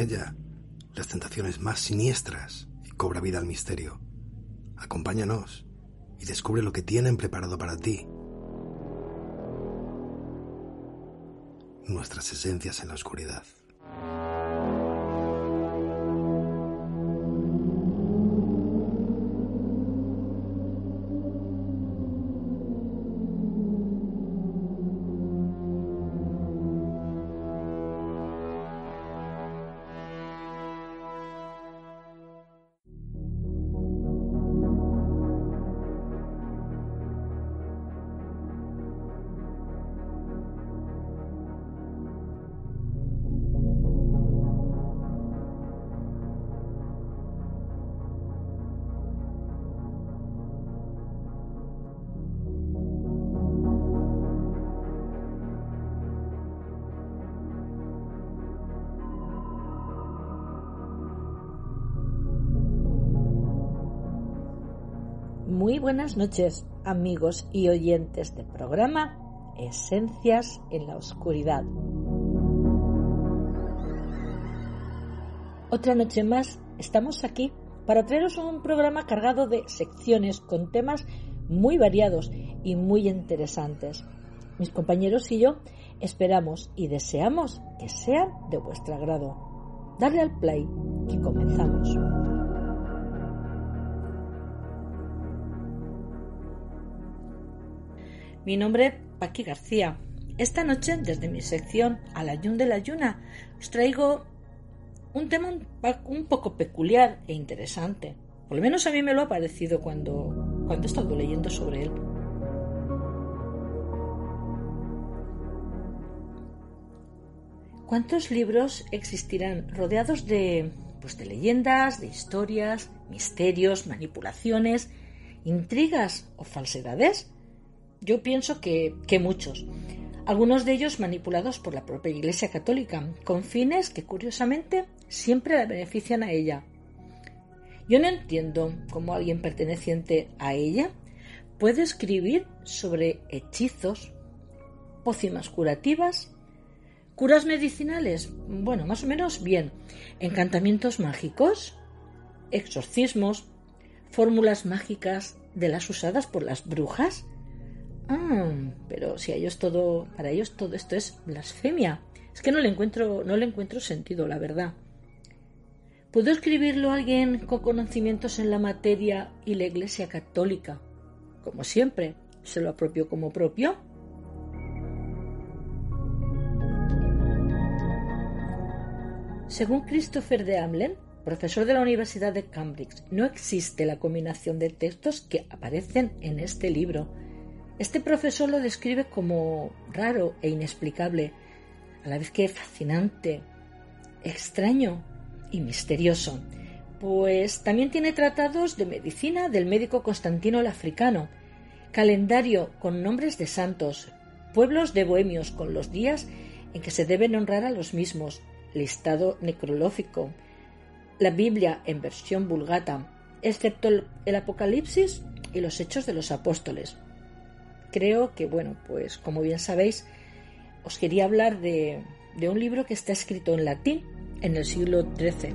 ella las tentaciones más siniestras, y cobra vida al misterio. Acompáñanos y descubre lo que tienen preparado para ti. Nuestras esencias en la oscuridad. Buenas noches, amigos y oyentes del programa Esencias en la Oscuridad. Otra noche más estamos aquí para traeros un programa cargado de secciones con temas muy variados y muy interesantes. Mis compañeros y yo esperamos y deseamos que sean de vuestro agrado. Darle al play y comenzamos. Mi nombre es Paqui García. Esta noche, desde mi sección A la Yun de la Yuna, os traigo un tema un, poco peculiar e interesante. Por lo menos a mí me lo ha parecido cuando, cuando he estado leyendo sobre él. ¿Cuántos libros existirán rodeados de, pues de leyendas, de historias, misterios, manipulaciones, intrigas o falsedades? Yo pienso que, muchos. Algunos de ellos manipulados por la propia Iglesia Católica, con fines que curiosamente siempre la benefician a ella. Yo no entiendo cómo alguien perteneciente a ella puede escribir sobre hechizos, pócimas curativas, curas medicinales, bueno, más o menos bien, encantamientos mágicos, exorcismos, fórmulas mágicas de las usadas por las brujas, Ah, pero si a ellos todo, para ellos todo esto es blasfemia. Es que no le encuentro, no le encuentro sentido, la verdad. ¿Pudo escribirlo alguien con conocimientos en la materia y la Iglesia Católica? Como siempre, se lo apropió como propio. Según Christopher de Amlen, profesor de la Universidad de Cambridge, no existe la combinación de textos que aparecen en este libro este profesor lo describe como raro e inexplicable, a la vez que fascinante, extraño y misterioso, pues también tiene tratados de medicina del médico Constantino el Africano, calendario con nombres de santos, pueblos de bohemios con los días en que se deben honrar a los mismos, listado necrológico, la Biblia en versión vulgata, excepto el Apocalipsis y los Hechos de los Apóstoles creo que, bueno, pues como bien sabéis, os quería hablar de, un libro que está escrito en latín en el siglo XIII.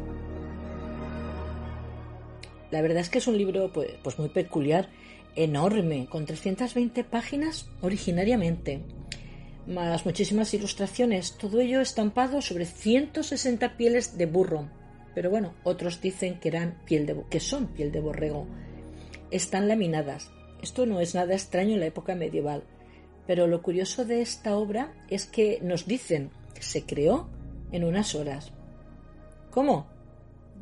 La verdad es que es un libro pues, pues muy peculiar, enorme, con 320 páginas originariamente, más muchísimas ilustraciones, todo ello estampado sobre 160 pieles de burro. Pero bueno, otros dicen que eran piel de que son piel de borrego. Están laminadas, esto no es nada extraño en la época medieval, pero lo curioso de esta obra es que nos dicen que se creó en unas horas. ¿Cómo?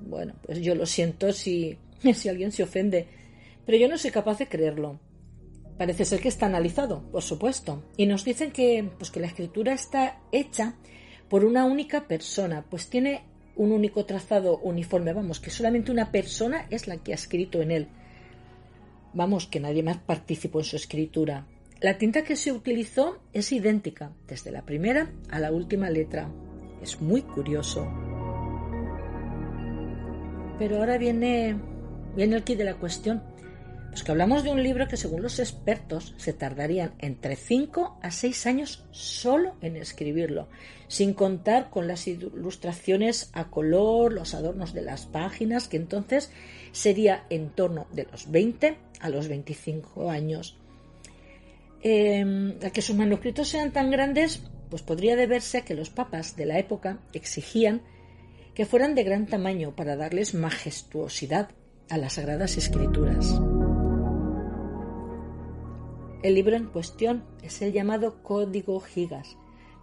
Bueno, pues yo lo siento si, si alguien se ofende, pero yo no soy capaz de creerlo. Parece ser que está analizado, por supuesto, y nos dicen que, pues que la escritura está hecha por una única persona, pues tiene un único trazado uniforme, vamos, que solamente una persona es la que ha escrito en él. Vamos, que nadie más participó en su escritura. La tinta que se utilizó es idéntica, desde la primera a la última letra. Es muy curioso. Pero ahora viene, viene el quid de la cuestión. Pues que hablamos de un libro que según los expertos se tardarían entre 5 a 6 años solo en escribirlo, sin contar con las ilustraciones a color, los adornos de las páginas, que entonces sería en torno de los 20 a los 25 años. Eh, a que sus manuscritos sean tan grandes, pues podría deberse a que los papas de la época exigían que fueran de gran tamaño para darles majestuosidad a las sagradas escrituras. El libro en cuestión es el llamado Código Gigas,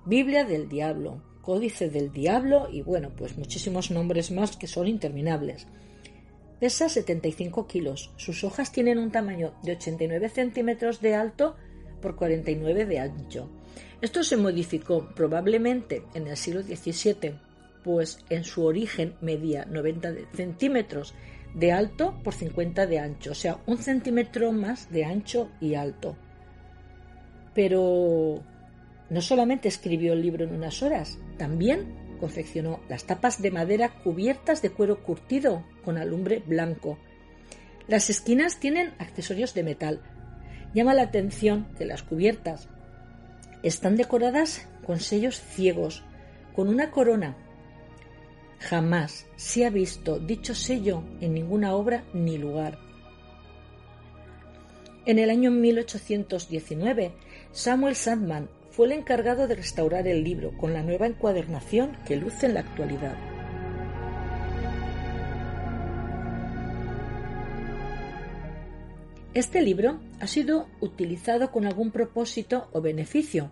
Biblia del Diablo, Códice del Diablo y bueno, pues muchísimos nombres más que son interminables. Pesa 75 kilos, sus hojas tienen un tamaño de 89 centímetros de alto por 49 de ancho. Esto se modificó probablemente en el siglo XVII, pues en su origen medía 90 centímetros de alto por 50 de ancho, o sea, un centímetro más de ancho y alto. Pero no solamente escribió el libro en unas horas, también confeccionó las tapas de madera cubiertas de cuero curtido con alumbre blanco. Las esquinas tienen accesorios de metal. Llama la atención que las cubiertas están decoradas con sellos ciegos, con una corona. Jamás se ha visto dicho sello en ninguna obra ni lugar. En el año 1819 Samuel Sandman fue el encargado de restaurar el libro con la nueva encuadernación que luce en la actualidad. Este libro ha sido utilizado con algún propósito o beneficio,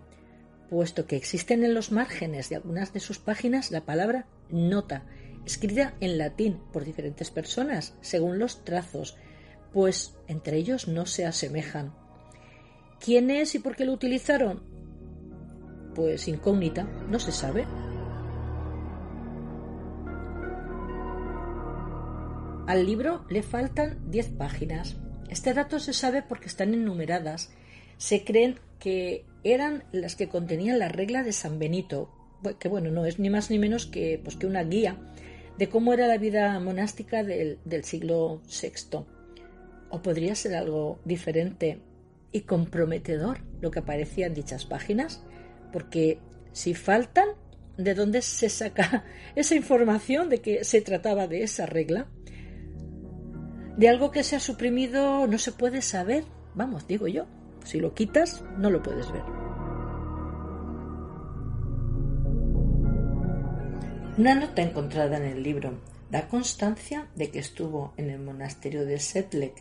puesto que existen en los márgenes de algunas de sus páginas la palabra nota, escrita en latín por diferentes personas, según los trazos, pues entre ellos no se asemejan. ¿Quién es y por qué lo utilizaron? Pues incógnita, no se sabe. Al libro le faltan 10 páginas. Este dato se sabe porque están enumeradas. Se creen que eran las que contenían la regla de San Benito, que bueno, no es ni más ni menos que, pues, que una guía de cómo era la vida monástica del, del siglo VI. O podría ser algo diferente y comprometedor lo que aparecía en dichas páginas, porque si faltan, ¿de dónde se saca esa información de que se trataba de esa regla? De algo que se ha suprimido no se puede saber, vamos, digo yo, si lo quitas no lo puedes ver. Una nota encontrada en el libro da constancia de que estuvo en el monasterio de Setlek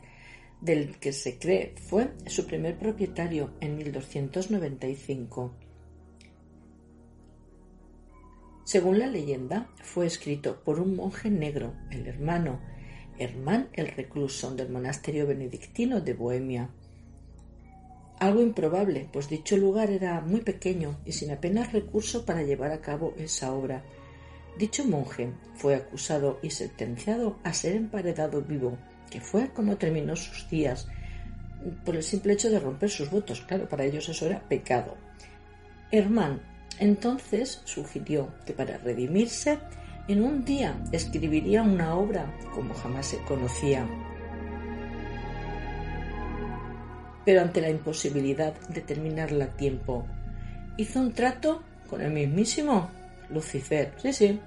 del que se cree fue su primer propietario en 1295. Según la leyenda, fue escrito por un monje negro, el hermano Hermán el Recluso del monasterio benedictino de Bohemia. Algo improbable, pues dicho lugar era muy pequeño y sin apenas recurso para llevar a cabo esa obra. Dicho monje fue acusado y sentenciado a ser emparedado vivo que fue como terminó sus días por el simple hecho de romper sus votos. Claro, para ellos eso era pecado. Herman entonces sugirió que para redimirse, en un día escribiría una obra como jamás se conocía. Pero ante la imposibilidad de terminarla a tiempo, hizo un trato con el mismísimo Lucifer. Sí, sí,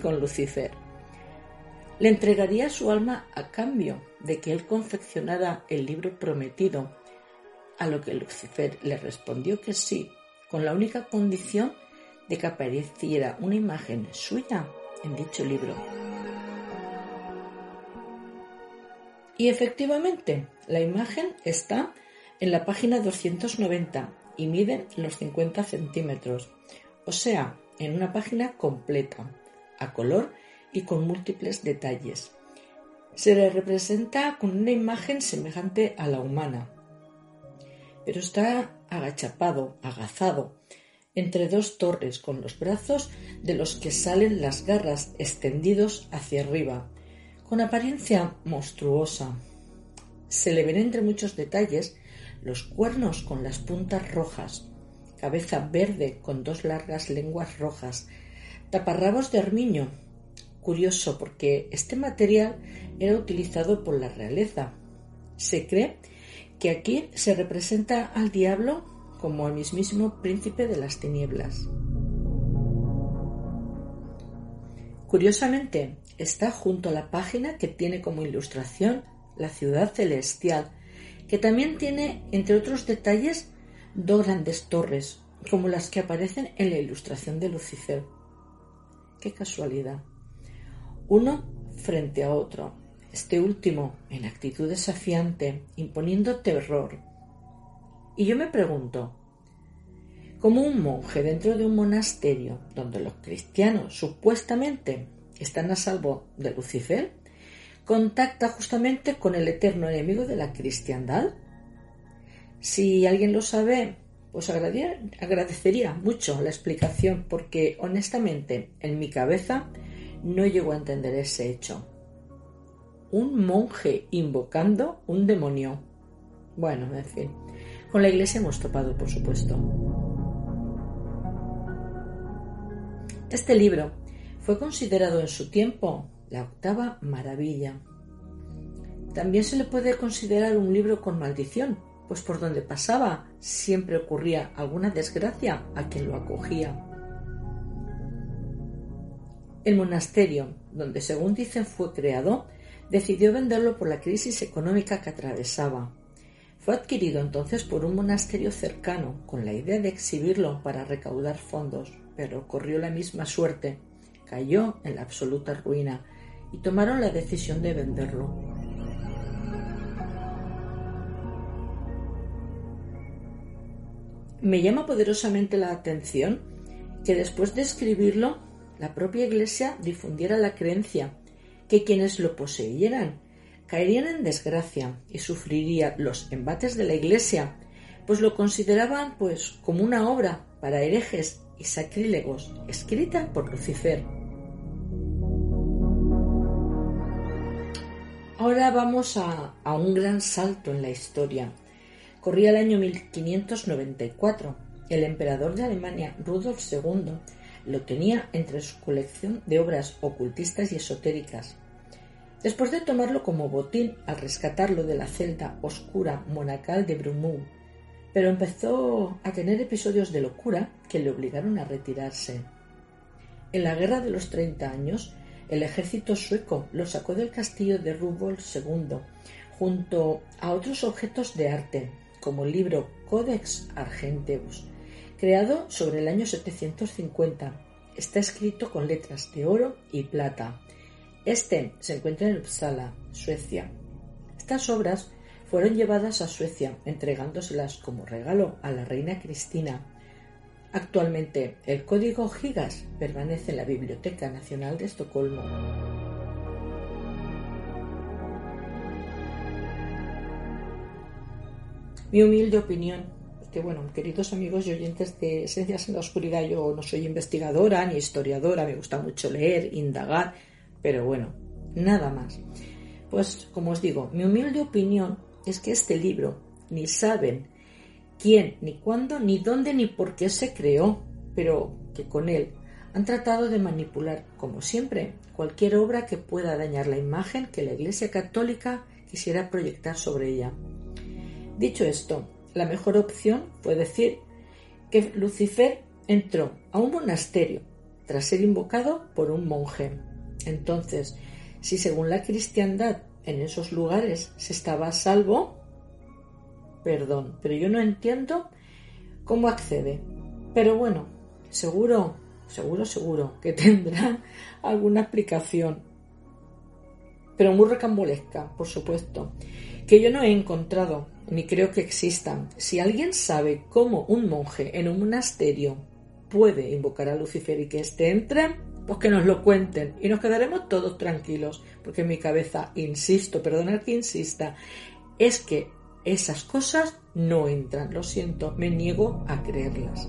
con Lucifer le entregaría su alma a cambio de que él confeccionara el libro prometido, a lo que Lucifer le respondió que sí, con la única condición de que apareciera una imagen suya en dicho libro. Y efectivamente, la imagen está en la página 290 y mide los 50 centímetros, o sea, en una página completa, a color y con múltiples detalles. Se le representa con una imagen semejante a la humana, pero está agachapado, agazado, entre dos torres con los brazos de los que salen las garras extendidos hacia arriba, con apariencia monstruosa. Se le ven entre muchos detalles los cuernos con las puntas rojas, cabeza verde con dos largas lenguas rojas, taparrabos de armiño Curioso porque este material era utilizado por la realeza. Se cree que aquí se representa al diablo como el mismísimo príncipe de las tinieblas. Curiosamente, está junto a la página que tiene como ilustración la ciudad celestial, que también tiene, entre otros detalles, dos grandes torres, como las que aparecen en la ilustración de Lucifer. Qué casualidad. Uno frente a otro, este último en actitud desafiante, imponiendo terror. Y yo me pregunto, ¿cómo un monje dentro de un monasterio donde los cristianos supuestamente están a salvo de Lucifer, contacta justamente con el eterno enemigo de la cristiandad? Si alguien lo sabe, pues agradecería mucho la explicación porque honestamente en mi cabeza no llego a entender ese hecho. Un monje invocando un demonio. Bueno, en fin, con la iglesia hemos topado, por supuesto. Este libro fue considerado en su tiempo la octava maravilla. También se le puede considerar un libro con maldición, pues por donde pasaba siempre ocurría alguna desgracia a quien lo acogía. El monasterio, donde según dicen fue creado, decidió venderlo por la crisis económica que atravesaba. Fue adquirido entonces por un monasterio cercano, con la idea de exhibirlo para recaudar fondos, pero corrió la misma suerte. Cayó en la absoluta ruina y tomaron la decisión de venderlo. Me llama poderosamente la atención que después de escribirlo, la propia Iglesia difundiera la creencia que quienes lo poseyeran caerían en desgracia y sufrirían los embates de la Iglesia, pues lo consideraban pues como una obra para herejes y sacrílegos, escrita por Lucifer. Ahora vamos a, a un gran salto en la historia Corría el año 1594. El emperador de Alemania, Rudolf II, lo tenía entre su colección de obras ocultistas y esotéricas. Después de tomarlo como botín al rescatarlo de la celda oscura monacal de Brumont, pero empezó a tener episodios de locura que le obligaron a retirarse. En la Guerra de los Treinta Años, el ejército sueco lo sacó del castillo de Rudolf II junto a otros objetos de arte, como el libro Codex Argenteus, creado sobre el año 750. Está escrito con letras de oro y plata. Este se encuentra en Uppsala, Suecia. Estas obras fueron llevadas a Suecia, entregándoselas como regalo a la reina Cristina. Actualmente, el código Gigas permanece en la Biblioteca Nacional de Estocolmo. Mi humilde opinión, que bueno, queridos amigos y oyentes de Esencias en la Oscuridad, yo no soy investigadora ni historiadora, me gusta mucho leer, indagar, pero bueno, nada más. Pues como os digo, mi humilde opinión es que este libro ni saben quién, ni cuándo, ni dónde, ni por qué se creó, pero que con él han tratado de manipular, como siempre, cualquier obra que pueda dañar la imagen que la Iglesia Católica quisiera proyectar sobre ella. Dicho esto, la mejor opción fue decir que Lucifer entró a un monasterio tras ser invocado por un monje. Entonces, si según la cristiandad en esos lugares se estaba a salvo, perdón, pero yo no entiendo cómo accede. Pero bueno, seguro, seguro, seguro que tendrá alguna explicación. Pero muy recambolesca, por supuesto, que yo no he encontrado ni creo que existan. Si alguien sabe cómo un monje en un monasterio puede invocar a Lucifer y que éste entre, pues que nos lo cuenten y nos quedaremos todos tranquilos, porque en mi cabeza, insisto, perdonad que insista, es que esas cosas no entran, lo siento, me niego a creerlas.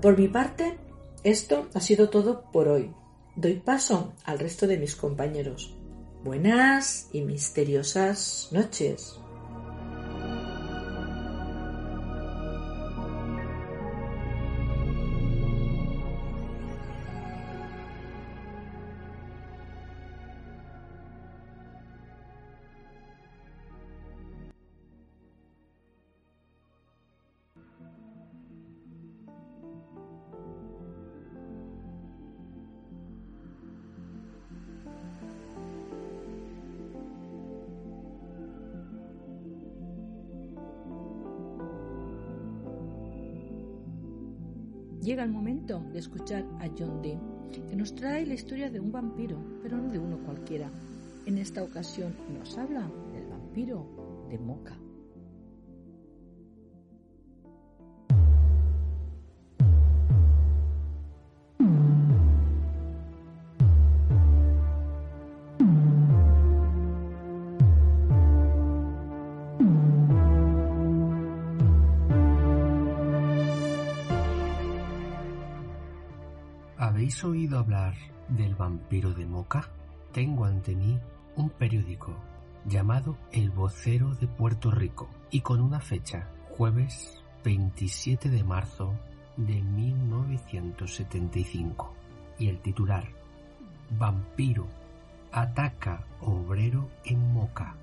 Por mi parte, esto ha sido todo por hoy. Doy paso al resto de mis compañeros. Buenas y misteriosas noches. De escuchar a John Dee, que nos trae la historia de un vampiro, pero no de uno cualquiera. En esta ocasión nos habla del vampiro de Moca. Hablar del vampiro de Moca? Tengo ante mí un periódico llamado El Vocero de Puerto Rico y con una fecha, jueves 27 de marzo de 1975. Y el titular, Vampiro, ataca obrero en Moca.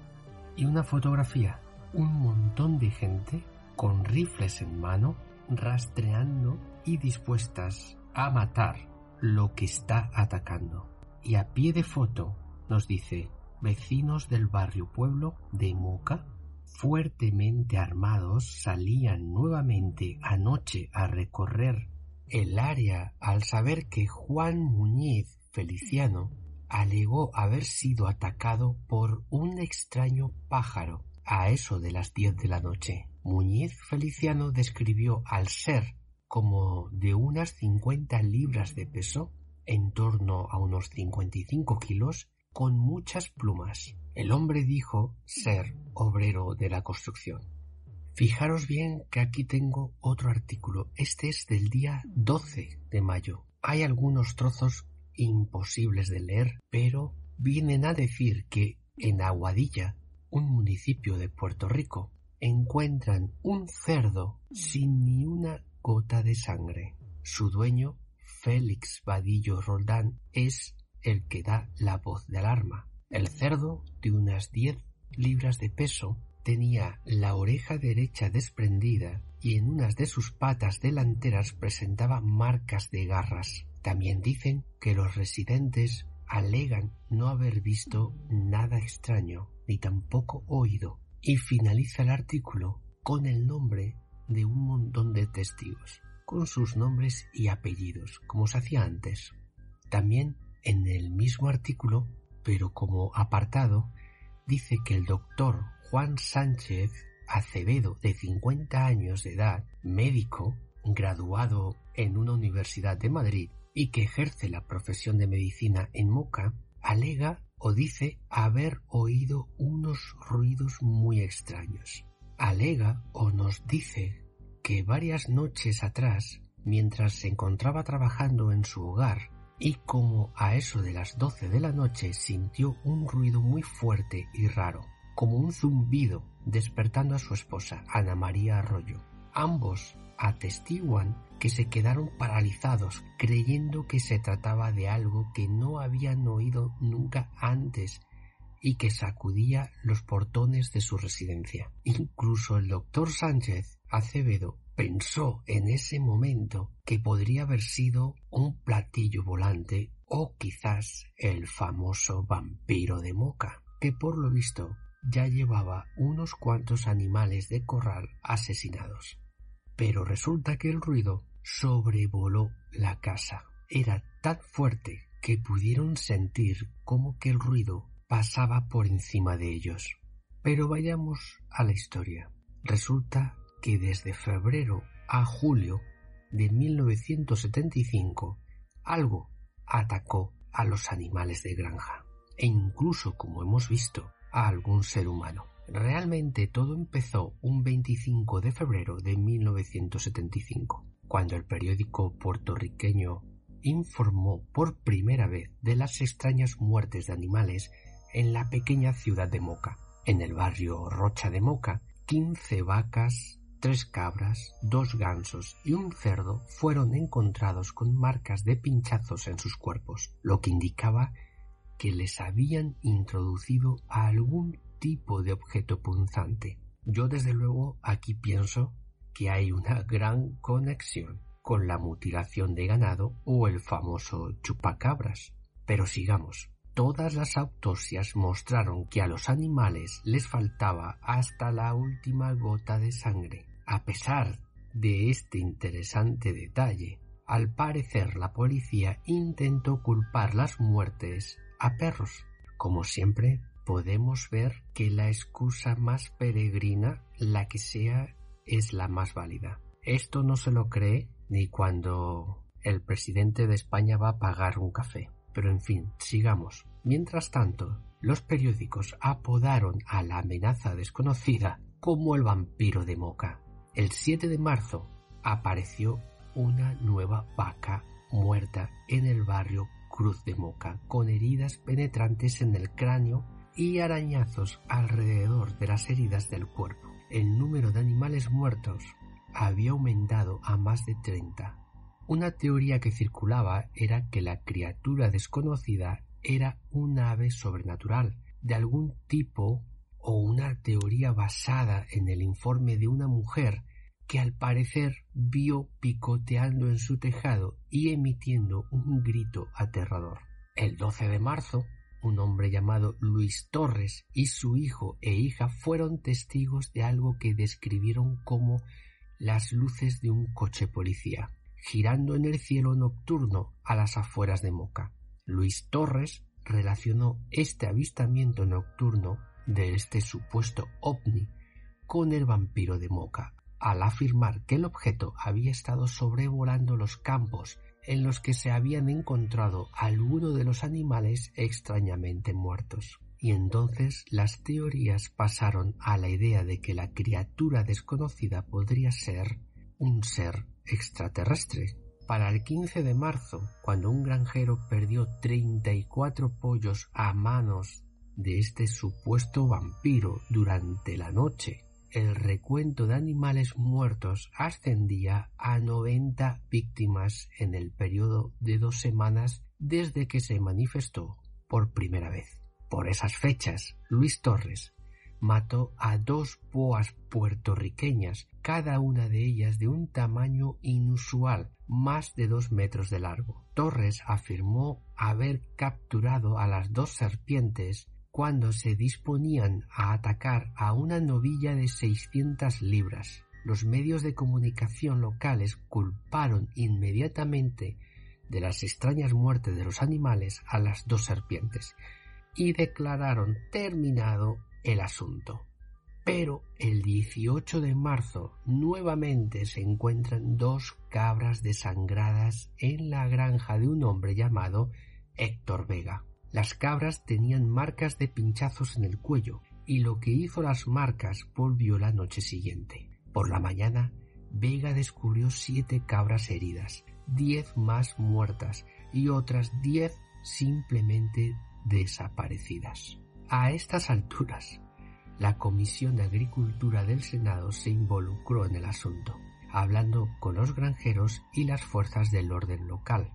Y una fotografía, un montón de gente con rifles en mano, rastreando y dispuestas a matar lo que está atacando. Y a pie de foto nos dice, vecinos del barrio pueblo de Moca, fuertemente armados, salían nuevamente anoche a recorrer el área al saber que Juan Muñiz Feliciano alegó haber sido atacado por un extraño pájaro a eso de las diez de la noche. Muñiz Feliciano describió al ser como de unas 50 libras de peso, en torno a unos 55 kilos, con muchas plumas. El hombre dijo ser obrero de la construcción. Fijaros bien que aquí tengo otro artículo. Este es del día 12 de mayo. Hay algunos trozos imposibles de leer, pero vienen a decir que en Aguadilla, un municipio de Puerto Rico, encuentran un cerdo sin ni una gota de sangre. Su dueño, Félix Vadillo Roldán, es el que da la voz de alarma. El cerdo, de unas diez libras de peso, tenía la oreja derecha desprendida y en unas de sus patas delanteras presentaba marcas de garras. También dicen que los residentes alegan no haber visto nada extraño ni tampoco oído. Y finaliza el artículo con el nombre de un montón de testigos, con sus nombres y apellidos, como se hacía antes. También en el mismo artículo, pero como apartado, dice que el doctor Juan Sánchez Acevedo, de 50 años de edad, médico, graduado en una universidad de Madrid y que ejerce la profesión de medicina en Moca, alega o dice haber oído unos ruidos muy extraños alega o nos dice que varias noches atrás, mientras se encontraba trabajando en su hogar, y como a eso de las doce de la noche sintió un ruido muy fuerte y raro, como un zumbido, despertando a su esposa, Ana María Arroyo. Ambos atestiguan que se quedaron paralizados, creyendo que se trataba de algo que no habían oído nunca antes y que sacudía los portones de su residencia. Incluso el doctor Sánchez Acevedo pensó en ese momento que podría haber sido un platillo volante o quizás el famoso vampiro de Moca, que por lo visto ya llevaba unos cuantos animales de corral asesinados. Pero resulta que el ruido sobrevoló la casa. Era tan fuerte que pudieron sentir como que el ruido pasaba por encima de ellos. Pero vayamos a la historia. Resulta que desde febrero a julio de 1975 algo atacó a los animales de granja e incluso, como hemos visto, a algún ser humano. Realmente todo empezó un 25 de febrero de 1975, cuando el periódico puertorriqueño informó por primera vez de las extrañas muertes de animales en la pequeña ciudad de Moca. En el barrio Rocha de Moca, quince vacas, tres cabras, dos gansos y un cerdo fueron encontrados con marcas de pinchazos en sus cuerpos, lo que indicaba que les habían introducido algún tipo de objeto punzante. Yo desde luego aquí pienso que hay una gran conexión con la mutilación de ganado o el famoso chupacabras. Pero sigamos. Todas las autopsias mostraron que a los animales les faltaba hasta la última gota de sangre. A pesar de este interesante detalle, Al parecer la policía intentó culpar las muertes a perros. Como siempre, podemos ver que la excusa más peregrina, la que sea, es la más válida. Esto no se lo cree ni cuando el presidente de España va a pagar un café. Pero en fin, sigamos. Mientras tanto, los periódicos apodaron a la amenaza desconocida como el vampiro de Moca. El 7 de marzo apareció una nueva vaca muerta en el barrio Cruz de Moca, con heridas penetrantes en el cráneo y arañazos alrededor de las heridas del cuerpo. El número de animales muertos había aumentado a más de 30. Una teoría que circulaba era que la criatura desconocida era un ave sobrenatural de algún tipo o una teoría basada en el informe de una mujer que al parecer vio picoteando en su tejado y emitiendo un grito aterrador. El 12 de marzo, un hombre llamado Luis Torres y su hijo e hija fueron testigos de algo que describieron como las luces de un coche policía, girando en el cielo nocturno a las afueras de Moca. Luis Torres relacionó este avistamiento nocturno de este supuesto ovni con el vampiro de Moca, al afirmar que el objeto había estado sobrevolando los campos en los que se habían encontrado algunos de los animales extrañamente muertos y entonces las teorías pasaron a la idea de que la criatura desconocida podría ser un ser extraterrestre. Para el 15 de marzo, cuando un granjero perdió 34 pollos a manos de este supuesto vampiro durante la noche, el recuento de animales muertos ascendía a 90 víctimas en el periodo de dos semanas desde que se manifestó por primera vez. Por esas fechas, Luis Torres mató a dos boas puertorriqueñas, cada una de ellas de un tamaño inusual, más de dos metros de largo. Torres afirmó haber capturado a las dos serpientes cuando se disponían a atacar a una novilla de 600 libras. Los medios de comunicación locales culparon inmediatamente de las extrañas muertes de los animales a las dos serpientes y declararon terminado el asunto. Pero el 18 de marzo nuevamente se encuentran dos cabras desangradas en la granja de un hombre llamado Héctor Vega. Las cabras tenían marcas de pinchazos en el cuello y lo que hizo las marcas volvió la noche siguiente. Por la mañana, Vega descubrió siete cabras heridas, diez más muertas y otras diez simplemente desaparecidas. A estas alturas, la Comisión de Agricultura del Senado se involucró en el asunto, hablando con los granjeros y las fuerzas del orden local,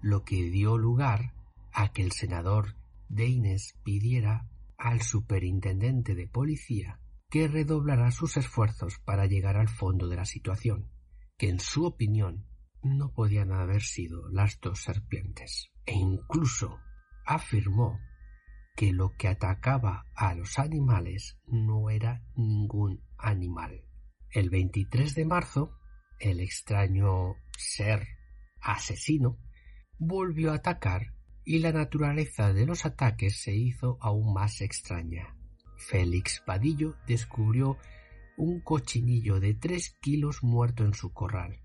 lo que dio lugar a que el senador Deines pidiera al superintendente de policía que redoblara sus esfuerzos para llegar al fondo de la situación, que en su opinión no podían haber sido las dos serpientes, e incluso afirmó que lo que atacaba a los animales no era ningún animal. El 23 de marzo, el extraño ser asesino volvió a atacar y la naturaleza de los ataques se hizo aún más extraña. Félix Padillo descubrió un cochinillo de tres kilos muerto en su corral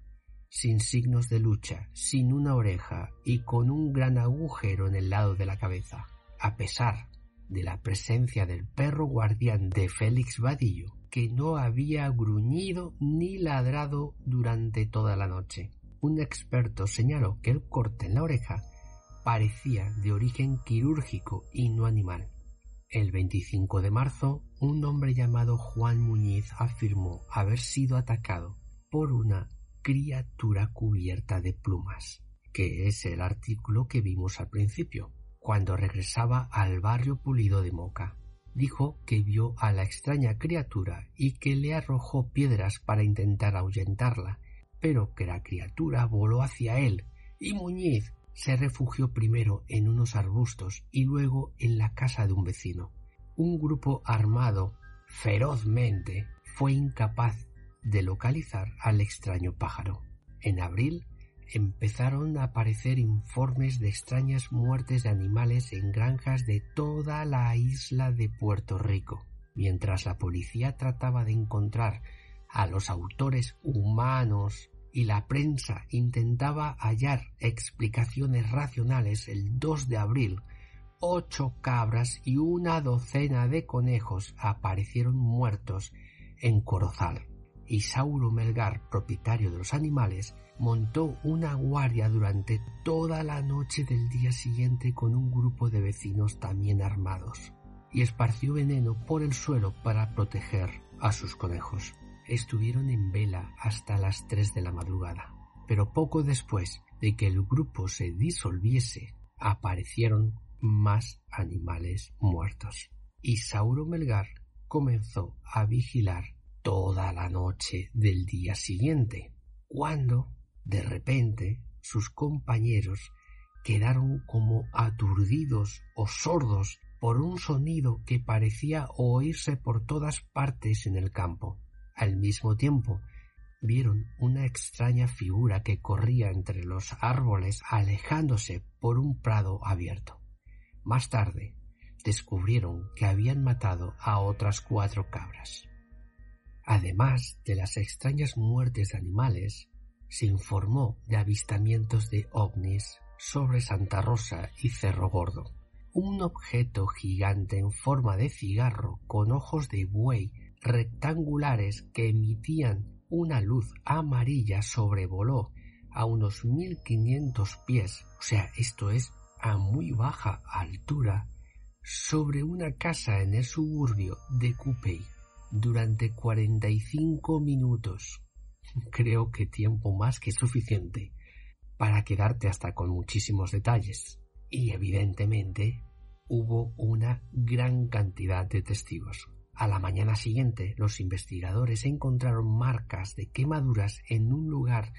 sin signos de lucha, sin una oreja y con un gran agujero en el lado de la cabeza. A pesar de la presencia del perro guardián de Félix Vadillo, que no había gruñido ni ladrado durante toda la noche. Un experto señaló que el corte en la oreja parecía de origen quirúrgico y no animal. El 25 de marzo, un hombre llamado Juan Muñiz afirmó haber sido atacado por una criatura cubierta de plumas, que es el artículo que vimos al principio, cuando regresaba al barrio pulido de Moca. Dijo que vio a la extraña criatura y que le arrojó piedras para intentar ahuyentarla, pero que la criatura voló hacia él y Muñiz se refugió primero en unos arbustos y luego en la casa de un vecino. Un grupo armado ferozmente fue incapaz de localizar al extraño pájaro. En abril, empezaron a aparecer informes de extrañas muertes de animales en granjas de toda la isla de Puerto Rico. Mientras la policía trataba de encontrar a los autores humanos y la prensa intentaba hallar explicaciones racionales el 2 de abril, ocho cabras y una docena de conejos aparecieron muertos en Corozal. Isauro Melgar, propietario de los animales, montó una guardia durante toda la noche del día siguiente con un grupo de vecinos también armados y esparció veneno por el suelo para proteger a sus conejos estuvieron en vela hasta las tres de la madrugada. Pero poco después de que el grupo se disolviese, aparecieron más animales muertos. Y Sauro Melgar comenzó a vigilar toda la noche del día siguiente, cuando, de repente, sus compañeros quedaron como aturdidos o sordos por un sonido que parecía oírse por todas partes en el campo. Al mismo tiempo, vieron una extraña figura que corría entre los árboles alejándose por un prado abierto. Más tarde, descubrieron que habían matado a otras cuatro cabras. Además de las extrañas muertes de animales, se informó de avistamientos de ovnis sobre Santa Rosa y Cerro Gordo. Un objeto gigante en forma de cigarro con ojos de buey rectangulares que emitían una luz amarilla sobrevoló a unos 1500 pies, o sea, esto es a muy baja altura, sobre una casa en el suburbio de Coupey durante 45 minutos. Creo que tiempo más que suficiente para quedarte hasta con muchísimos detalles. Y evidentemente hubo una gran cantidad de testigos. A la mañana siguiente, los investigadores encontraron marcas de quemaduras en un lugar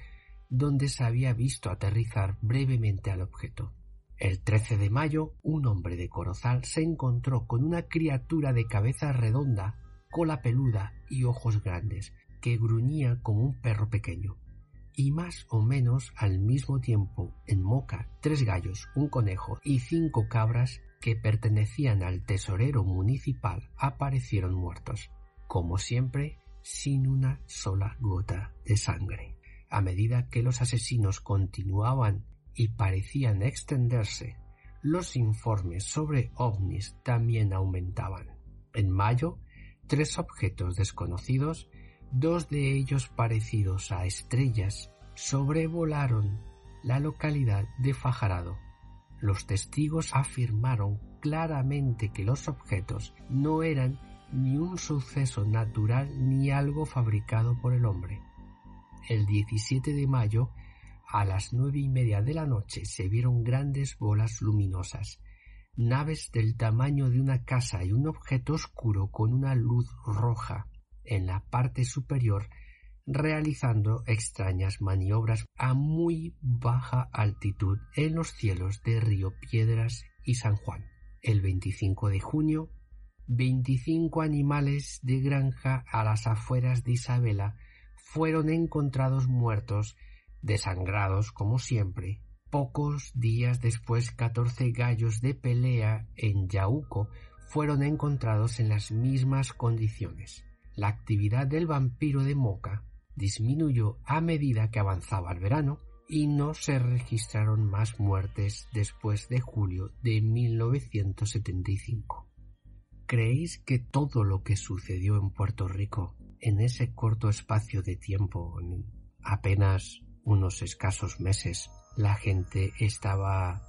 donde se había visto aterrizar brevemente al objeto. El 13 de mayo, un hombre de Corozal se encontró con una criatura de cabeza redonda, cola peluda y ojos grandes, que gruñía como un perro pequeño. Y más o menos al mismo tiempo, en Moca, tres gallos, un conejo y cinco cabras que pertenecían al tesorero municipal aparecieron muertos, como siempre, sin una sola gota de sangre. A medida que los asesinos continuaban y parecían extenderse, los informes sobre ovnis también aumentaban. En mayo, tres objetos desconocidos, dos de ellos parecidos a estrellas, sobrevolaron la localidad de Fajarado los testigos afirmaron claramente que los objetos no eran ni un suceso natural ni algo fabricado por el hombre. El 17 de mayo, a las nueve y media de la noche, se vieron grandes bolas luminosas, naves del tamaño de una casa y un objeto oscuro con una luz roja en la parte superior realizando extrañas maniobras a muy baja altitud en los cielos de Río Piedras y San Juan. El 25 de junio, 25 animales de granja a las afueras de Isabela fueron encontrados muertos, desangrados como siempre. Pocos días después, 14 gallos de pelea en Yauco fueron encontrados en las mismas condiciones. La actividad del vampiro de Moca disminuyó a medida que avanzaba el verano y no se registraron más muertes después de julio de 1975. ¿Creéis que todo lo que sucedió en Puerto Rico en ese corto espacio de tiempo, en apenas unos escasos meses, la gente estaba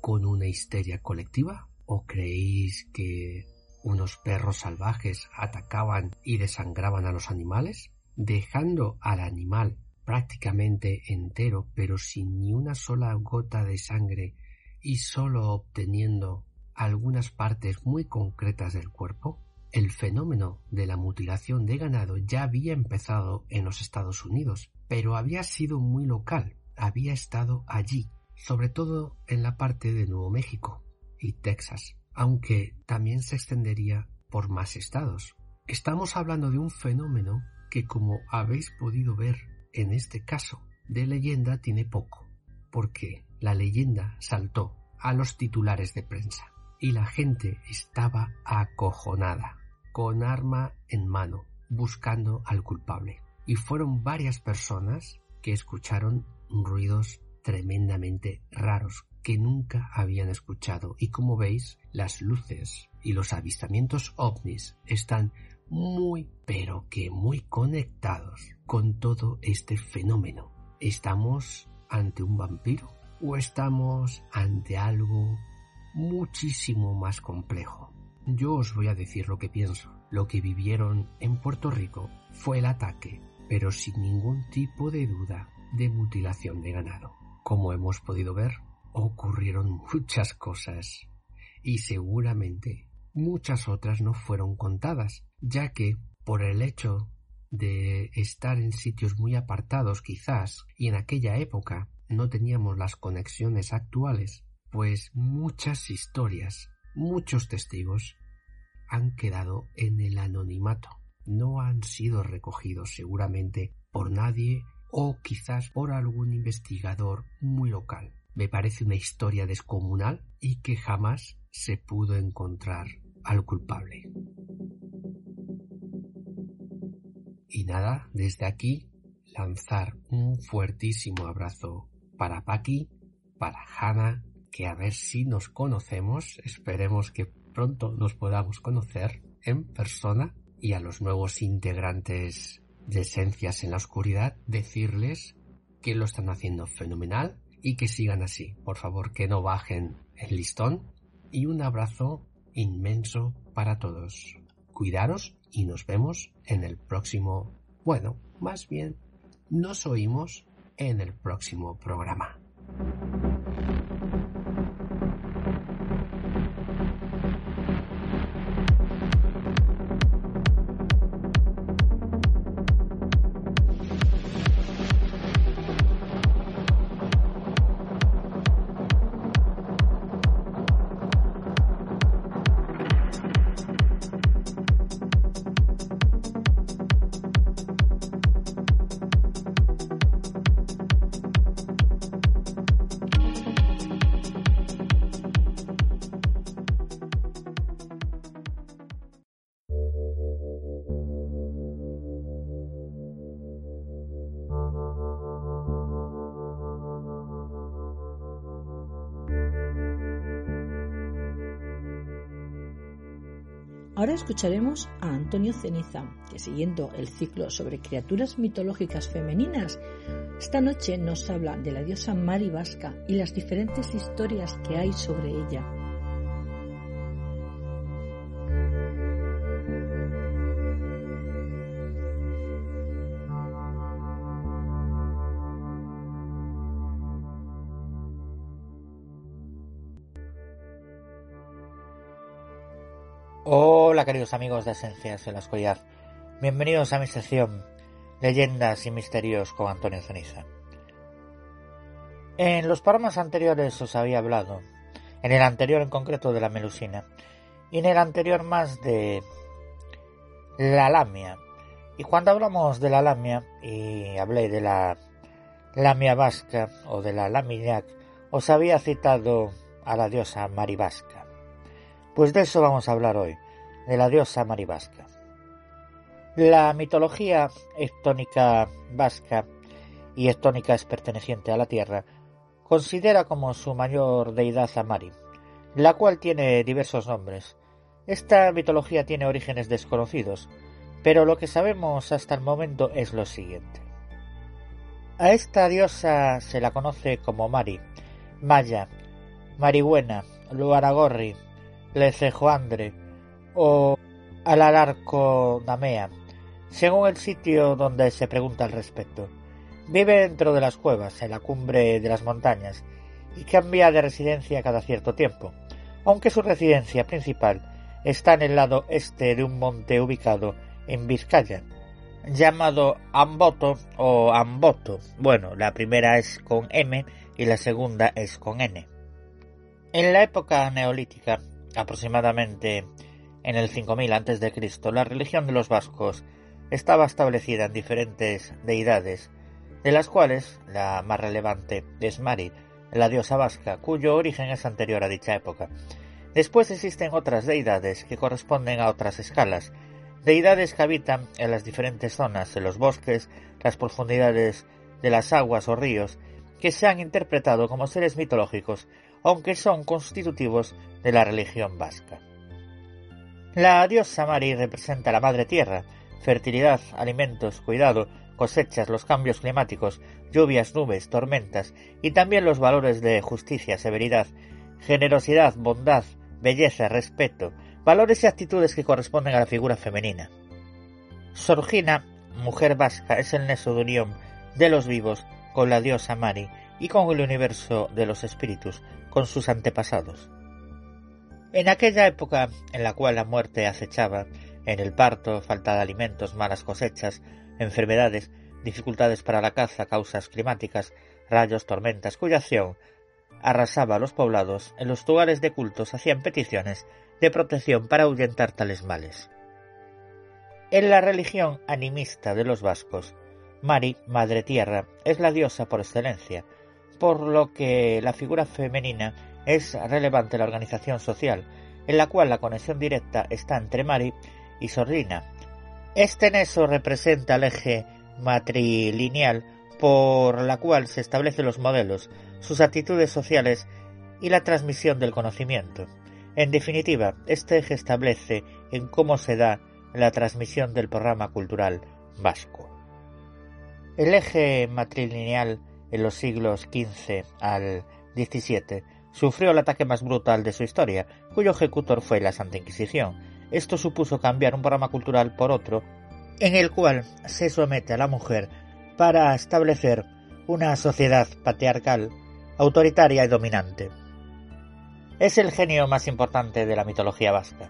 con una histeria colectiva? ¿O creéis que unos perros salvajes atacaban y desangraban a los animales? Dejando al animal prácticamente entero pero sin ni una sola gota de sangre y sólo obteniendo algunas partes muy concretas del cuerpo? El fenómeno de la mutilación de ganado ya había empezado en los Estados Unidos, pero había sido muy local, había estado allí, sobre todo en la parte de Nuevo México y Texas, aunque también se extendería por más estados. Estamos hablando de un fenómeno que como habéis podido ver en este caso, de leyenda tiene poco, porque la leyenda saltó a los titulares de prensa y la gente estaba acojonada, con arma en mano, buscando al culpable. Y fueron varias personas que escucharon ruidos tremendamente raros que nunca habían escuchado. Y como veis, las luces y los avistamientos ovnis están muy pero que muy conectados con todo este fenómeno. ¿Estamos ante un vampiro o estamos ante algo muchísimo más complejo? Yo os voy a decir lo que pienso. Lo que vivieron en Puerto Rico fue el ataque, pero sin ningún tipo de duda, de mutilación de ganado. Como hemos podido ver, ocurrieron muchas cosas y seguramente muchas otras no fueron contadas, ya que por el hecho de estar en sitios muy apartados quizás y en aquella época no teníamos las conexiones actuales, pues muchas historias, muchos testigos han quedado en el anonimato, no han sido recogidos seguramente por nadie o quizás por algún investigador muy local. Me parece una historia descomunal y que jamás se pudo encontrar al culpable. Y nada, desde aquí lanzar un fuertísimo abrazo para Paki, para Hannah, que a ver si nos conocemos, esperemos que pronto nos podamos conocer en persona y a los nuevos integrantes de Esencias en la Oscuridad decirles que lo están haciendo fenomenal y que sigan así. Por favor, que no bajen el listón y un abrazo inmenso para todos. Cuidaros y nos vemos en el próximo, bueno, más bien, nos oímos en el próximo programa. Escucharemos a Antonio Ceniza, que siguiendo el ciclo sobre criaturas mitológicas femeninas, esta noche nos habla de la diosa Mari Vasca y las diferentes historias que hay sobre ella. Hola queridos amigos de Esencias en la Oscuridad. Bienvenidos a mi sección Leyendas y Misterios con Antonio Ceniza. En los programas anteriores os había hablado, en el anterior en concreto de la melusina, y en el anterior más de la lamia. Y cuando hablamos de la lamia, y hablé de la lamia vasca o de la lamiñac, os había citado a la diosa Marivasca. Pues de eso vamos a hablar hoy, de la diosa Marivasca. La mitología estónica vasca, y estónica es perteneciente a la tierra, considera como su mayor deidad a Mari, la cual tiene diversos nombres. Esta mitología tiene orígenes desconocidos, pero lo que sabemos hasta el momento es lo siguiente. A esta diosa se la conoce como Mari, Maya, Marihuena, Luaragorri, Lecejoandre o Alalarco Damea, según el sitio donde se pregunta al respecto. Vive dentro de las cuevas, en la cumbre de las montañas, y cambia de residencia cada cierto tiempo, aunque su residencia principal está en el lado este de un monte ubicado en Vizcaya, llamado Amboto o Amboto. Bueno, la primera es con M y la segunda es con N. En la época neolítica, aproximadamente en el 5000 a.C., la religión de los vascos estaba establecida en diferentes deidades de las cuales la más relevante es Mari, la diosa vasca, cuyo origen es anterior a dicha época. Después existen otras deidades que corresponden a otras escalas, deidades que habitan en las diferentes zonas, en los bosques, las profundidades de las aguas o ríos, que se han interpretado como seres mitológicos, aunque son constitutivos de la religión vasca. La diosa Mari representa la madre tierra, fertilidad, alimentos, cuidado, cosechas, los cambios climáticos, lluvias, nubes, tormentas, y también los valores de justicia, severidad, generosidad, bondad, belleza, respeto, valores y actitudes que corresponden a la figura femenina. Sorgina, mujer vasca, es el neso de unión de los vivos con la diosa Mari y con el universo de los espíritus, con sus antepasados. En aquella época en la cual la muerte acechaba, en el parto, falta de alimentos, malas cosechas, enfermedades, dificultades para la caza, causas climáticas, rayos, tormentas, cuya acción arrasaba a los poblados, en los lugares de cultos hacían peticiones de protección para ahuyentar tales males. En la religión animista de los vascos, Mari, Madre Tierra, es la diosa por excelencia, por lo que la figura femenina es relevante la organización social, en la cual la conexión directa está entre Mari y Sordina. Este neso representa el eje matrilineal por la cual se establecen los modelos, sus actitudes sociales y la transmisión del conocimiento. En definitiva, este eje establece en cómo se da la transmisión del programa cultural vasco. El eje matrilineal en los siglos XV al XVII sufrió el ataque más brutal de su historia, cuyo ejecutor fue la Santa Inquisición. Esto supuso cambiar un programa cultural por otro, en el cual se somete a la mujer para establecer una sociedad patriarcal, autoritaria y dominante. Es el genio más importante de la mitología vasca.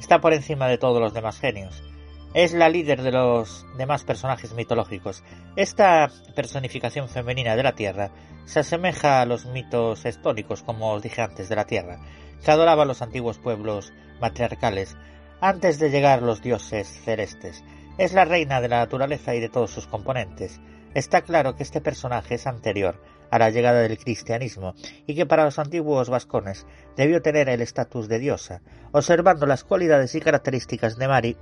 Está por encima de todos los demás genios. Es la líder de los demás personajes mitológicos. Esta personificación femenina de la Tierra se asemeja a los mitos estónicos, como os dije antes, de la Tierra, que adoraban los antiguos pueblos matriarcales antes de llegar los dioses celestes. Es la reina de la naturaleza y de todos sus componentes. Está claro que este personaje es anterior a la llegada del cristianismo y que para los antiguos vascones debió tener el estatus de diosa. Observando las cualidades y características de Mari,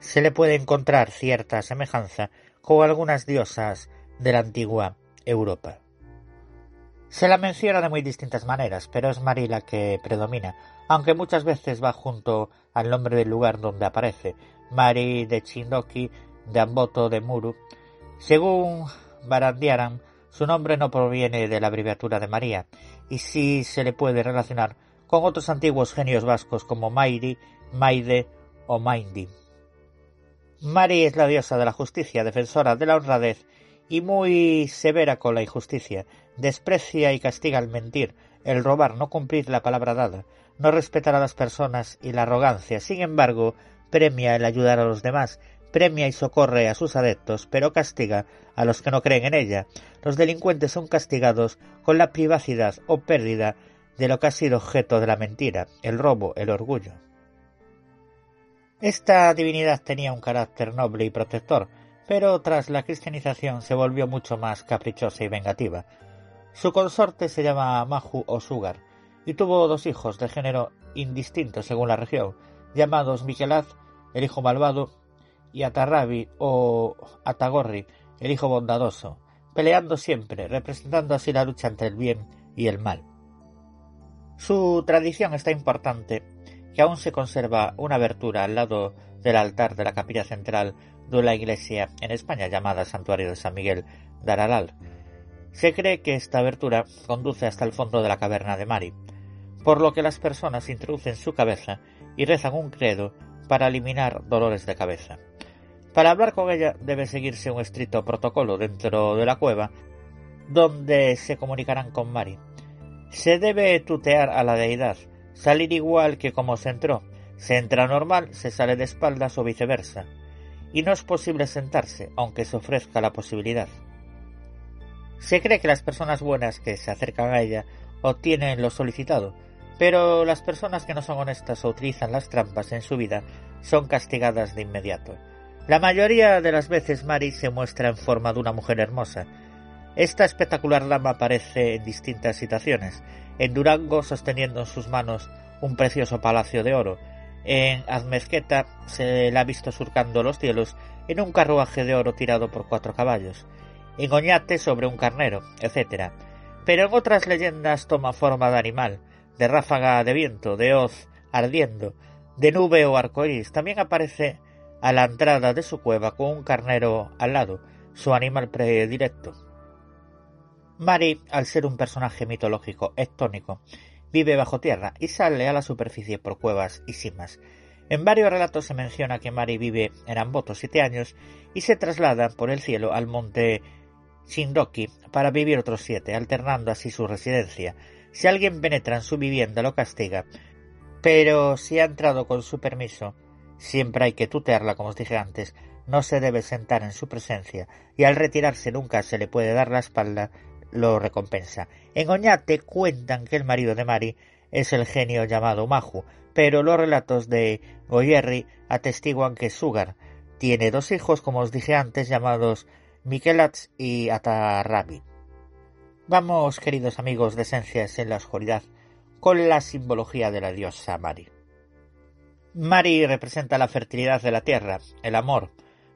se le puede encontrar cierta semejanza con algunas diosas de la antigua Europa. Se la menciona de muy distintas maneras, pero es Mari la que predomina, aunque muchas veces va junto al nombre del lugar donde aparece, Mari de Chindoki, de Amboto de Muru. Según Barandiaran, su nombre no proviene de la abreviatura de María, y sí se le puede relacionar con otros antiguos genios vascos como Mairi, Maide o Maindi. Mari es la diosa de la justicia, defensora de la honradez y muy severa con la injusticia. Desprecia y castiga el mentir, el robar, no cumplir la palabra dada, no respetar a las personas y la arrogancia. Sin embargo, premia el ayudar a los demás, premia y socorre a sus adeptos, pero castiga a los que no creen en ella. Los delincuentes son castigados con la privacidad o pérdida de lo que ha sido objeto de la mentira, el robo, el orgullo. Esta divinidad tenía un carácter noble y protector, pero tras la cristianización se volvió mucho más caprichosa y vengativa. Su consorte se llama Mahu o Sugar, y tuvo dos hijos de género indistinto según la región, llamados Mikelaz, el hijo malvado, y Atarrabi o Atagorri, el hijo bondadoso, peleando siempre, representando así la lucha entre el bien y el mal. Su tradición está importante, que aún se conserva una abertura al lado del altar de la capilla central de la iglesia en España llamada Santuario de San Miguel de Araral. Se cree que esta abertura conduce hasta el fondo de la caverna de Mari, por lo que las personas introducen su cabeza y rezan un credo para eliminar dolores de cabeza. Para hablar con ella debe seguirse un estricto protocolo dentro de la cueva donde se comunicarán con Mari. Se debe tutear a la deidad, salir igual que como se entró. Se entra normal, se sale de espaldas o viceversa. Y no es posible sentarse, aunque se ofrezca la posibilidad. Se cree que las personas buenas que se acercan a ella obtienen lo solicitado, pero las personas que no son honestas o utilizan las trampas en su vida son castigadas de inmediato. La mayoría de las veces Mari se muestra en forma de una mujer hermosa. Esta espectacular dama aparece en distintas situaciones. En Durango sosteniendo en sus manos un precioso palacio de oro. En Azmezqueta se la ha visto surcando los cielos en un carruaje de oro tirado por cuatro caballos. En Oñate sobre un carnero, etc. Pero en otras leyendas toma forma de animal, de ráfaga de viento, de hoz ardiendo, de nube o arcoíris. También aparece a la entrada de su cueva con un carnero al lado, su animal predilecto. Mari, al ser un personaje mitológico ectónico, vive bajo tierra y sale a la superficie por cuevas y simas. En varios relatos se menciona que Mari vive en Amboto siete años y se traslada por el cielo al monte Shindoki para vivir otros siete, alternando así su residencia. Si alguien penetra en su vivienda lo castiga, pero si ha entrado con su permiso, Siempre hay que tutearla, como os dije antes, no se debe sentar en su presencia, y al retirarse nunca se le puede dar la espalda, lo recompensa. En Oñate cuentan que el marido de Mari es el genio llamado Maju, pero los relatos de Goyerri atestiguan que Sugar tiene dos hijos, como os dije antes, llamados Mikelats y Atarrabi. Vamos, queridos amigos de Esencias en la Oscuridad, con la simbología de la diosa Mari. Mari representa la fertilidad de la tierra, el amor,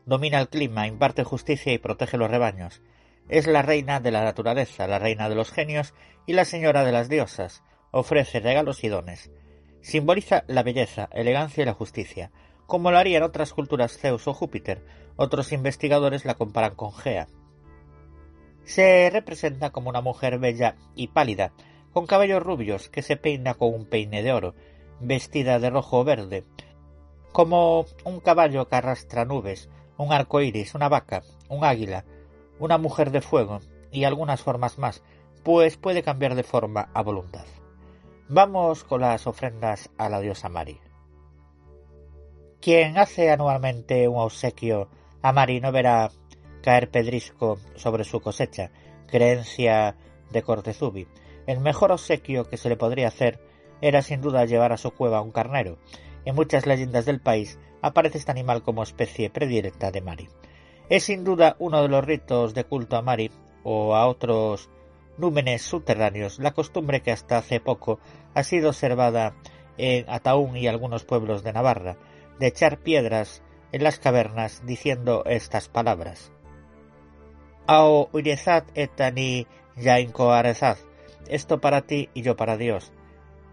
domina el clima, imparte justicia y protege los rebaños. Es la reina de la naturaleza, la reina de los genios y la señora de las diosas. Ofrece regalos y dones. Simboliza la belleza, elegancia y la justicia. Como lo harían otras culturas Zeus o Júpiter, otros investigadores la comparan con Gea. Se representa como una mujer bella y pálida, con cabellos rubios que se peina con un peine de oro, vestida de rojo o verde, como un caballo que arrastra nubes, un arco iris, una vaca, un águila, una mujer de fuego y algunas formas más, pues puede cambiar de forma a voluntad. Vamos con las ofrendas a la diosa Mari. Quien hace anualmente un obsequio a Mari no verá caer pedrisco sobre su cosecha, creencia de Cortezubi. El mejor obsequio que se le podría hacer era sin duda llevar a su cueva un carnero. En muchas leyendas del país aparece este animal como especie predilecta de Mari. Es sin duda uno de los ritos de culto a Mari o a otros númenes subterráneos, la costumbre que hasta hace poco ha sido observada en Ataún y algunos pueblos de Navarra, de echar piedras en las cavernas diciendo estas palabras. Ao etani esto para ti y yo para Dios.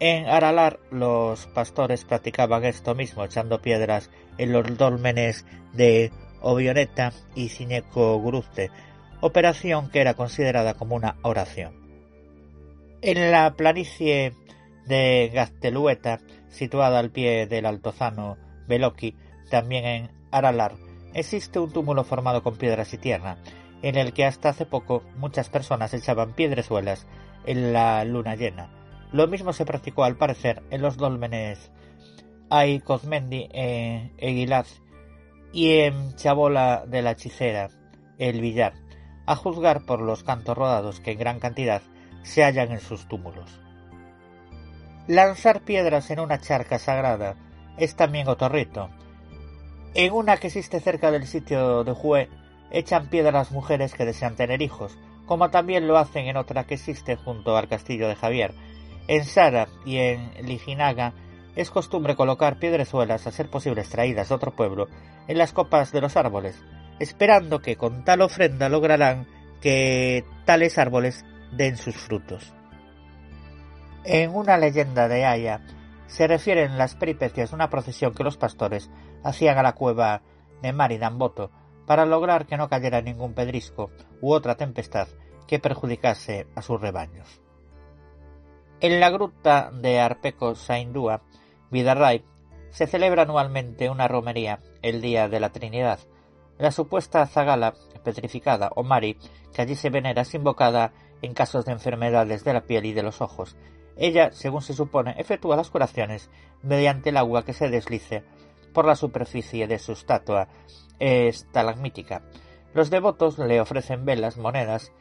En Aralar los pastores practicaban esto mismo, echando piedras en los dólmenes de Ovioneta y Cineco Gruste, operación que era considerada como una oración. En la planicie de Gaztelueta, situada al pie del altozano Beloki, también en Aralar, existe un túmulo formado con piedras y tierra, en el que hasta hace poco muchas personas echaban piedrezuelas en la luna llena, lo mismo se practicó al parecer en los dólmenes Ay Cosmendi en Eguilaz y en Chabola de la Hechicera, el Villar, a juzgar por los cantos rodados que en gran cantidad se hallan en sus túmulos. Lanzar piedras en una charca sagrada es también otro rito. En una que existe cerca del sitio de Jue, echan piedras las mujeres que desean tener hijos, como también lo hacen en otra que existe junto al castillo de Javier, en Sara y en Lijinaga es costumbre colocar piedrezuelas a ser posible extraídas de otro pueblo en las copas de los árboles, esperando que con tal ofrenda lograrán que tales árboles den sus frutos. En una leyenda de Haya se refieren las peripecias de una procesión que los pastores hacían a la cueva de Maridamboto para lograr que no cayera ningún pedrisco u otra tempestad que perjudicase a sus rebaños. En la gruta de Arpeco Saindúa, Vidarray, se celebra anualmente una romería el Día de la Trinidad. La supuesta zagala petrificada o mari que allí se venera es invocada en casos de enfermedades de la piel y de los ojos. Ella, según se supone, efectúa las curaciones mediante el agua que se deslice por la superficie de su estatua estalagmítica. Los devotos le ofrecen velas, monedas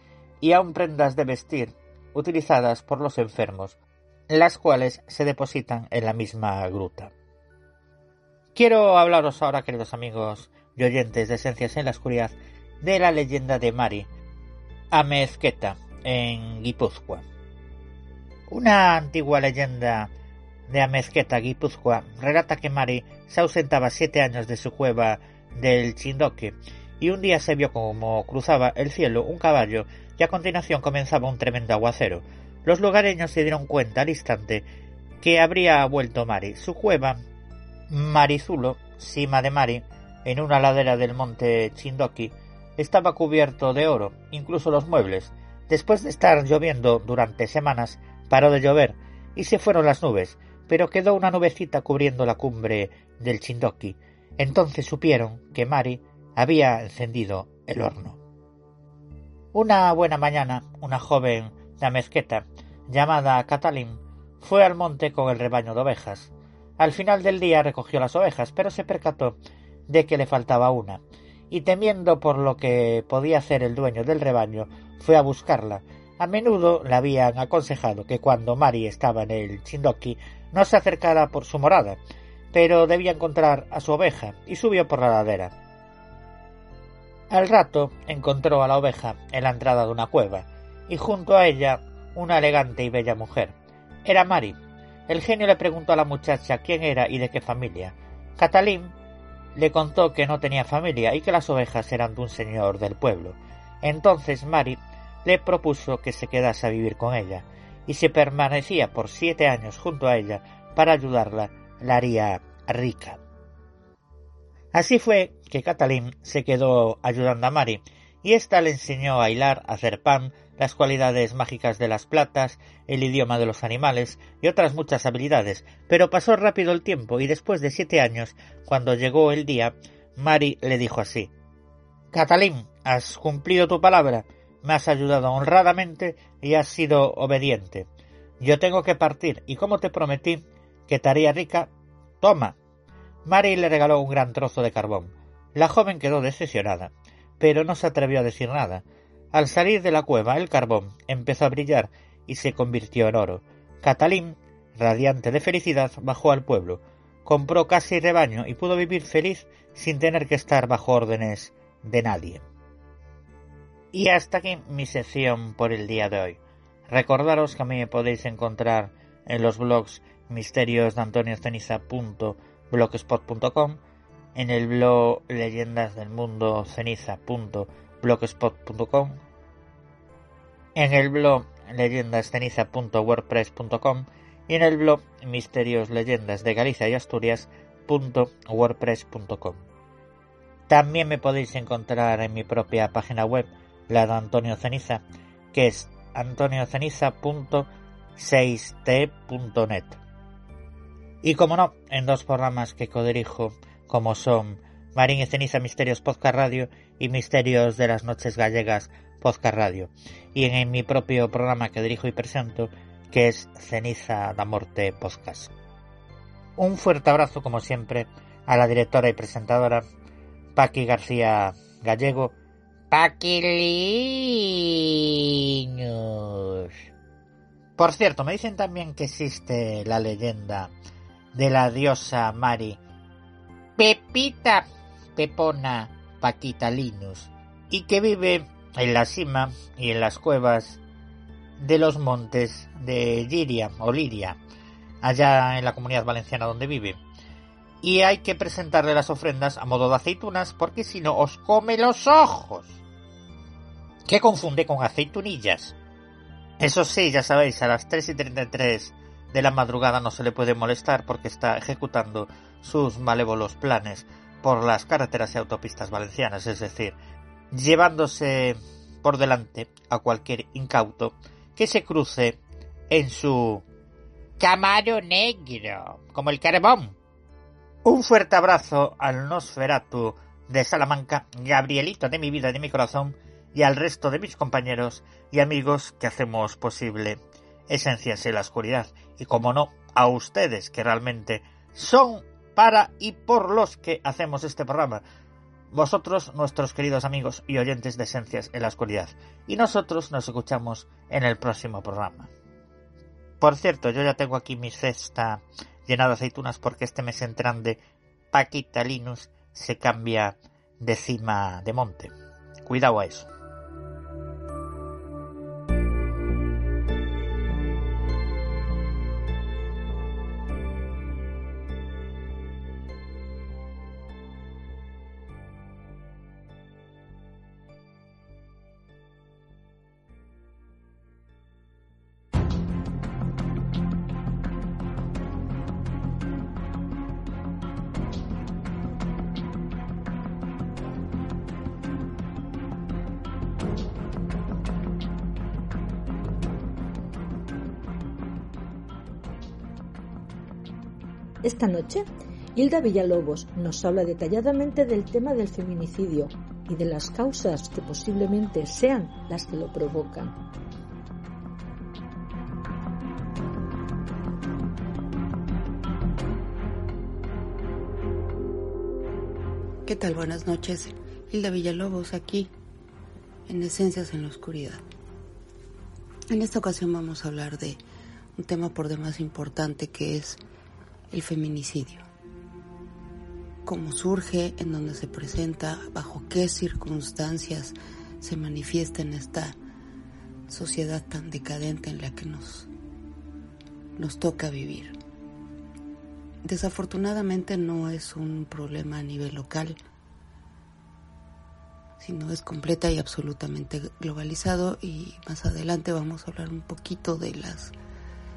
y aun prendas de vestir utilizadas por los enfermos, las cuales se depositan en la misma gruta. Quiero hablaros ahora, queridos amigos, y oyentes de Esencias en la Oscuridad de la leyenda de Mari, Amezqueta, en Guipúzcoa. Una antigua leyenda de Amezqueta, Guipúzcoa, relata que Mari se ausentaba siete años de su cueva del Chindoque y un día se vio como cruzaba el cielo un caballo y a continuación comenzaba un tremendo aguacero. Los lugareños se dieron cuenta al instante que habría vuelto Mari. Su cueva, Marizulo, cima de Mari, en una ladera del monte Chindoki, estaba cubierto de oro, incluso los muebles. Después de estar lloviendo durante semanas, paró de llover y se fueron las nubes, pero quedó una nubecita cubriendo la cumbre del Chindoki. Entonces supieron que Mari había encendido el horno. Una buena mañana, una joven de mezqueta llamada Catalín fue al monte con el rebaño de ovejas. Al final del día recogió las ovejas, pero se percató de que le faltaba una, y temiendo por lo que podía hacer el dueño del rebaño, fue a buscarla. A menudo le habían aconsejado que cuando Mari estaba en el Chindoki no se acercara por su morada, pero debía encontrar a su oveja, y subió por la ladera. Al rato encontró a la oveja en la entrada de una cueva, y junto a ella una elegante y bella mujer. Era Mari. El genio le preguntó a la muchacha quién era y de qué familia. Catalín le contó que no tenía familia y que las ovejas eran de un señor del pueblo. Entonces Mari le propuso que se quedase a vivir con ella, y si permanecía por siete años junto a ella para ayudarla, la haría rica. Así fue que Catalín se quedó ayudando a Mari, y ésta le enseñó a hilar, a hacer pan, las cualidades mágicas de las platas, el idioma de los animales y otras muchas habilidades, pero pasó rápido el tiempo y después de siete años, cuando llegó el día, Mari le dijo así Catalín, has cumplido tu palabra, me has ayudado honradamente y has sido obediente. Yo tengo que partir y como te prometí que te haría rica, toma. Mari le regaló un gran trozo de carbón. La joven quedó decepcionada, pero no se atrevió a decir nada. Al salir de la cueva, el carbón empezó a brillar y se convirtió en oro. Catalín, radiante de felicidad, bajó al pueblo, compró casi rebaño y pudo vivir feliz sin tener que estar bajo órdenes de nadie. Y hasta aquí mi sección por el día de hoy. Recordaros que me podéis encontrar en los blogs misterios de Antonio en el blog leyendas del mundo blogspot.com, en el blog leyendasceniza.wordpress.com y en el blog misterios leyendas de Galicia y Asturias.wordpress.com. También me podéis encontrar en mi propia página web, la de Antonio Ceniza, que es antonioceniza.6t.net. Y como no, en dos programas que codirijo, como son Marín y Ceniza Misterios Podcast Radio y Misterios de las Noches Gallegas Podcast Radio. Y en, mi propio programa que dirijo y presento, que es Ceniza da Morte Podcast. Un fuerte abrazo, como siempre, a la directora y presentadora Paqui García Gallego. Paquiliños. Por cierto, me dicen también que existe la leyenda de la diosa Mari Pepita Pepona Paquita Linus y que vive en la cima y en las cuevas de los montes de Liria o Liria, allá en la comunidad valenciana donde vive. Y hay que presentarle las ofrendas a modo de aceitunas porque si no os come los ojos. ¿Qué confunde con aceitunillas? Eso sí, ya sabéis, a las 3 y 33 de la madrugada no se le puede molestar porque está ejecutando sus malévolos planes por las carreteras y autopistas valencianas, es decir, llevándose por delante a cualquier incauto que se cruce en su Camaro negro, como el carbón. Un fuerte abrazo al Nosferatu de Salamanca, Gabrielito de mi vida y de mi corazón, y al resto de mis compañeros y amigos que hacemos posible Esencias en la Oscuridad. Y como no, a ustedes que realmente son para y por los que hacemos este programa. Vosotros, nuestros queridos amigos y oyentes de Esencias en la Oscuridad. Y nosotros nos escuchamos en el próximo programa. Por cierto, yo ya tengo aquí mi cesta llena de aceitunas porque este mes entrante Paquita Linus se cambia de cima de monte. Cuidado a eso. Hilda Villalobos nos habla detalladamente del tema del feminicidio y de las causas que posiblemente sean las que lo provocan. ¿Qué tal? Buenas noches. Hilda Villalobos aquí, en Esencias en la Oscuridad. En esta ocasión vamos a hablar de un tema por demás importante que es el feminicidio. Cómo surge, en dónde se presenta, bajo qué circunstancias se manifiesta en esta sociedad tan decadente en la que nos, nos toca vivir. Desafortunadamente no es un problema a nivel local, sino es completa y absolutamente globalizado y más adelante vamos a hablar un poquito de las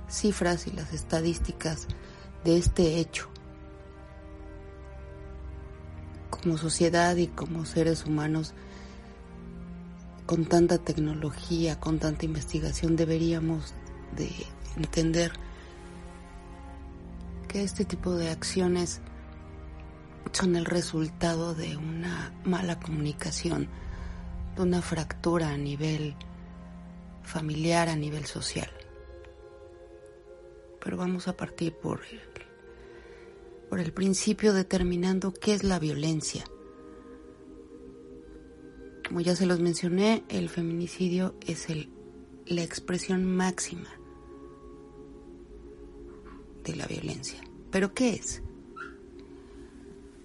cifras y las estadísticas de este hecho. Como sociedad y como seres humanos, con tanta tecnología, con tanta investigación, deberíamos de entender que este tipo de acciones son el resultado de una mala comunicación, de una fractura a nivel familiar, a nivel social. Pero vamos a partir por por el principio determinando qué es la violencia. Como ya se los mencioné, el feminicidio es el, la expresión máxima de la violencia. ¿Pero qué es?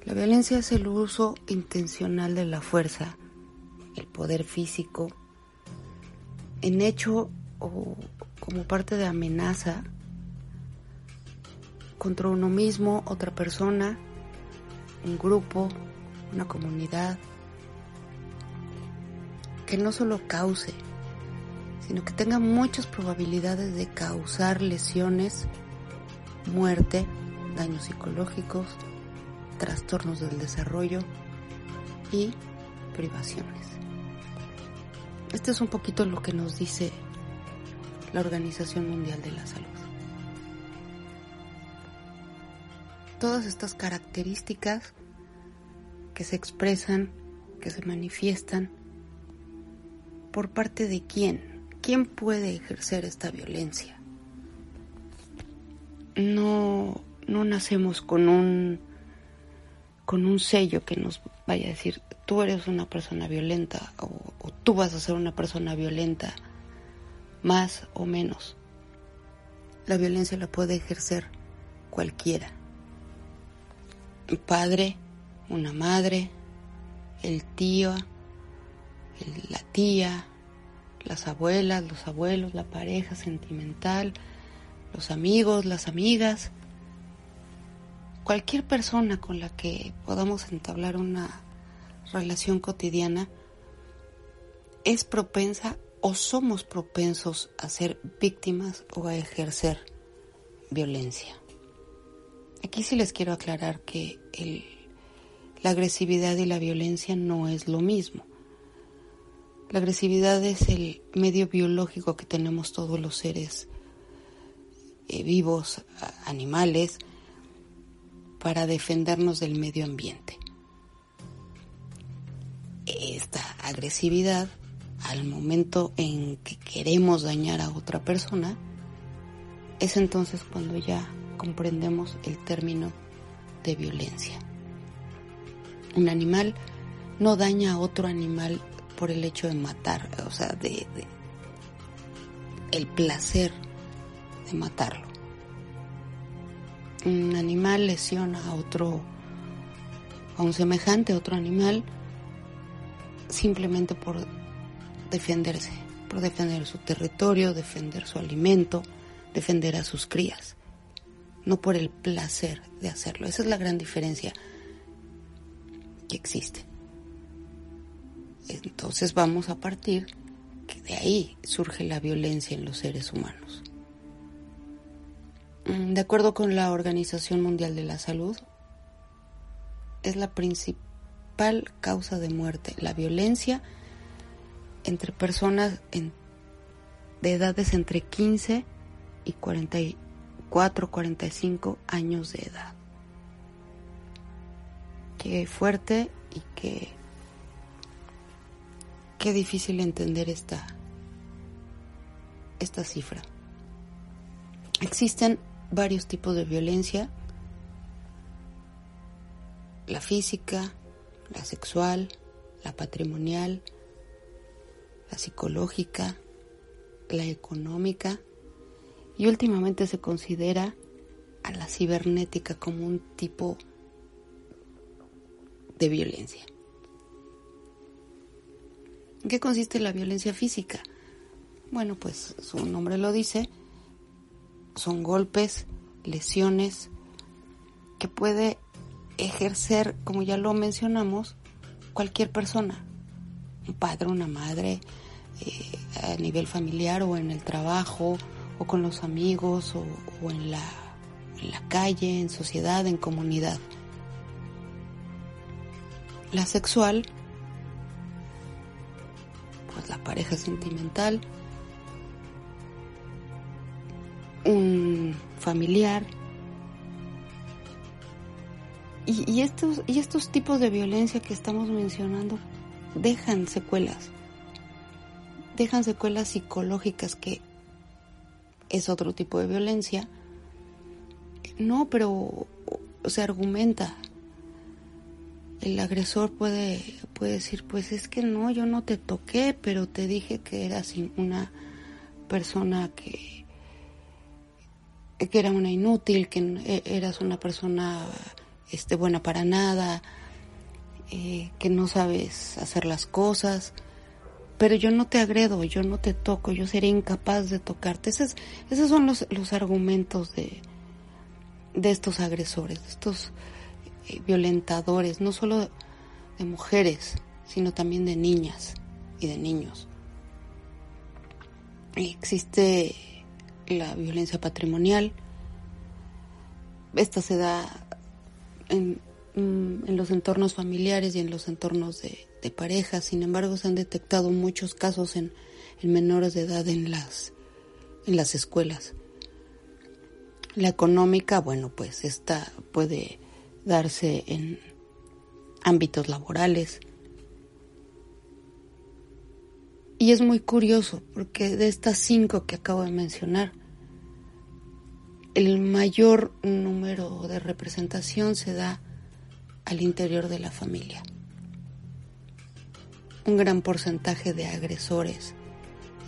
La violencia es el uso intencional de la fuerza, el poder físico, en hecho o como parte de amenaza contra uno mismo, otra persona, un grupo, una comunidad, que no solo cause, sino que tenga muchas probabilidades de causar lesiones, muerte, daños psicológicos, trastornos del desarrollo y privaciones. Este es un poquito lo que nos dice la Organización Mundial de la Salud. Todas estas características que se expresan, que se manifiestan, ¿por parte de quién? ¿Quién puede ejercer esta violencia? No, no nacemos con un con un sello que nos vaya a decir, tú eres una persona violenta o, o, tú vas a ser una persona violenta, más o menos. La violencia la puede ejercer cualquiera. Un padre, una madre, el tío, la tía, las abuelas, los abuelos, la pareja sentimental, los amigos, las amigas, cualquier persona con la que podamos entablar una relación cotidiana es propensa o somos propensos a ser víctimas o a ejercer violencia. Aquí sí les quiero aclarar que la agresividad y la violencia no es lo mismo. La agresividad es el medio biológico que tenemos todos los seres eh, vivos, animales, para defendernos del medio ambiente. Esta agresividad, al momento en que queremos dañar a otra persona, es entonces cuando ya comprendemos el término de violencia. Un animal no daña a otro animal por el hecho de matar, o sea, de, el placer de matarlo un animal lesiona a otro, a un semejante, a otro animal, simplemente por defenderse, por defender su territorio, defender su alimento, defender a sus crías, no por el placer de hacerlo. Esa es la gran diferencia que existe. Entonces vamos a partir que de ahí surge la violencia en los seres humanos. Mm, de acuerdo con la Organización Mundial de la Salud, es la principal causa de muerte, la violencia entre personas de edades entre 15 y 44, 45 años de edad. Qué fuerte y qué, qué difícil entender esta, esta cifra. Existen varios tipos de violencia, la física, la sexual, la patrimonial, la psicológica, la económica y últimamente se considera a la cibernética como un tipo de violencia. ¿En qué consiste la violencia física? Bueno, pues su nombre lo dice, son golpes, lesiones que puede ejercer, como ya lo mencionamos, cualquier persona, un padre, una madre, eh, a nivel familiar o en el trabajo o con los amigos o, en, la, calle, en sociedad, en comunidad. La sexual, pues la pareja sentimental, un familiar. Y, estos, y estos tipos de violencia que estamos mencionando dejan secuelas. Dejan secuelas psicológicas que es otro tipo de violencia. No, pero se argumenta. El agresor puede, puede decir, pues es que no, yo no te toqué, pero te dije que eras una persona que que era una inútil, que e, eras una persona este, buena para nada, eh, que no sabes hacer las cosas, pero yo no te agredo, yo no te toco, yo sería incapaz de tocarte. Esos, esos son los, los argumentos de, de estos agresores, de estos eh, violentadores, no solo de mujeres, sino también de niñas y de niños. Existe la violencia patrimonial. Esta se da en, mm, en los entornos familiares y en los entornos de, de parejas. Sin embargo, se han detectado muchos casos en, en menores de edad en las escuelas. La económica, bueno, pues esta puede darse en ámbitos laborales, Y es muy curioso porque de estas cinco que acabo de mencionar, el mayor número de representación se da al interior de la familia. Un gran porcentaje de agresores,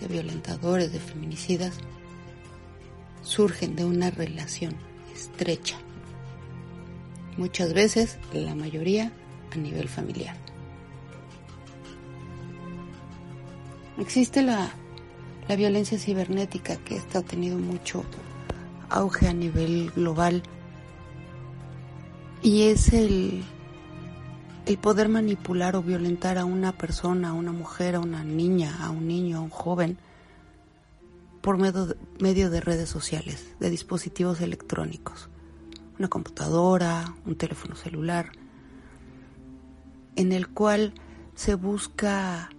de violentadores, de feminicidas, surgen de una relación estrecha. Muchas veces, la mayoría, a nivel familiar. Existe la, violencia cibernética que está tenido mucho auge a nivel global y es el, el poder manipular o violentar a una persona, a una mujer, a una niña, a un niño, a un joven por medio de, medio de redes sociales, de dispositivos electrónicos, una computadora, un teléfono celular, en el cual se busca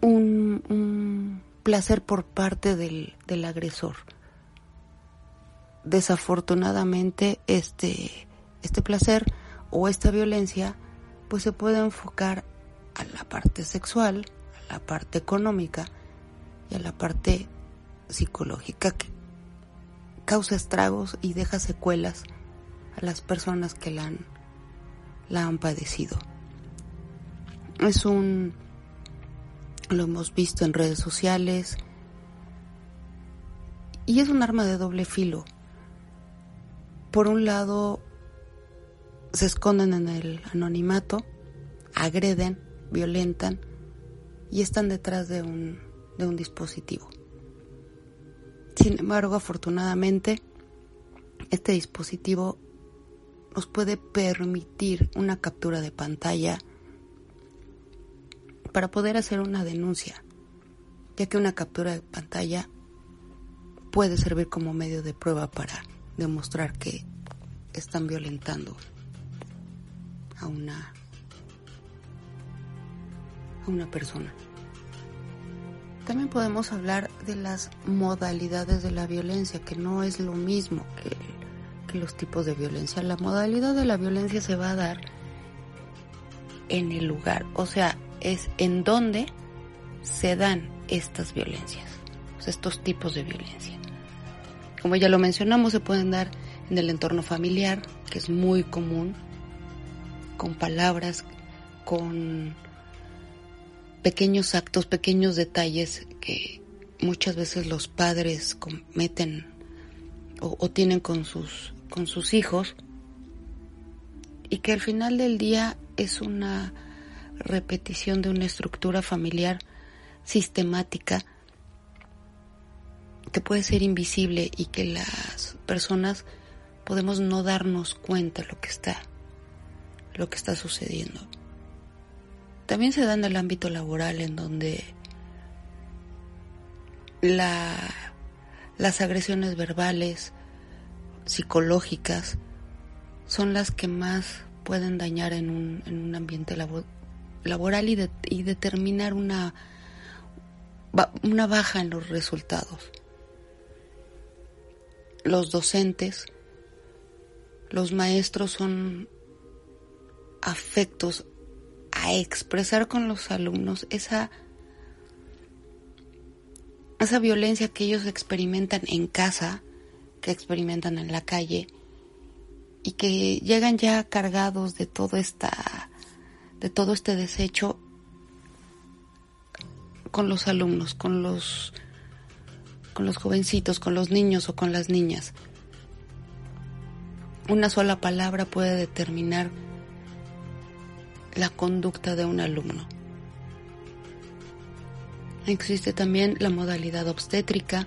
un, placer por parte del, del agresor. Desafortunadamente, este, este placer o esta violencia pues se puede enfocar a la parte sexual, a la parte económica y a la parte psicológica que causa estragos y deja secuelas a las personas que la han, la han padecido. Es un lo hemos visto en redes sociales y es un arma de doble filo. Por un lado, se esconden en el anonimato, agreden, violentan y están detrás de un, de un dispositivo. Sin embargo, afortunadamente, este dispositivo nos puede permitir una captura de pantalla para poder hacer una denuncia, ya que una captura de pantalla puede servir como medio de prueba para demostrar que están violentando a una a una persona. También podemos hablar de las modalidades de la violencia, que no es lo mismo que, que los tipos de violencia. La modalidad de la violencia se va a dar en el lugar, o sea, es en donde se dan estas violencias, estos tipos de violencia. Como ya lo mencionamos, se pueden dar en el entorno familiar, que es muy común, con palabras, con pequeños actos, pequeños detalles que muchas veces los padres cometen o, tienen con sus, con sus hijos y que al final del día es una repetición de una estructura familiar sistemática que puede ser invisible y que las personas podemos no darnos cuenta lo que está lo que está sucediendo. También se da en el ámbito laboral en donde la, las agresiones verbales, psicológicas, son las que más pueden dañar en un, en un ambiente labo, laboral y, y determinar una, una baja en los resultados. Los docentes, los maestros son afectos a expresar con los alumnos esa esa violencia que ellos experimentan en casa, que experimentan en la calle y que llegan ya cargados de todo esta de todo este desecho con los alumnos, con los con los jovencitos, con los niños o con las niñas. Una sola palabra puede determinar la conducta de un alumno. Existe también la modalidad obstétrica,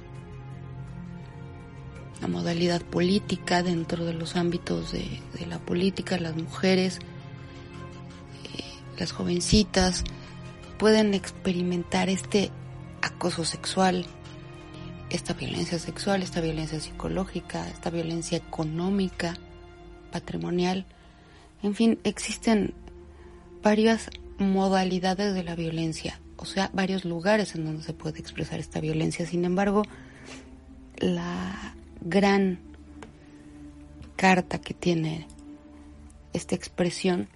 la modalidad política dentro de los ámbitos de, la política, las mujeres, eh, las jovencitas pueden experimentar este acoso sexual, esta violencia sexual, esta violencia psicológica, esta violencia económica, patrimonial. En fin, existen varias modalidades de la violencia, o sea, varios lugares en donde se puede expresar esta violencia. Sin embargo, la gran carta que tiene esta expresión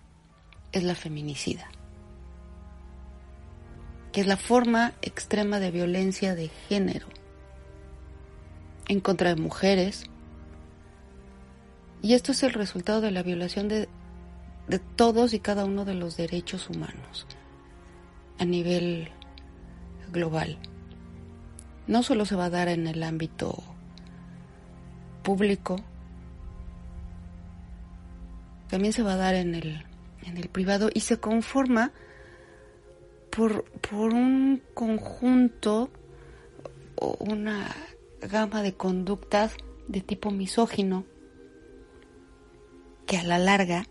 es la feminicida, que es la forma extrema de violencia de género en contra de mujeres. Y esto es el resultado de la violación de de todos y cada uno de los derechos humanos a nivel global. No solo se va a dar en el ámbito público, también se va a dar en el, en el privado y se conforma por, por un conjunto o una gama de conductas de tipo misógino que a la larga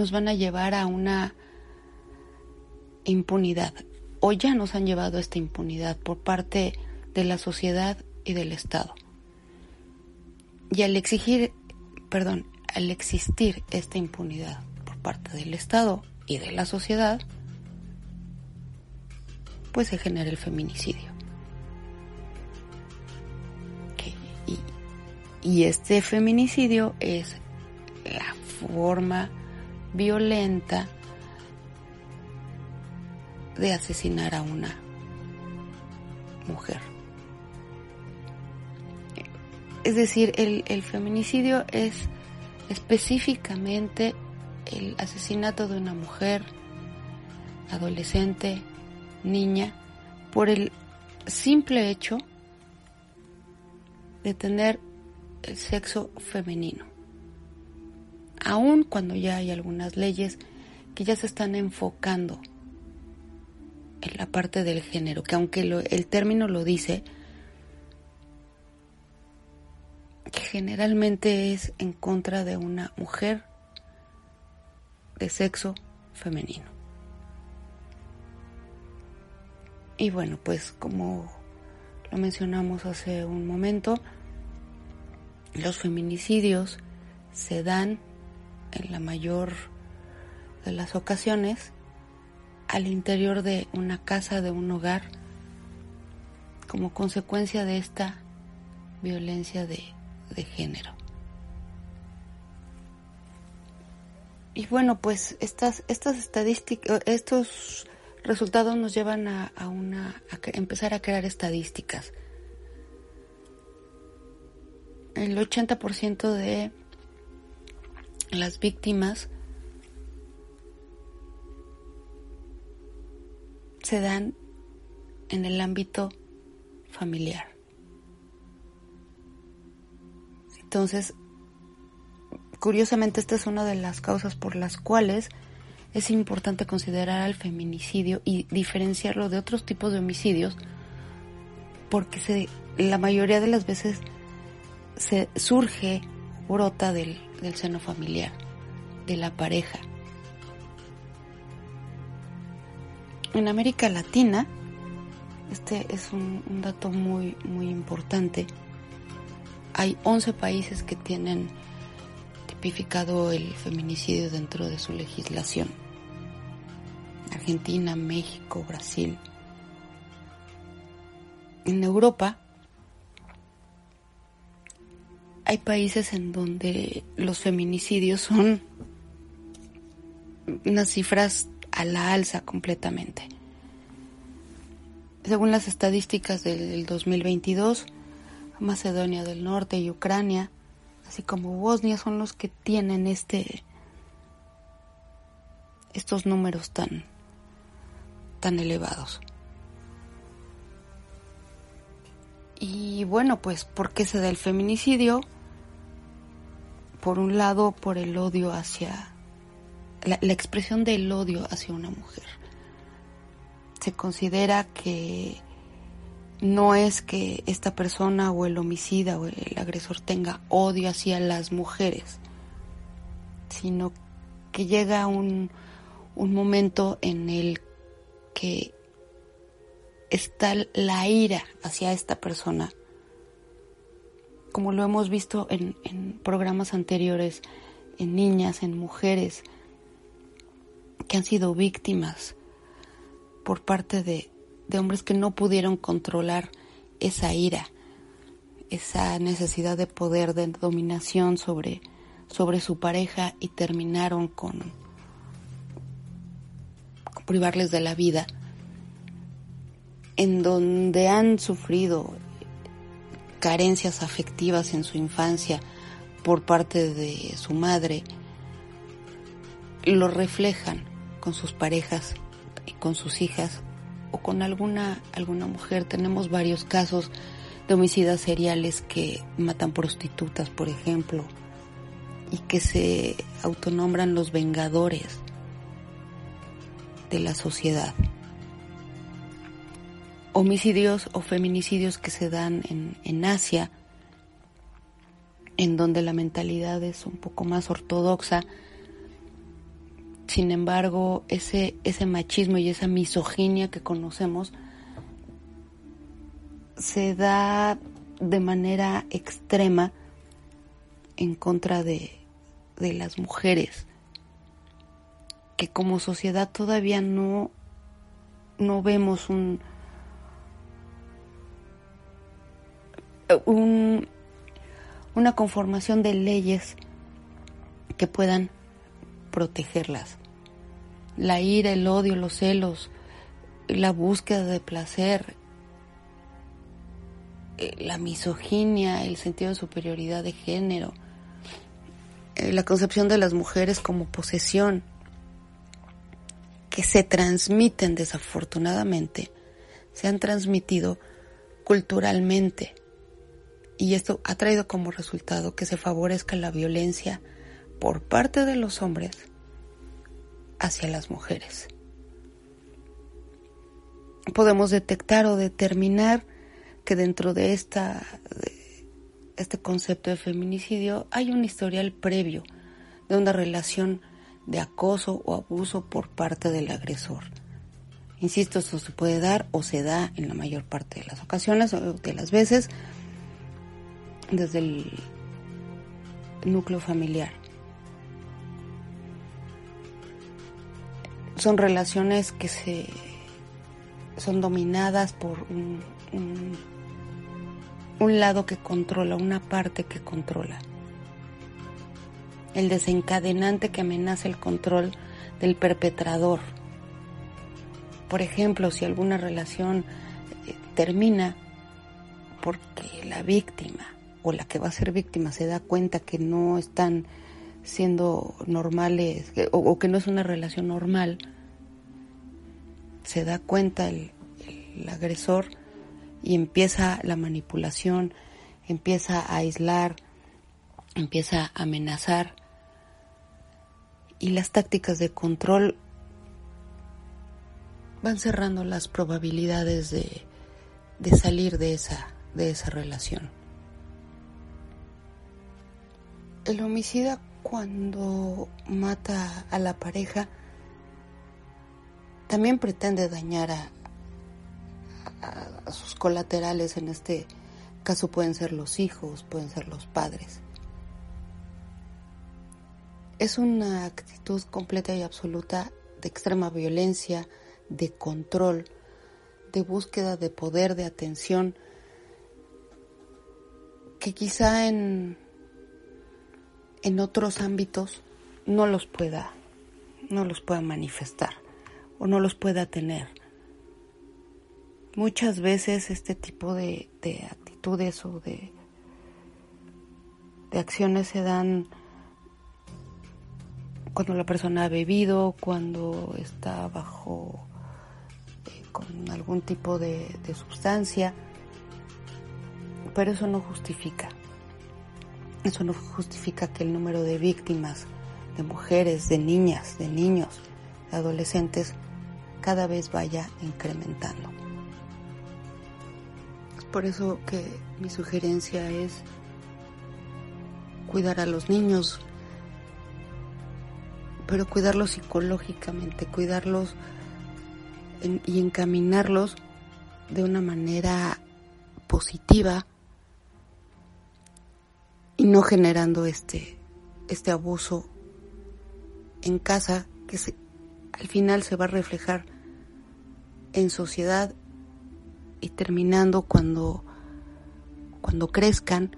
nos van a llevar a una impunidad o ya nos han llevado a esta impunidad por parte de la sociedad y del Estado. Y al exigir, perdón, al existir esta impunidad por parte del Estado y de la sociedad, pues se genera el feminicidio. Y, y este feminicidio es la forma violenta de asesinar a una mujer. Es decir, el, el, feminicidio es específicamente el asesinato de una mujer, adolescente, niña, por el simple hecho de tener el sexo femenino aun cuando ya hay algunas leyes que ya se están enfocando en la parte del género, que aunque el término lo dice, que generalmente es en contra de una mujer de sexo femenino. Y bueno, pues como lo mencionamos hace un momento, los feminicidios se dan en la mayor de las ocasiones al interior de una casa, de un hogar, como consecuencia de esta violencia de, género. Y bueno, pues estas, estas estadísticas, estos resultados nos llevan a, una, a empezar a crear estadísticas. El 80% de las víctimas se dan en el ámbito familiar. Entonces, curiosamente esta es una de las causas por las cuales es importante considerar al feminicidio y diferenciarlo de otros tipos de homicidios porque se, la mayoría de las veces se surge, brota del, del seno familiar, de la pareja. En América Latina, este es un, dato muy, muy importante, hay 11 países que tienen tipificado el feminicidio dentro de su legislación. Argentina, México, Brasil. En Europa hay países en donde los feminicidios son unas cifras a la alza completamente. Según las estadísticas del 2022, Macedonia del Norte y Ucrania, así como Bosnia, son los que tienen este estos números tan tan elevados. Y bueno, pues ¿por qué se da el feminicidio? Por un lado, por el odio hacia la, expresión del odio hacia una mujer. Se considera que no es que esta persona o el homicida o el agresor tenga odio hacia las mujeres, sino que llega un, un momento en el que está la ira hacia esta persona, como lo hemos visto en, en programas anteriores, en niñas, en mujeres, que han sido víctimas por parte de, hombres que no pudieron controlar esa ira, esa necesidad de poder, de dominación sobre, sobre su pareja y terminaron con, con privarles de la vida, en donde han sufrido carencias afectivas en su infancia por parte de su madre, lo reflejan con sus parejas con sus hijas o con alguna, alguna mujer. Tenemos varios casos de homicidas seriales que matan prostitutas, por ejemplo, y que se autonombran los vengadores de la sociedad. Homicidios o feminicidios que se dan en, en Asia, en donde la mentalidad es un poco más ortodoxa, sin embargo, ese, ese machismo y esa misoginia que conocemos se da de manera extrema en contra de, de las mujeres, que como sociedad todavía no, no vemos un, un, una conformación de leyes que puedan protegerlas la ira, el odio, los celos, la búsqueda de placer, eh, la misoginia, el sentido de superioridad de género, eh, la concepción de las mujeres como posesión, que se transmiten desafortunadamente, se han transmitido culturalmente. Y esto ha traído como resultado que se favorezca la violencia por parte de los hombres hacia las mujeres. Podemos detectar o determinar que dentro de, esta, este concepto de feminicidio hay un historial previo de una relación de acoso o abuso por parte del agresor. Insisto, esto se puede dar o se da en la mayor parte de las ocasiones o de las veces desde el núcleo familiar. Son relaciones que se son dominadas por un, un, lado que controla, una parte que controla. El desencadenante que amenaza el control del perpetrador. Por ejemplo, si alguna relación eh, termina porque la víctima o la que va a ser víctima se da cuenta que no están siendo normales o, que no es una relación normal, se da cuenta el, agresor y empieza la manipulación, empieza a aislar, empieza a amenazar y las tácticas de control van cerrando las probabilidades de, de salir de esa, de esa relación. El homicida cuando mata a la pareja también pretende dañar a, sus colaterales, en este caso pueden ser los hijos, pueden ser los padres. Es una actitud completa y absoluta de extrema violencia, de control, de búsqueda de poder, de atención, que quizá en en otros ámbitos no los pueda, no los pueda manifestar o no los pueda tener. Muchas veces este tipo de, de actitudes o de, de acciones se dan cuando la persona ha bebido, cuando está bajo eh, con algún tipo de, de sustancia, pero eso no justifica eso no justifica que el número de víctimas, de mujeres, de niñas, de niños, de adolescentes, cada vez vaya incrementando. Es por eso que mi sugerencia es cuidar a los niños, pero cuidarlos psicológicamente, cuidarlos y encaminarlos de una manera positiva y no generando este, este abuso en casa que se, al final se va a reflejar en sociedad y terminando cuando, cuando crezcan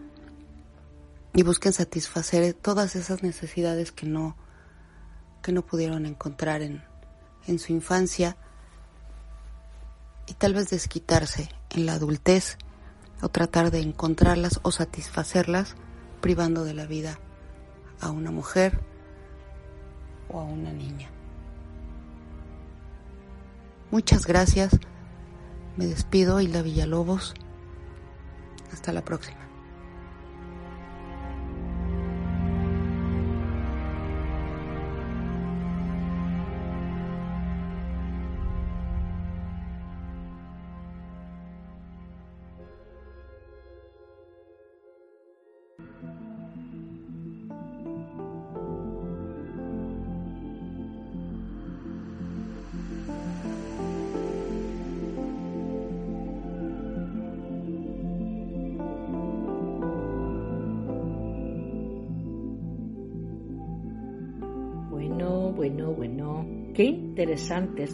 y busquen satisfacer todas esas necesidades que no, que no pudieron encontrar en, en su infancia y tal vez desquitarse en la adultez o tratar de encontrarlas o satisfacerlas privando de la vida a una mujer o a una niña. Muchas gracias. Me despido, la Villalobos. Hasta la próxima.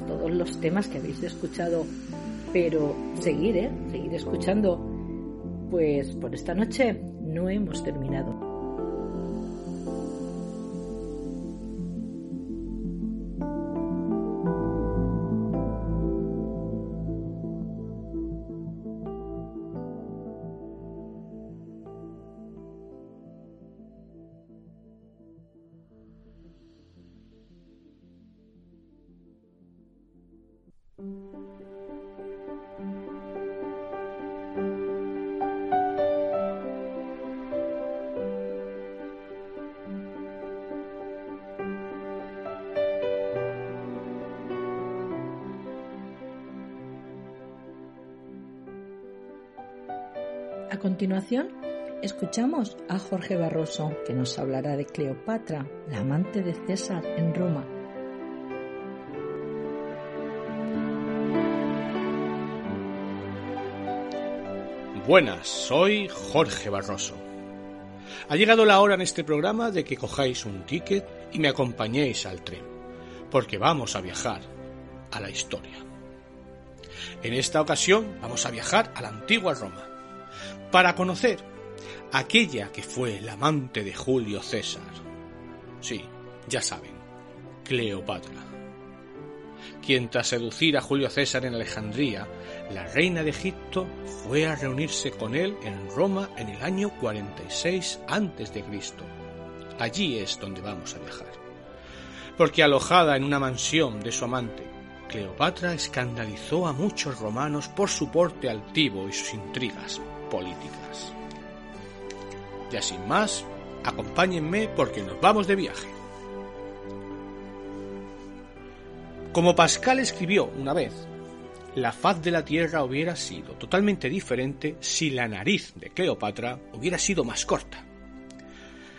Todos los temas que habéis escuchado. Pero seguir, ¿eh? Seguir escuchando. Pues por esta noche no hemos terminado. Continuación, escuchamos a Jorge Barroso, que nos hablará de Cleopatra, la amante de César en Roma. Buenas, soy Jorge Barroso. Ha llegado la hora en este programa de que cojáis un ticket y me acompañéis al tren, porque vamos a viajar a la historia. En esta ocasión vamos a viajar a la antigua Roma, para conocer aquella que fue la amante de Julio César. Sí, ya saben, Cleopatra. Quien tras seducir a Julio César en Alejandría, la reina de Egipto fue a reunirse con él en Roma en el año 46 a.C. Allí es donde vamos a viajar. Porque alojada en una mansión de su amante, Cleopatra escandalizó a muchos romanos por su porte altivo y sus intrigas políticas. Ya sin más, acompáñenme porque nos vamos de viaje. Como Pascal escribió una vez, la faz de la Tierra hubiera sido totalmente diferente si la nariz de Cleopatra hubiera sido más corta.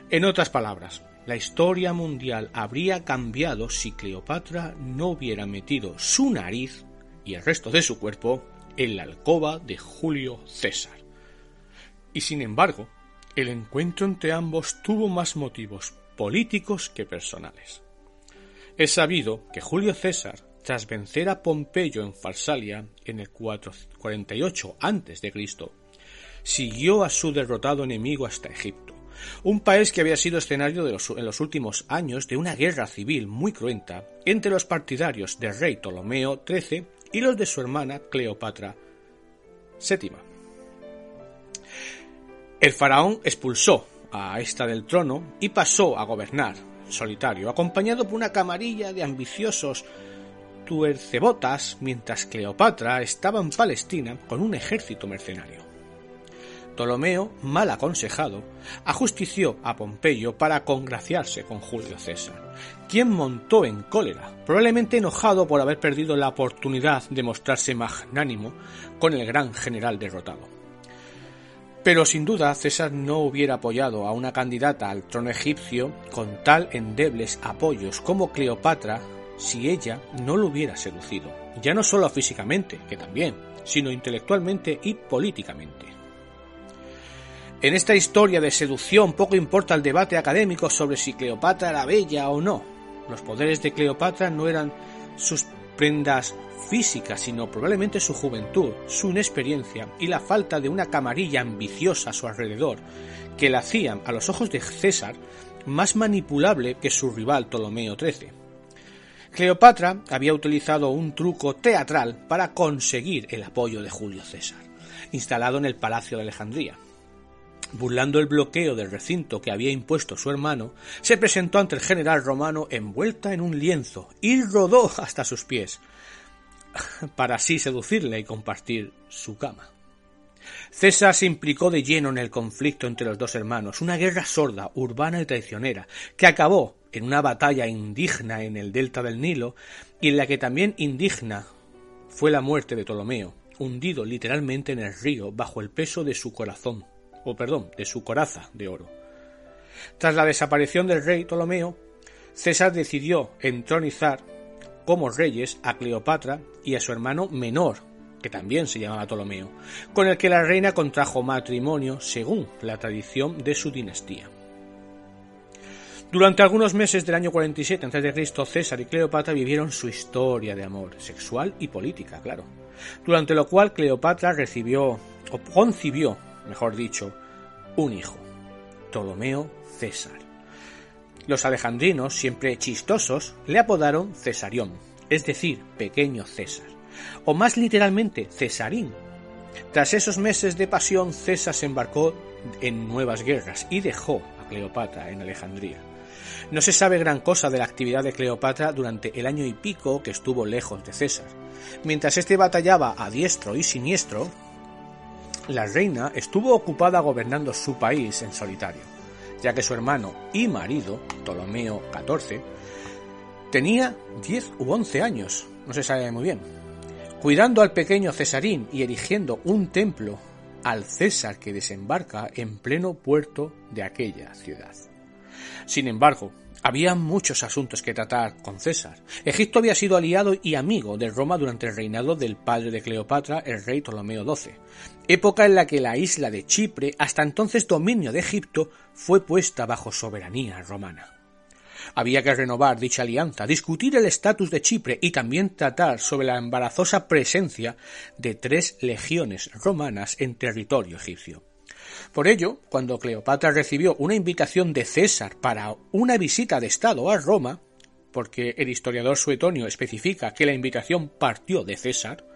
En otras palabras, la historia mundial habría cambiado si Cleopatra no hubiera metido su nariz y el resto de su cuerpo en la alcoba de Julio César. Y sin embargo, el encuentro entre ambos tuvo más motivos políticos que personales. Es sabido que Julio César, tras vencer a Pompeyo en Farsalia en el 448 a.C., siguió a su derrotado enemigo hasta Egipto, un país que había sido escenario en los últimos años de una guerra civil muy cruenta entre los partidarios del rey Ptolomeo XIII y los de su hermana Cleopatra VII. El faraón expulsó a esta del trono y pasó a gobernar solitario, acompañado por una camarilla de ambiciosos tuercebotas, mientras Cleopatra estaba en Palestina con un ejército mercenario. Ptolomeo, mal aconsejado, ajustició a Pompeyo para congraciarse con Julio César, quien montó en cólera, probablemente enojado por haber perdido la oportunidad de mostrarse magnánimo con el gran general derrotado. Pero sin duda César no hubiera apoyado a una candidata al trono egipcio con tal endebles apoyos como Cleopatra si ella no lo hubiera seducido, ya no solo físicamente, que también, sino intelectualmente y políticamente. En esta historia de seducción poco importa el debate académico sobre si Cleopatra era bella o no. Los poderes de Cleopatra no eran sus prendas física, sino probablemente su juventud, su inexperiencia y la falta de una camarilla ambiciosa a su alrededor, que la hacían, a los ojos de César, más manipulable que su rival Ptolomeo XIII. Cleopatra había utilizado un truco teatral para conseguir el apoyo de Julio César, instalado en el Palacio de Alejandría. Burlando el bloqueo del recinto que había impuesto su hermano, se presentó ante el general romano envuelta en un lienzo y rodó hasta sus pies, para así seducirle y compartir su cama. César se implicó de lleno en el conflicto entre los dos hermanos, una guerra sorda, urbana y traicionera, que acabó en una batalla indigna en el delta del Nilo y en la que también indigna fue la muerte de Ptolomeo, hundido literalmente en el río bajo el peso de su corazón, o perdón, de su coraza de oro. Tras la desaparición del rey Ptolomeo, César decidió entronizar como reyes a Cleopatra y a su hermano menor, que también se llamaba Ptolomeo, con el que la reina contrajo matrimonio según la tradición de su dinastía. Durante algunos meses del año 47 a.C., César y Cleopatra vivieron su historia de amor, sexual y política, claro, durante lo cual Cleopatra recibió, o concibió, mejor dicho, un hijo, Ptolomeo César. Los alejandrinos, siempre chistosos, le apodaron Cesarión, es decir, pequeño César, o más literalmente Cesarín. Tras esos meses de pasión, César se embarcó en nuevas guerras y dejó a Cleopatra en Alejandría. No se sabe gran cosa de la actividad de Cleopatra durante el año y pico que estuvo lejos de César. Mientras éste batallaba a diestro y siniestro, la reina estuvo ocupada gobernando su país en solitario ya que su hermano y marido, Ptolomeo XIV, tenía 10 u 11 años, no se sabe muy bien, cuidando al pequeño Cesarín y erigiendo un templo al César que desembarca en pleno puerto de aquella ciudad. Sin embargo, había muchos asuntos que tratar con César. Egipto había sido aliado y amigo de Roma durante el reinado del padre de Cleopatra, el rey Ptolomeo XII, época en la que la isla de Chipre, hasta entonces dominio de Egipto, fue puesta bajo soberanía romana. Había que renovar dicha alianza, discutir el estatus de Chipre y también tratar sobre la embarazosa presencia de tres legiones romanas en territorio egipcio. Por ello, cuando Cleopatra recibió una invitación de César para una visita de Estado a Roma, porque el historiador Suetonio especifica que la invitación partió de César,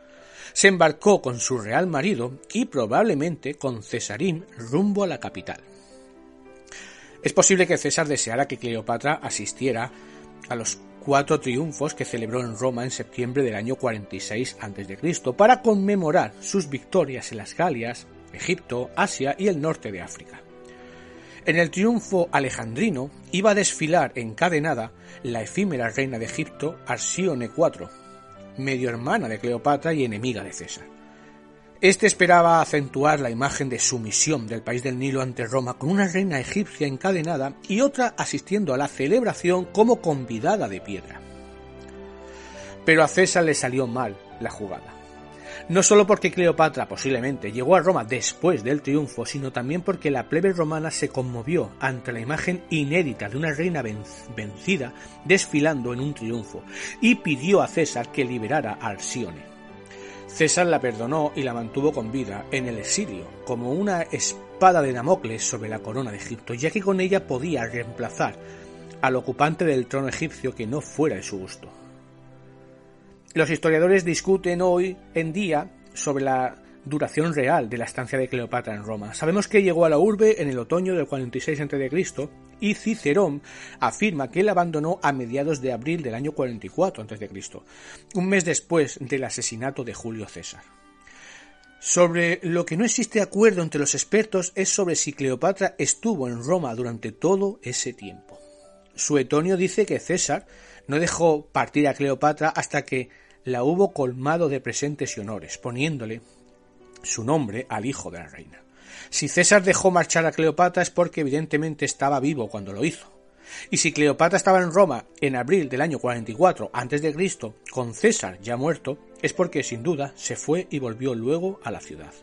se embarcó con su real marido y probablemente con Cesarín rumbo a la capital. Es posible que César deseara que Cleopatra asistiera a los cuatro triunfos que celebró en Roma en septiembre del año 46 a.C. para conmemorar sus victorias en las Galias, Egipto, Asia y el norte de África. En el triunfo alejandrino iba a desfilar encadenada la efímera reina de Egipto, Arsione IV, medio hermana de Cleopatra y enemiga de César. Este esperaba acentuar la imagen de sumisión del país del Nilo ante Roma con una reina egipcia encadenada y otra asistiendo a la celebración como convidada de piedra. Pero a César le salió mal la jugada no solo porque Cleopatra posiblemente llegó a Roma después del triunfo, sino también porque la plebe romana se conmovió ante la imagen inédita de una reina vencida desfilando en un triunfo y pidió a César que liberara a Arsione. César la perdonó y la mantuvo con vida en el exilio, como una espada de Damocles sobre la corona de Egipto, ya que con ella podía reemplazar al ocupante del trono egipcio que no fuera de su gusto. Los historiadores discuten hoy en día sobre la duración real de la estancia de Cleopatra en Roma. Sabemos que llegó a la urbe en el otoño del 46 a.C. y Cicerón afirma que él abandonó a mediados de abril del año 44 a.C., un mes después del asesinato de Julio César. Sobre lo que no existe acuerdo entre los expertos es sobre si Cleopatra estuvo en Roma durante todo ese tiempo. Suetonio dice que César no dejó partir a Cleopatra hasta que la hubo colmado de presentes y honores, poniéndole su nombre al hijo de la reina. Si César dejó marchar a Cleopatra es porque evidentemente estaba vivo cuando lo hizo. Y si Cleopatra estaba en Roma en abril del año 44 a.C., con César ya muerto, es porque sin duda se fue y volvió luego a la ciudad.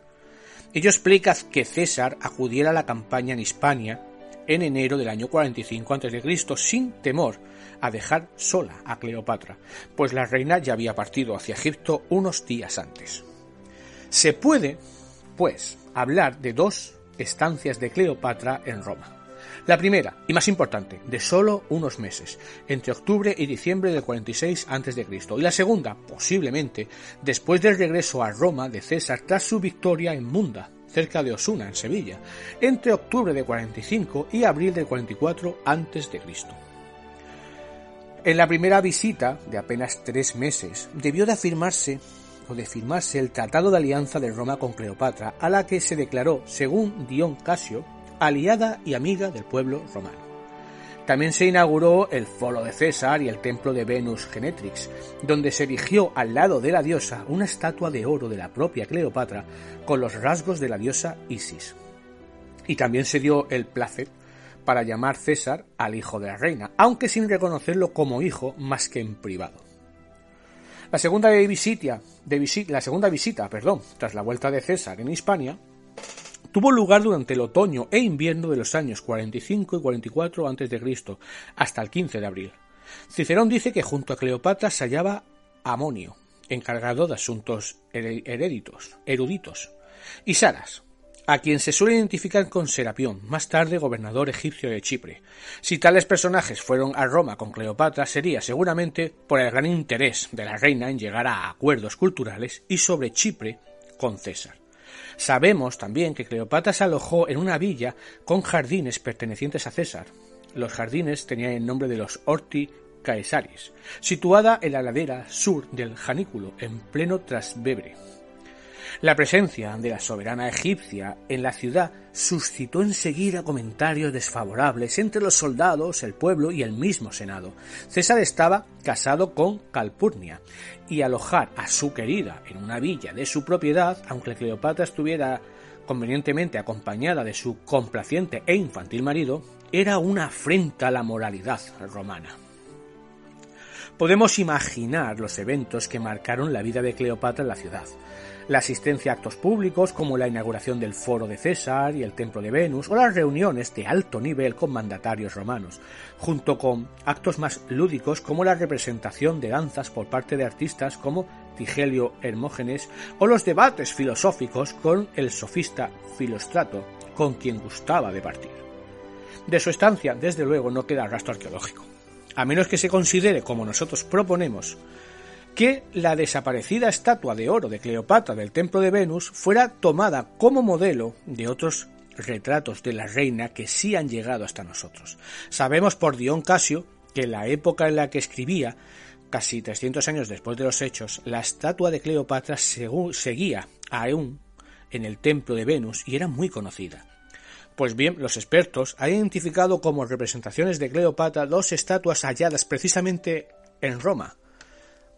Ello explica que César acudiera a la campaña en Hispania en enero del año 45 a.C. sin temor a dejar sola a Cleopatra, pues la reina ya había partido hacia Egipto unos días antes. Se puede, pues, hablar de dos estancias de Cleopatra en Roma. La primera, y más importante, de solo unos meses, entre octubre y diciembre del 46 a.C. Y la segunda, posiblemente, después del regreso a Roma de César tras su victoria en Munda, cerca de Osuna, en Sevilla, entre octubre de 45 y abril del 44 a.C. En la primera visita, de apenas tres meses, debió de afirmarse o de firmarse el Tratado de Alianza de Roma con Cleopatra, a la que se declaró, según Dion Casio, aliada y amiga del pueblo romano. También se inauguró el Foro de César y el templo de Venus Genetrix, donde se erigió al lado de la diosa una estatua de oro de la propia Cleopatra con los rasgos de la diosa Isis. Y también se dio el placer para llamar César al hijo de la reina, aunque sin reconocerlo como hijo más que en privado. La segunda visita, de la segunda visita, perdón, tras la vuelta de César en Hispania, tuvo lugar durante el otoño e invierno de los años 45 y 44 a.C., hasta el 15 de abril. Cicerón dice que junto a Cleopatra se hallaba Amonio, encargado de asuntos heréditos, eruditos, y Saras, a quien se suele identificar con Serapión, más tarde gobernador egipcio de Chipre. Si tales personajes fueron a Roma con Cleopatra sería seguramente por el gran interés de la reina en llegar a acuerdos culturales y sobre Chipre con César. Sabemos también que Cleopatra se alojó en una villa con jardines pertenecientes a César. Los jardines tenían el nombre de los Horti Caesaris, situada en la ladera sur del Janículo, en pleno Trasbebre. La presencia de la soberana egipcia en la ciudad suscitó enseguida comentarios desfavorables entre los soldados, el pueblo y el mismo Senado. César estaba casado con Calpurnia y alojar a su querida en una villa de su propiedad, aunque Cleopatra estuviera convenientemente acompañada de su complaciente e infantil marido, era una afrenta a la moralidad romana. Podemos imaginar los eventos que marcaron la vida de Cleopatra en la ciudad. La asistencia a actos públicos como la inauguración del Foro de César y el Templo de Venus o las reuniones de alto nivel con mandatarios romanos, junto con actos más lúdicos como la representación de danzas por parte de artistas como Tigelio Hermógenes o los debates filosóficos con el sofista Filostrato, con quien gustaba de partir. De su estancia, desde luego, no queda rastro arqueológico, a menos que se considere, como nosotros proponemos, que la desaparecida estatua de oro de Cleopatra del Templo de Venus fuera tomada como modelo de otros retratos de la reina que sí han llegado hasta nosotros. Sabemos por Dion Casio que en la época en la que escribía, casi 300 años después de los hechos, la estatua de Cleopatra seguía aún en el templo de Venus y era muy conocida. Pues bien, los expertos han identificado como representaciones de Cleopatra dos estatuas halladas precisamente en Roma.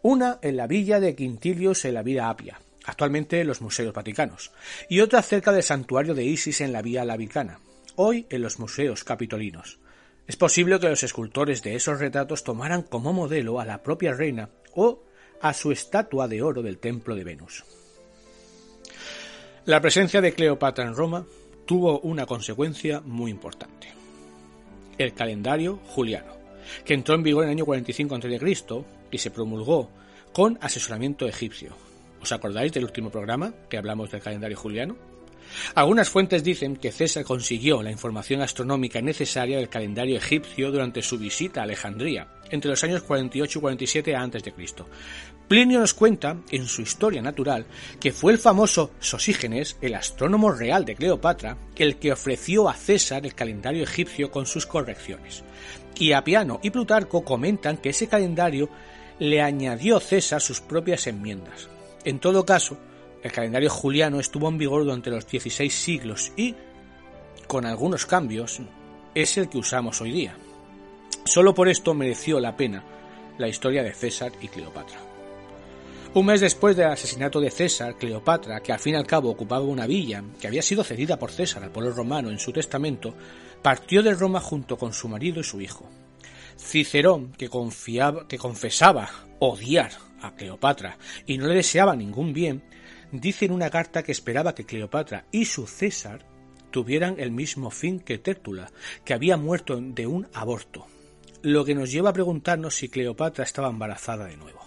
Una en la villa de Quintilius en la Vía Apia, actualmente en los museos vaticanos, y otra cerca del santuario de Isis en la Vía Lavicana, hoy en los museos capitolinos. Es posible que los escultores de esos retratos tomaran como modelo a la propia reina o a su estatua de oro del templo de Venus. La presencia de Cleopatra en Roma tuvo una consecuencia muy importante. El calendario juliano, que entró en vigor en el año 45 a.C. y se promulgó con asesoramiento egipcio. ¿Os acordáis del último programa que hablamos del calendario juliano? Algunas fuentes dicen que César consiguió la información astronómica necesaria del calendario egipcio durante su visita a Alejandría, entre los años 48 y 47 a.C. Plinio nos cuenta, en su historia natural, que fue el famoso Sosígenes, el astrónomo real de Cleopatra, el que ofreció a César el calendario egipcio con sus correcciones. Y Apiano y Plutarco comentan que ese calendario le añadió César sus propias enmiendas. En todo caso, el calendario juliano estuvo en vigor durante los 16 siglos y, con algunos cambios, es el que usamos hoy día. Solo por esto mereció la pena la historia de César y Cleopatra. Un mes después del asesinato de César, Cleopatra, que al fin y al cabo ocupaba una villa que había sido cedida por César al pueblo romano en su testamento, partió de Roma junto con su marido y su hijo. Cicerón, que, confiaba, que confesaba odiar a Cleopatra y no le deseaba ningún bien, dice en una carta que esperaba que Cleopatra y su César tuvieran el mismo fin que Tértula, que había muerto de un aborto, lo que nos lleva a preguntarnos si Cleopatra estaba embarazada de nuevo.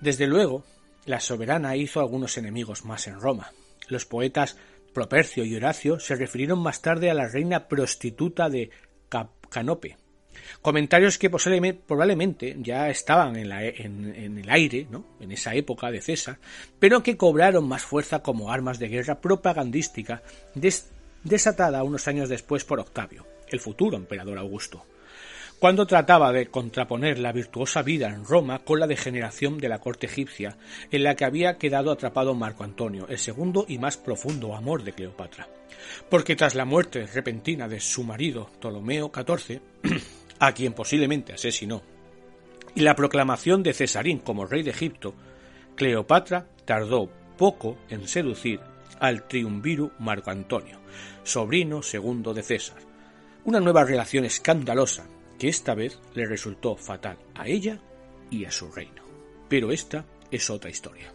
Desde luego, la soberana hizo algunos enemigos más en Roma. Los poetas Propercio y Horacio se refirieron más tarde a la reina prostituta de Canope, Comentarios que probablemente ya estaban en, el aire, ¿no? en esa época de César, pero que cobraron más fuerza como armas de guerra propagandística desatada unos años después por Octavio, el futuro emperador Augusto cuando trataba de contraponer la virtuosa vida en Roma con la degeneración de la corte egipcia, en la que había quedado atrapado Marco Antonio, el segundo y más profundo amor de Cleopatra. Porque tras la muerte repentina de su marido Ptolomeo XIV, a quien posiblemente asesinó, y la proclamación de Cesarín como rey de Egipto, Cleopatra tardó poco en seducir al triunviru Marco Antonio, sobrino segundo de César, una nueva relación escandalosa que esta vez le resultó fatal a ella y a su reino. Pero esta es otra historia.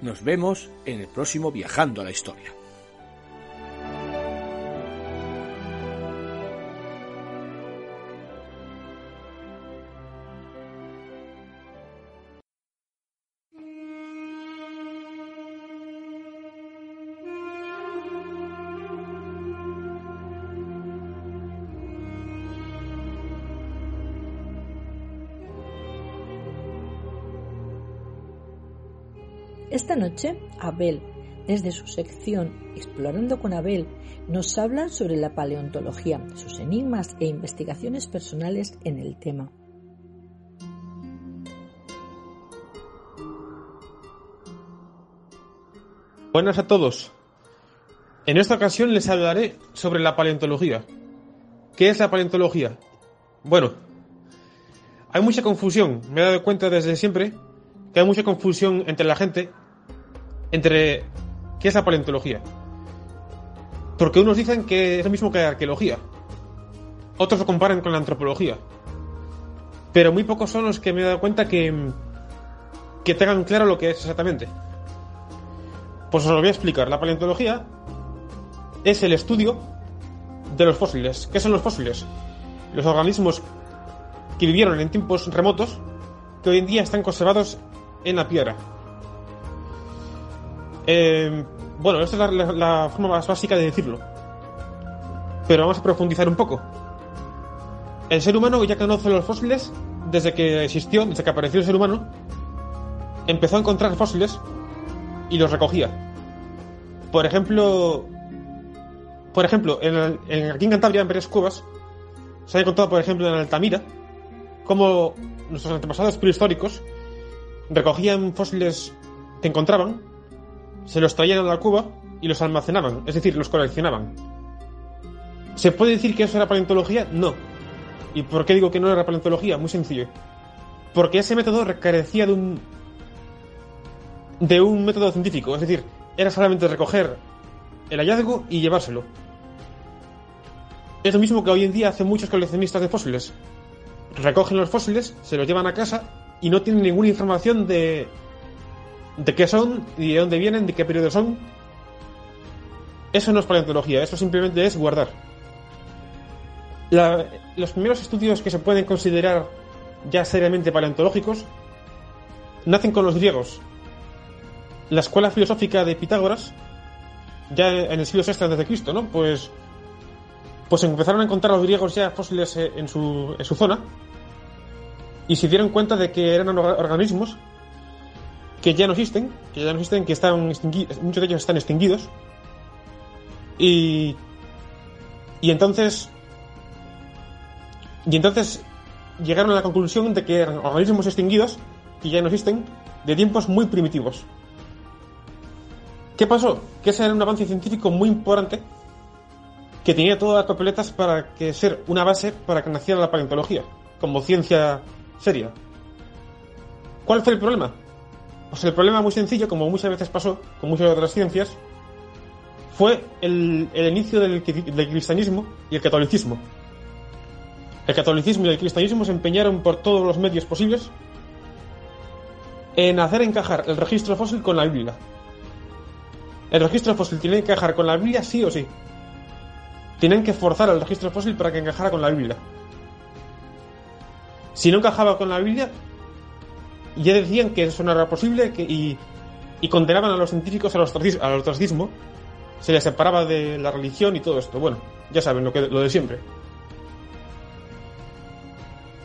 Nos vemos en el próximo Viajando a la Historia. Esta noche, Abel, desde su sección Explorando con Abel, nos habla sobre la paleontología, sus enigmas e investigaciones personales en el tema. Buenas a todos. En esta ocasión les hablaré sobre la paleontología. ¿Qué es la paleontología? Bueno, hay mucha confusión. Me he dado cuenta desde siempre que hay mucha confusión entre la gente entre ¿qué es la paleontología? Porque unos dicen que es lo mismo que la arqueología. Otros lo comparan con la antropología. Pero muy pocos son los que me he dado cuenta que, que tengan claro lo que es exactamente. Pues os lo voy a explicar. La paleontología es el estudio de los fósiles. ¿Qué son los fósiles? Los organismos que vivieron en tiempos remotos que hoy en día están conservados en la piedra. Eh, bueno, esta es la, la forma más básica de decirlo. Pero vamos a profundizar un poco. El ser humano ya conoce los fósiles desde que existió, desde que apareció el ser humano. Empezó a encontrar fósiles y los recogía. Por ejemplo, por ejemplo, en, en- aquí en Cantabria, en varias cuevas, se ha encontrado, por ejemplo, en Altamira, cómo nuestros antepasados prehistóricos recogían fósiles que encontraban, se los traían a la cueva y los almacenaban, es decir, los coleccionaban. ¿Se puede decir que eso era paleontología? No. ¿Y por qué digo que no era paleontología? Muy sencillo. Porque ese método carecía de un de un método científico, es decir, era solamente recoger el hallazgo y llevárselo. Es lo mismo que hoy en día hacen muchos coleccionistas de fósiles. Recogen los fósiles, se los llevan a casa y no tienen ninguna información de de qué son, ni de dónde vienen, de qué periodo son. Eso no es paleontología, eso simplemente es guardar. La- los primeros estudios que se pueden considerar ya seriamente paleontológicos nacen con los griegos. La escuela filosófica de Pitágoras, ya en el siglo VI antes de Cristo, ¿no? Pues, pues empezaron a encontrar los griegos ya fósiles eh, en su, en su zona y se dieron cuenta de que eran orga- organismos que ya no existen, que ya no existen, que están extingui- muchos de ellos están extinguidos y y entonces y entonces llegaron a la conclusión de que eran organismos extinguidos que ya no existen de tiempos muy primitivos. ¿Qué pasó? Que ese era un avance científico muy importante que tenía todas las papeletas para que ser una base para que naciera la paleontología como ciencia seria. ¿Cuál fue el problema? Pues el problema muy sencillo, como muchas veces pasó con muchas otras ciencias, fue el, el inicio del, del cristianismo y el catolicismo. El catolicismo y el cristianismo se empeñaron por todos los medios posibles en hacer encajar el registro fósil con la Biblia. El registro fósil tiene que encajar con la Biblia sí o sí. Tienen que forzar el registro fósil para que encajara con la Biblia. Si no encajaba con la Biblia, ya decían que eso no era posible y, y condenaban a los científicos al ostracis- al ostracismo. Se les separaba de la religión y todo esto. Bueno, ya saben lo, que, lo de siempre.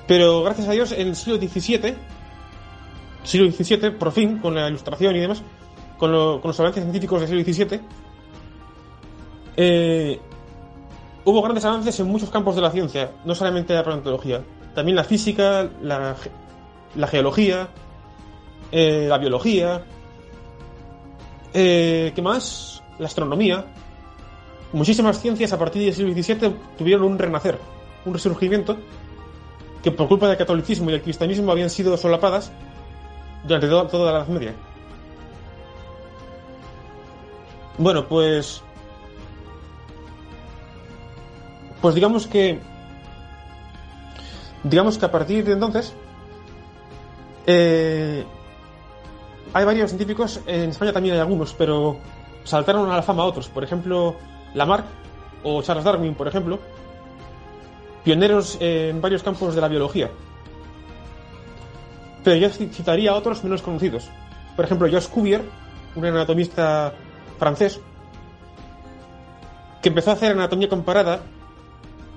Pero gracias a Dios, en el siglo XVII, siglo XVII, por fin, con la ilustración y demás, con, lo- con los avances científicos del siglo XVII, eh, hubo grandes avances en muchos campos de la ciencia, no solamente la paleontología, también la física, la, la geología, eh, la biología, eh, ¿qué más? La astronomía. Muchísimas ciencias a partir del siglo XVII tuvieron un renacer, un resurgimiento, que por culpa del catolicismo y del cristianismo habían sido solapadas durante toda la Edad Media. Bueno, pues. Pues digamos que. Digamos que a partir de entonces. eh, hay varios científicos, en España también hay algunos, pero saltaron a la fama otros. Por ejemplo, Lamarck o Charles Darwin, por ejemplo, pioneros en varios campos de la biología. Pero yo ci- citaría a otros menos conocidos. Por ejemplo, Georges Cuvier, un anatomista francés, que empezó a hacer anatomía comparada,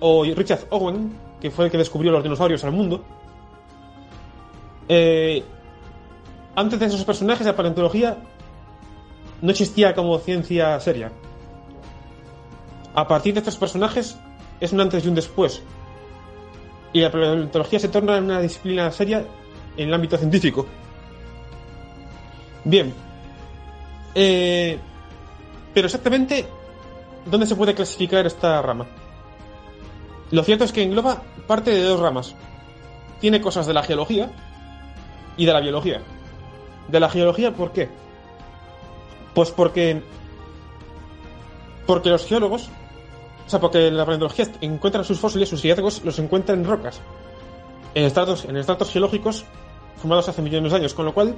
o Richard Owen, que fue el que descubrió los dinosaurios al mundo. Eh, antes de esos personajes, la paleontología no existía como ciencia seria. A partir de estos personajes es un antes y un después. Y la paleontología se torna en una disciplina seria en el ámbito científico. Bien. Eh, pero exactamente, ¿dónde se puede clasificar esta rama? Lo cierto es que engloba parte de dos ramas. Tiene cosas de la geología y de la biología. De la geología, ¿por qué? Pues porque Porque los geólogos, o sea, porque la paleontología encuentra sus fósiles, sus hallazgos, los encuentra en rocas, en estratos, en estratos geológicos formados hace millones de años, con lo cual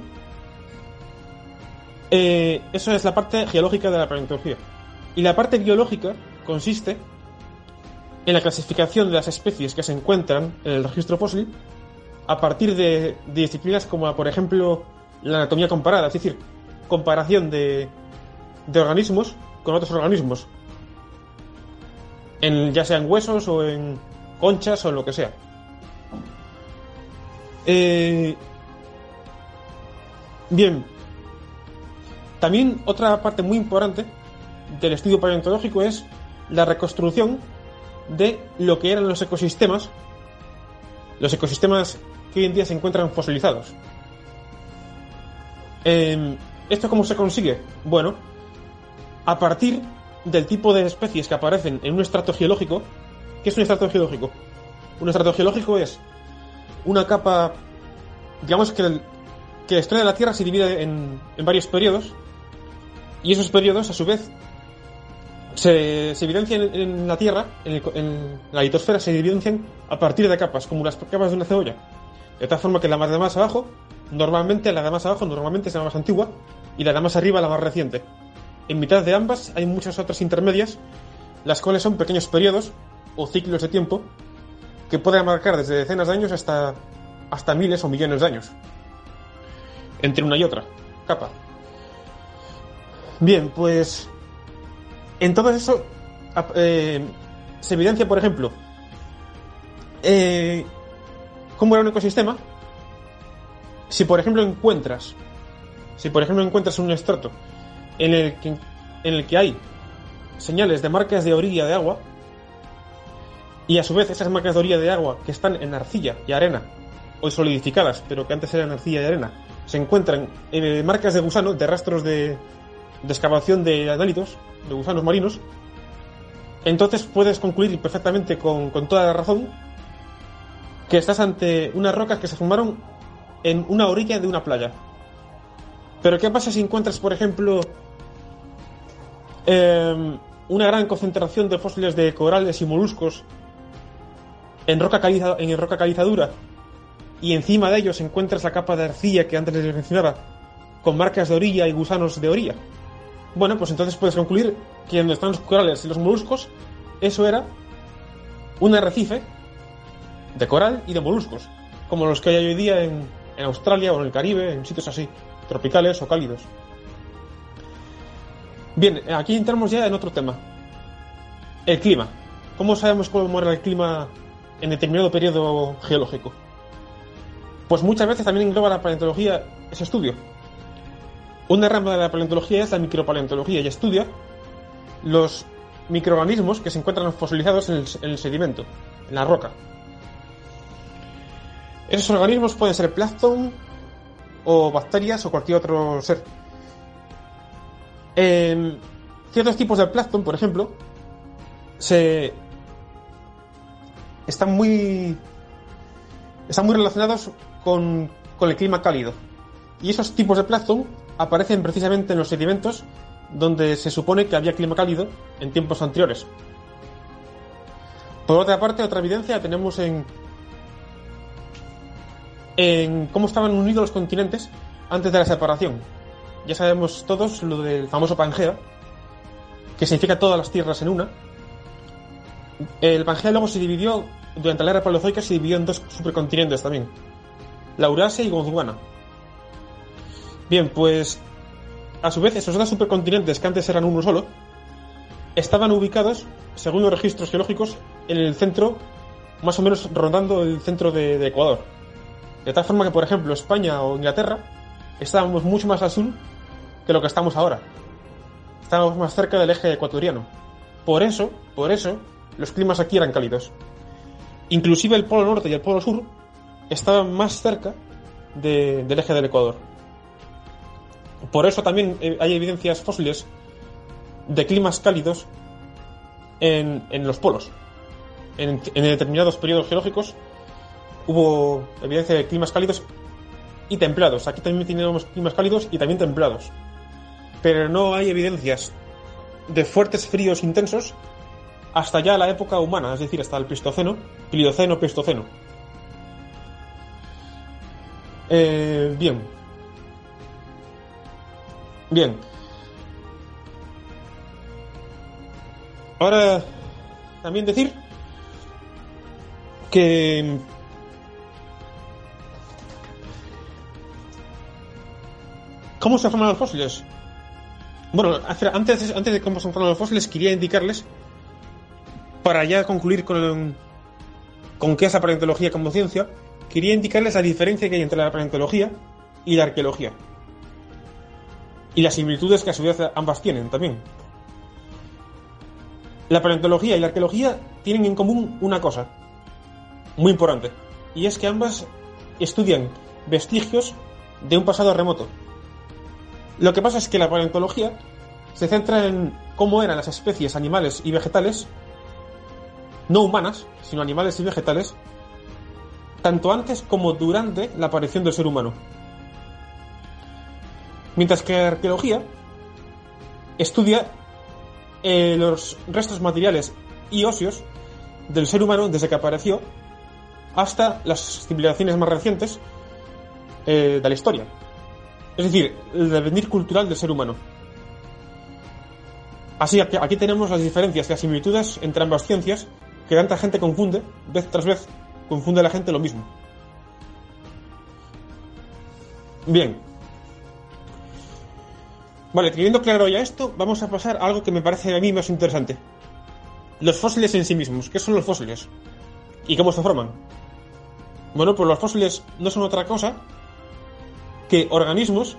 eh, eso es la parte geológica de la paleontología. Y la parte biológica consiste en la clasificación de las especies que se encuentran en el registro fósil a partir de, disciplinas como, por ejemplo, la anatomía comparada, es decir, comparación de, de organismos con otros organismos, ya sea en huesos o en conchas o en lo que sea. Eh, bien, también otra parte muy importante del estudio paleontológico es la reconstrucción de lo que eran los ecosistemas, los ecosistemas que hoy en día se encuentran fosilizados. Em, ¿Esto cómo se consigue? Bueno, a partir del tipo de especies que aparecen en un estrato geológico. ¿Qué es un estrato geológico? Un estrato geológico es una capa, digamos que, el, que la historia de la Tierra se divide en, en varios periodos y esos periodos, a su vez, se, evidencian en, la Tierra, en, la litosfera, se evidencian a partir de capas, como las capas de una cebolla. De tal forma que la de más abajo, normalmente la de más abajo normalmente es la más antigua y la de más arriba la más reciente. En mitad de ambas hay muchas otras intermedias, las cuales son pequeños periodos o ciclos de tiempo que pueden marcar desde decenas de años hasta, hasta miles o millones de años entre una y otra capa. Bien, pues en todo eso eh, se evidencia, por ejemplo, eh, cómo era un ecosistema. Si, por ejemplo, encuentras, si, por ejemplo, encuentras un estrato en el que, hay señales de marcas de orilla de agua y a su vez esas marcas de orilla de agua que están en arcilla y arena, hoy solidificadas, pero que antes eran arcilla y arena, se encuentran eh, marcas de gusano, de rastros de, de excavación de análitos, de gusanos marinos, entonces puedes concluir perfectamente con, toda la razón que estás ante unas rocas que se formaron en una orilla de una playa. Pero ¿qué pasa si encuentras, por ejemplo, em, una gran concentración de fósiles de corales y moluscos en roca, caliza, en roca calizadura y encima de ellos encuentras la capa de arcilla que antes les mencionaba con marcas de orilla y gusanos de orilla? Bueno, pues entonces puedes concluir que donde están los corales y los moluscos, eso era un arrecife de coral y de moluscos, como los que hay hoy día en, en Australia o en el Caribe, en sitios así, tropicales o cálidos. Bien, aquí entramos ya en otro tema. El clima. ¿Cómo sabemos cómo era el clima en determinado periodo geológico? Pues muchas veces también engloba la paleontología ese estudio. Una rama de la paleontología es la micropaleontología y estudia los microorganismos que se encuentran fosilizados en el, sedimento, en la roca. Esos organismos pueden ser plancton o bacterias o cualquier otro ser. Ciertos tipos de plancton, por ejemplo, se están muy están muy relacionados con, con el clima cálido. Y esos tipos de plancton aparecen precisamente en los sedimentos donde se supone que había clima cálido en tiempos anteriores. Por otra parte, otra evidencia tenemos en, en cómo estaban unidos los continentes antes de la separación. Ya sabemos todos lo del famoso Pangea, que significa todas las tierras en una. El Pangea luego se dividió, durante la era paleozoica se dividió en dos supercontinentes también, la Eurasia y Gondwana. Bien, pues a su vez esos dos supercontinentes que antes eran uno solo estaban ubicados, según los registros geológicos, en el centro, más o menos rondando el centro de, Ecuador. De tal forma que, por ejemplo, España o Inglaterra estábamos mucho más al sur que lo que estamos ahora. Estábamos más cerca del eje ecuatoriano. Por eso, por eso, los climas aquí eran cálidos. Inclusive el polo norte y el polo sur estaban más cerca del eje del Ecuador. Por eso también eh, hay evidencias fósiles de climas cálidos en, los polos. En, determinados periodos geológicos hubo evidencia de climas cálidos y templados. Aquí también tenemos climas cálidos y también templados. Pero no hay evidencias de fuertes fríos intensos hasta ya la época humana, es decir, hasta el Pleistoceno, Plioceno, Pleistoceno. Eh, bien. Bien. Ahora, también decir que ¿Cómo se forman los fósiles? Bueno, antes, antes de cómo se forman los fósiles, quería indicarles, para ya concluir con, con qué es la paleontología como ciencia, quería indicarles la diferencia que hay entre la paleontología y la arqueología. Y las similitudes que a su vez ambas tienen también. La paleontología y la arqueología tienen en común una cosa muy importante, y es que ambas estudian vestigios de un pasado remoto. Lo que pasa es que la paleontología se centra en cómo eran las especies animales y vegetales, no humanas, sino animales y vegetales, tanto antes como durante la aparición del ser humano. Mientras que arqueología estudia eh, los restos materiales y óseos del ser humano desde que apareció hasta las civilizaciones más recientes eh, de la historia. Es decir, el devenir cultural del ser humano. Así, aquí tenemos las diferencias y las similitudes entre ambas ciencias que tanta gente confunde, vez tras vez, confunde a la gente lo mismo. Bien. Vale, teniendo claro ya esto, vamos a pasar a algo que me parece a mí más interesante. Los fósiles en sí mismos. ¿Qué son los fósiles? ¿Y cómo se forman? Bueno, pues los fósiles no son otra cosa que organismos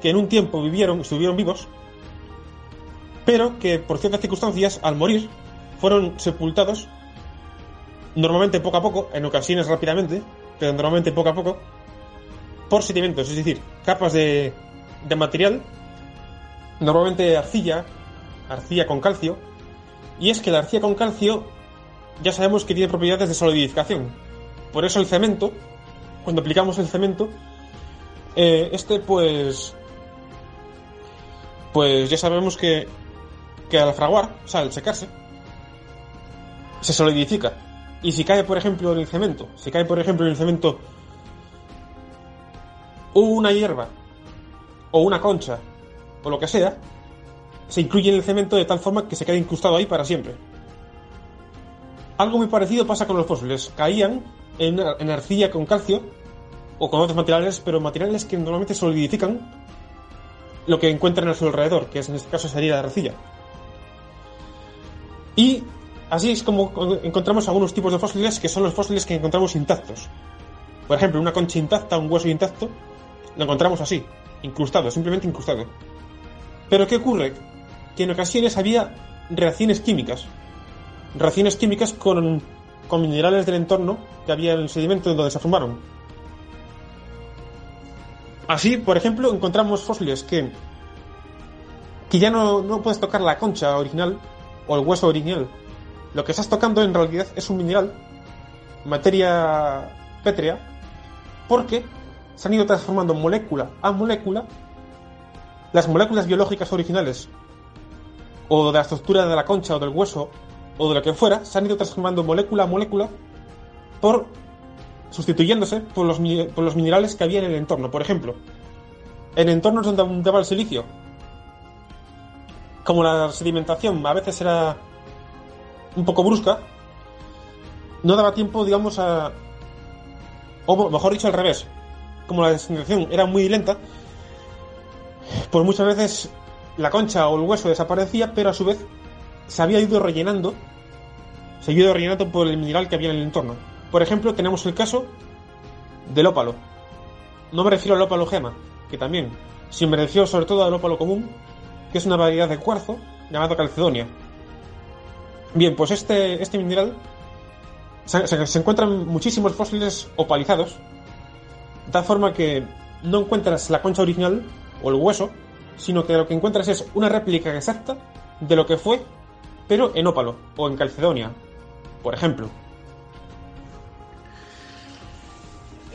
que en un tiempo vivieron, estuvieron vivos, pero que por ciertas circunstancias, al morir, fueron sepultados, normalmente poco a poco, en ocasiones rápidamente, pero normalmente poco a poco, por sedimentos, es decir, capas de, de material, normalmente arcilla, arcilla con calcio, y es que la arcilla con calcio ya sabemos que tiene propiedades de solidificación. Por eso el cemento, cuando aplicamos el cemento, eh, este pues pues ya sabemos que, que al fraguar, o sea, al secarse, se solidifica. Y si cae, por ejemplo, en el cemento, si cae, por ejemplo, en el cemento una hierba, o una concha, o lo que sea, se incluye en el cemento de tal forma que se queda incrustado ahí para siempre. Algo muy parecido pasa con los fósiles. Caían en, arcilla con calcio o con otros materiales, pero materiales que normalmente solidifican lo que encuentran a su alrededor, que en este caso sería la arcilla. Y así es como encontramos algunos tipos de fósiles que son los fósiles que encontramos intactos. Por ejemplo, una concha intacta, un hueso intacto, lo encontramos así, incrustado, simplemente incrustado. Pero ¿qué ocurre? Que en ocasiones había reacciones químicas. Reacciones químicas con, con minerales del entorno que había en el sedimento donde se formaron. Así, por ejemplo, encontramos fósiles que, que ya no, no puedes tocar la concha original o el hueso original. Lo que estás tocando en realidad es un mineral, materia pétrea, porque se han ido transformando molécula a molécula las moléculas biológicas originales o de la estructura de la concha o del hueso o de lo que fuera, se han ido transformando molécula a molécula por sustituyéndose por los, por los minerales que había en el entorno. Por ejemplo, en entornos donde abundaba el silicio, como la sedimentación a veces era un poco brusca, no daba tiempo, digamos, a... O mejor dicho, al revés. Como la sedimentación era muy lenta, pues muchas veces la concha o el hueso desaparecía, pero a su vez se había ido rellenando, se había ido rellenando por el mineral que había en el entorno. Por ejemplo, tenemos el caso del ópalo. No me refiero al ópalo gema, que también, sino me refiero sobre todo al ópalo común, que es una variedad de cuarzo llamado calcedonia. Bien, pues este, este mineral se, se, encuentran muchísimos fósiles opalizados, de tal forma que no encuentras la concha original o el hueso, sino que lo que encuentras es una réplica exacta de lo que fue, pero en ópalo o en calcedonia, por ejemplo.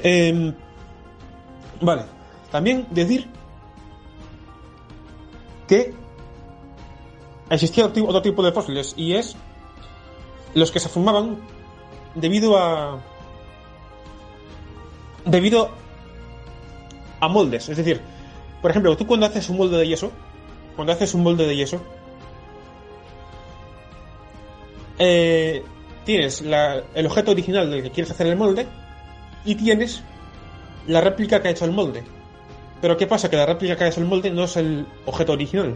Em, vale, también decir que existía otro, tipo de fósiles y es los que se formaban debido a debido a moldes, es decir, por ejemplo, tú cuando haces un molde de yeso, cuando haces un molde de yeso, eh, tienes el objeto original del que quieres hacer el molde y tienes la réplica que ha hecho el molde. Pero ¿qué pasa? Que la réplica que ha hecho el molde no es el objeto original.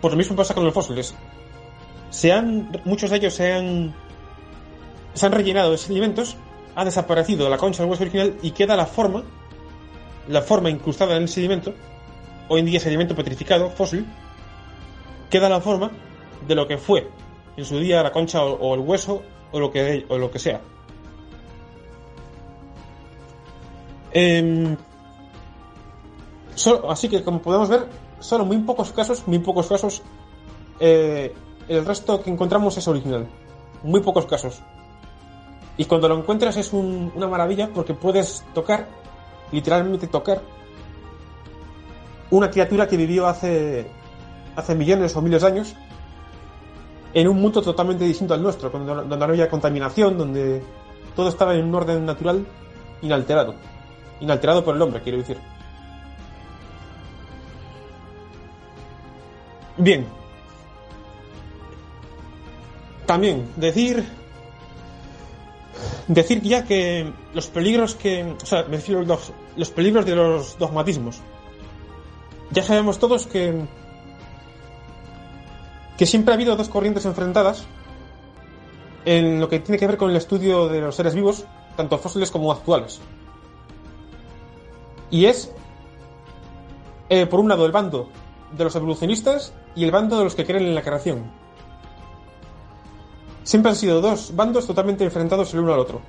Pues lo mismo pasa con los fósiles. Se han, muchos de ellos se han, se han rellenado de sedimentos, ha desaparecido la concha del hueso original y queda la forma, la forma incrustada en el sedimento, hoy en día sedimento petrificado, fósil, queda la forma de lo que fue en su día la concha o, el hueso o lo que, o lo que sea. Em, así que como podemos ver, solo muy pocos casos, muy pocos casos, eh, el resto que encontramos es original. Muy pocos casos. Y cuando lo encuentras es un- una maravilla porque puedes tocar, literalmente tocar, una criatura que vivió hace, hace millones o miles de años en un mundo totalmente distinto al nuestro, donde, no había contaminación, donde todo estaba en un orden natural inalterado. Inalterado por el hombre, quiero decir. Bien. También decir decir ya que los peligros que o sea me refiero a los peligros de los dogmatismos ya sabemos todos que que siempre ha habido dos corrientes enfrentadas en lo que tiene que ver con el estudio de los seres vivos tanto fósiles como actuales y es eh, por un lado el bando de los evolucionistas y el bando de los que creen en la creación Siempre han sido dos bandos totalmente enfrentados el uno al otro.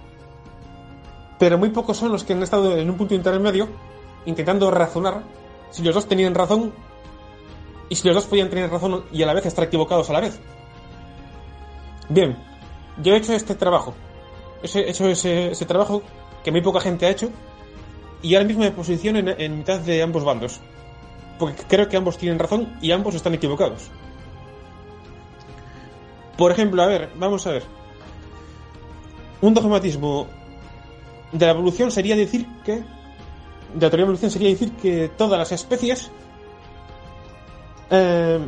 Pero muy pocos son los que han estado en un punto intermedio intentando razonar si los dos tenían razón y si los dos podían tener razón y a la vez estar equivocados a la vez. Bien, yo he hecho este trabajo. He hecho ese, trabajo que muy poca gente ha hecho y ahora mismo me posiciono en mitad de ambos bandos. Porque creo que ambos tienen razón y ambos están equivocados. Por ejemplo, a ver, vamos a ver. Un dogmatismo de la evolución sería decir que. De la teoría de evolución sería decir que todas las especies. eh,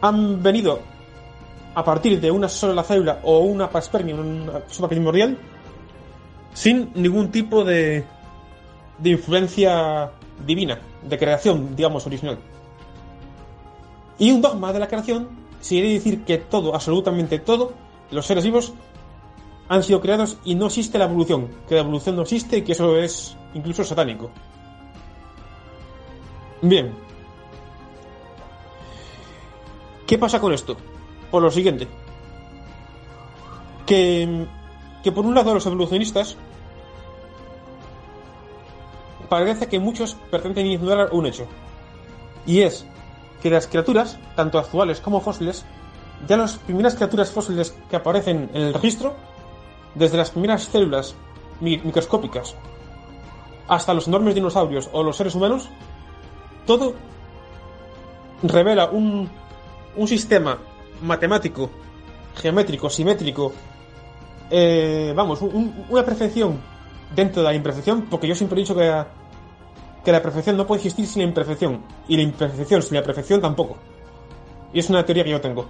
han venido a partir de una sola célula o una paspermia, una sopa primordial, sin ningún tipo de. de influencia divina, de creación, digamos, original. Y un dogma de la creación sería decir que todo, absolutamente todo, los seres vivos han sido creados y no existe la evolución, que la evolución no existe y que eso es incluso satánico. Bien. ¿Qué pasa con esto? Por lo siguiente. Que, que por un lado los evolucionistas parece que muchos pretenden ignorar un hecho. Y es que las criaturas, tanto actuales como fósiles, ya las primeras criaturas fósiles que aparecen en el registro, desde las primeras células mi- microscópicas hasta los enormes dinosaurios o los seres humanos, todo revela un, sistema matemático, geométrico, simétrico, eh, vamos, un- una perfección dentro de la imperfección, porque yo siempre he dicho que la, que la perfección no puede existir sin la imperfección, y la imperfección sin la perfección tampoco. Y es una teoría que yo tengo.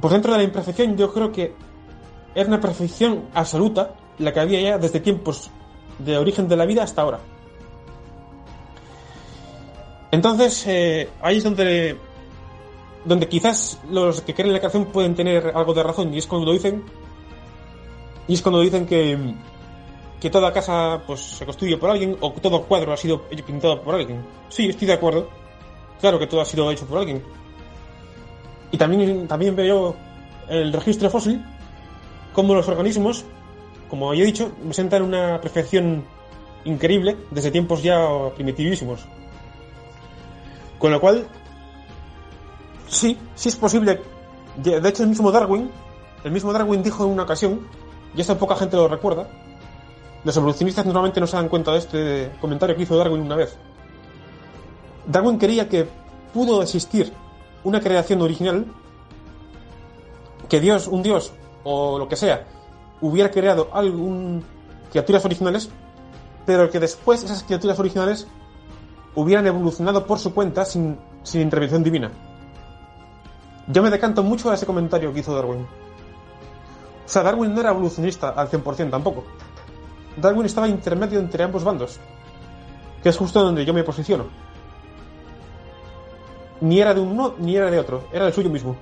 Pues dentro de la imperfección yo creo que es una perfección absoluta la que había ya desde tiempos de origen de la vida hasta ahora. Entonces, eh, ahí es donde, donde quizás los que creen en la creación pueden tener algo de razón, y es cuando dicen, y es cuando dicen que, que toda casa pues se construye por alguien, o todo cuadro ha sido pintado por alguien. Sí, estoy de acuerdo. Claro que todo ha sido hecho por alguien. Y también, también veo el registro fósil como los organismos, como ya he dicho, presentan una perfección increíble desde tiempos ya primitivísimos. Con lo cual, sí, sí es posible. De hecho, el mismo Darwin, el mismo Darwin dijo en una ocasión, y esto poca gente lo recuerda, los evolucionistas normalmente no se dan cuenta de este comentario que hizo Darwin una vez. Darwin quería que pudo existir una creación original, que Dios, un Dios o lo que sea, hubiera creado algún criaturas originales, pero que después esas criaturas originales hubieran evolucionado por su cuenta sin, sin intervención divina. Yo me decanto mucho a ese comentario que hizo Darwin. O sea, Darwin no era evolucionista al 100% tampoco. Darwin estaba intermedio entre ambos bandos, que es justo donde yo me posiciono. Ni era de uno ni era de otro, era el suyo mismo.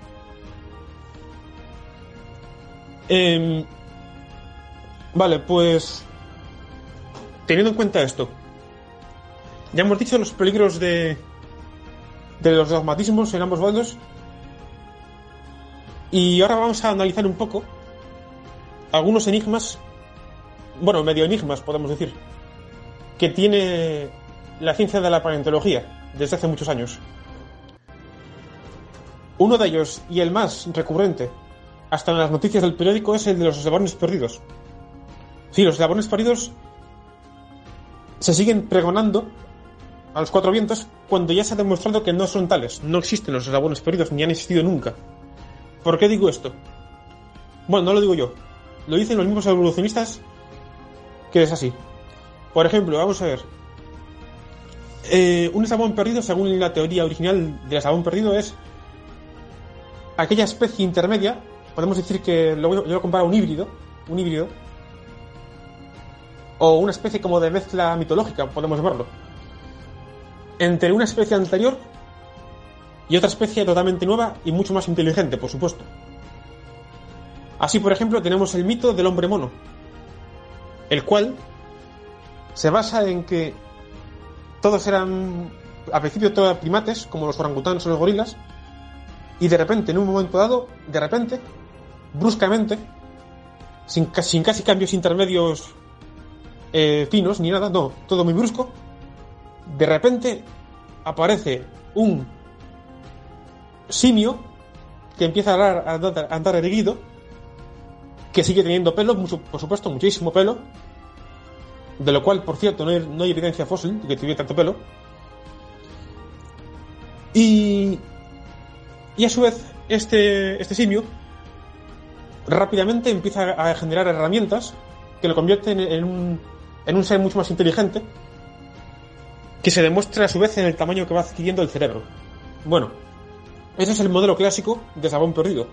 Em, vale, pues teniendo en cuenta esto, ya hemos dicho los peligros de, de los dogmatismos en ambos bandos. Y ahora vamos a analizar un poco algunos enigmas, bueno, medio enigmas podemos decir, que tiene la ciencia de la paleontología desde hace muchos años. Uno de ellos, y el más recurrente, hasta en las noticias del periódico, es el de los eslabones perdidos. Sí, los eslabones perdidos se siguen pregonando a los cuatro vientos cuando ya se ha demostrado que no son tales. No existen los eslabones perdidos, ni han existido nunca. ¿Por qué digo esto? Bueno, no lo digo yo. Lo dicen los mismos evolucionistas que es así. Por ejemplo, vamos a ver. Eh, un eslabón perdido, según la teoría original del eslabón perdido, es aquella especie intermedia. Podemos decir que lo voy a comparar a un híbrido. Un híbrido. O una especie como de mezcla mitológica, podemos verlo entre una especie anterior y otra especie totalmente nueva y mucho más inteligente, por supuesto. Así, por ejemplo, tenemos el mito del hombre mono, el cual se basa en que todos eran, a principio, todos primates, como los orangutanes o los gorilas, y de repente, en un momento dado, de repente, bruscamente, sin, sin casi cambios intermedios eh, finos ni nada, no, todo muy brusco, de repente aparece un simio que empieza a andar, erguido, que sigue teniendo pelo, por supuesto, muchísimo pelo, de lo cual, por cierto, no hay, evidencia fósil de que tuviera tanto pelo. Y, y a su vez, este, este simio rápidamente empieza a generar herramientas que lo convierten en un, en un ser mucho más inteligente que se demuestra a su vez en el tamaño que va adquiriendo el cerebro. Bueno, ese es el modelo clásico de sabón perdido.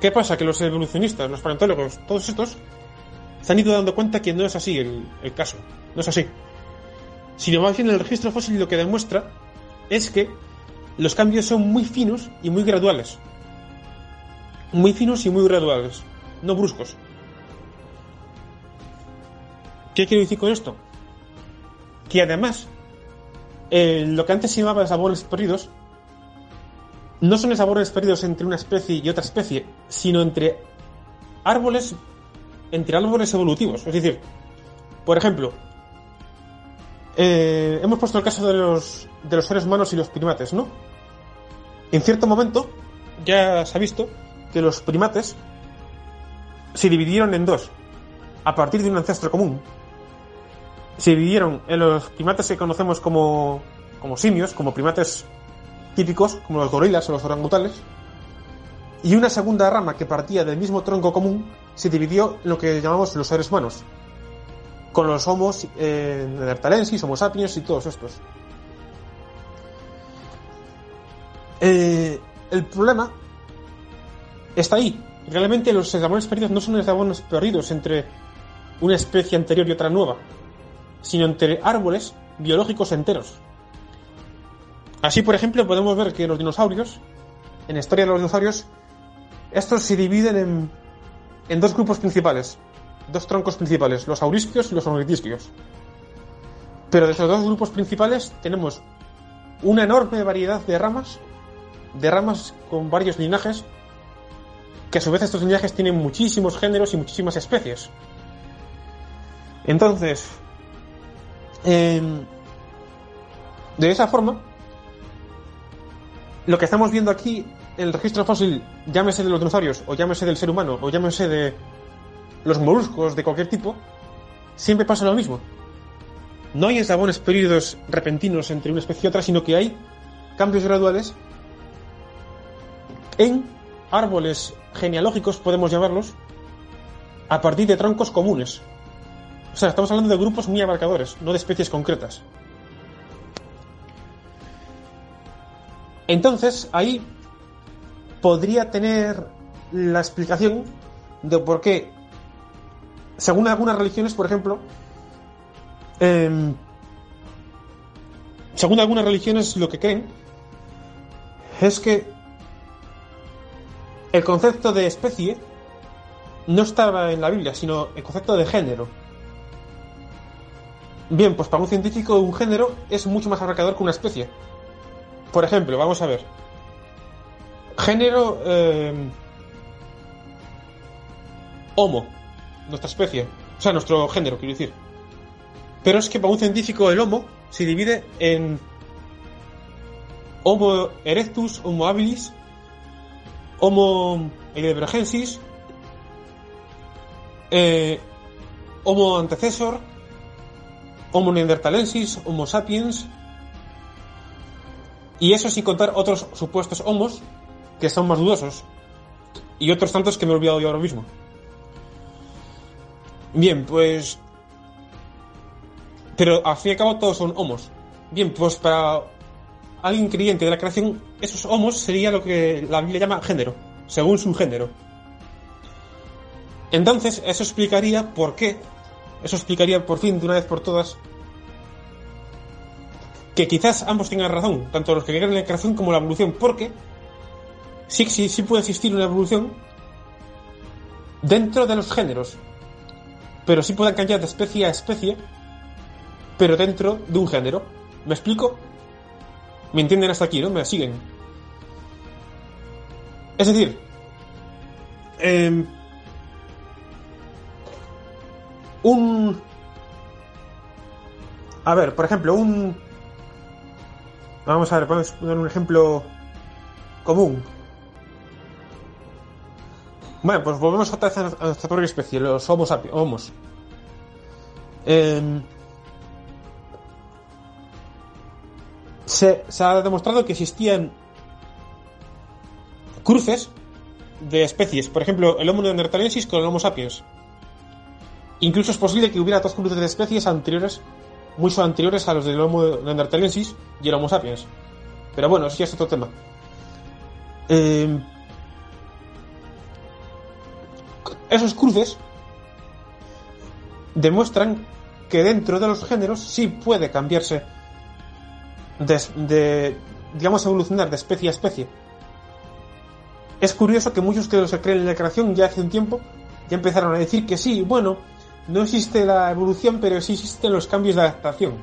¿Qué pasa? Que los evolucionistas, los paleontólogos, todos estos, se han ido dando cuenta que no es así el, caso. No es así. Sino más bien el registro fósil lo que demuestra es que los cambios son muy finos y muy graduales. Muy finos y muy graduales, no bruscos. ¿Qué quiero decir con esto? Que además eh, lo que antes se llamaba sabores perdidos no son sabores perdidos entre una especie y otra especie, sino entre árboles entre árboles evolutivos. Es decir, por ejemplo, eh, hemos puesto el caso de los, de los seres humanos y los primates, ¿no? En cierto momento ya se ha visto que los primates se dividieron en dos, a partir de un ancestro común, se dividieron en los primates que conocemos como, como simios, como primates típicos, como los gorilas o los orangutanes, y una segunda rama que partía del mismo tronco común se dividió en lo que llamamos los seres humanos, con los homos eh, neanderthalensis, homo sapiens y todos estos. Eh, el problema está ahí. Realmente los eslabones perdidos no son eslabones perdidos entre una especie anterior y otra nueva, sino entre árboles biológicos enteros. Así, por ejemplo, podemos ver que los dinosaurios, en la historia de los dinosaurios, estos se dividen en, en dos grupos principales, dos troncos principales, los aurisquios y los ornitisquios. Pero de esos dos grupos principales tenemos una enorme variedad de ramas, de ramas con varios linajes, que a su vez estos linajes tienen muchísimos géneros y muchísimas especies. Entonces, de esa forma, lo que estamos viendo aquí, el registro fósil, llámese de los dinosaurios, o llámese del ser humano, o llámese de los moluscos de cualquier tipo, siempre pasa lo mismo. No hay eslabones periodos repentinos entre una especie y otra, sino que hay cambios graduales en árboles genealógicos, podemos llamarlos, a partir de troncos comunes. O sea, estamos hablando de grupos muy abarcadores, no de especies concretas. Entonces, ahí podría tener la explicación de por qué, según algunas religiones, por ejemplo, em, según algunas religiones lo que creen es que el concepto de especie no estaba en la Biblia, sino el concepto de género. Bien, pues para un científico un género es mucho más abarcador que una especie. Por ejemplo, vamos a ver. Género eh, Homo, nuestra especie, o sea, nuestro género, quiero decir. Pero es que para un científico el Homo se divide en Homo erectus, Homo habilis, Homo heidelbergensis, eh, Homo antecesor, Homo neanderthalensis, Homo sapiens, y eso sin contar otros supuestos homos que son más dudosos, y otros tantos que me he olvidado yo ahora mismo. Bien, pues... Pero al fin y al cabo todos son homos. Bien, pues para alguien creyente de la creación, esos homos sería lo que la Biblia llama género, según su género. Entonces, eso explicaría por qué, eso explicaría por fin, de una vez por todas, que quizás ambos tengan razón, tanto los que creen en la creación como la evolución, porque sí, sí, sí puede existir una evolución dentro de los géneros, pero sí pueden cambiar de especie a especie, pero dentro de un género. ¿Me explico? ¿Me entienden hasta aquí, no? ¿Me siguen? Es decir, em, un... A ver, por ejemplo, un... Vamos a ver, podemos poner un ejemplo común. Bueno, pues volvemos otra vez a nuestra propia especie, los homos. homos. Eh, se, ha demostrado que existían cruces de especies. Por ejemplo, el Homo neanderthalensis con el Homo sapiens. Incluso es posible que hubiera dos cruces de especies anteriores, mucho anteriores a los del Homo neanderthalensis y el Homo sapiens. Pero bueno, eso ya es otro tema. Eh, esos cruces demuestran que dentro de los géneros sí puede cambiarse de, digamos, evolucionar de especie a especie. Es curioso que muchos que se creen en la creación ya hace un tiempo ya empezaron a decir que sí, bueno, no existe la evolución, pero sí existen los cambios de adaptación.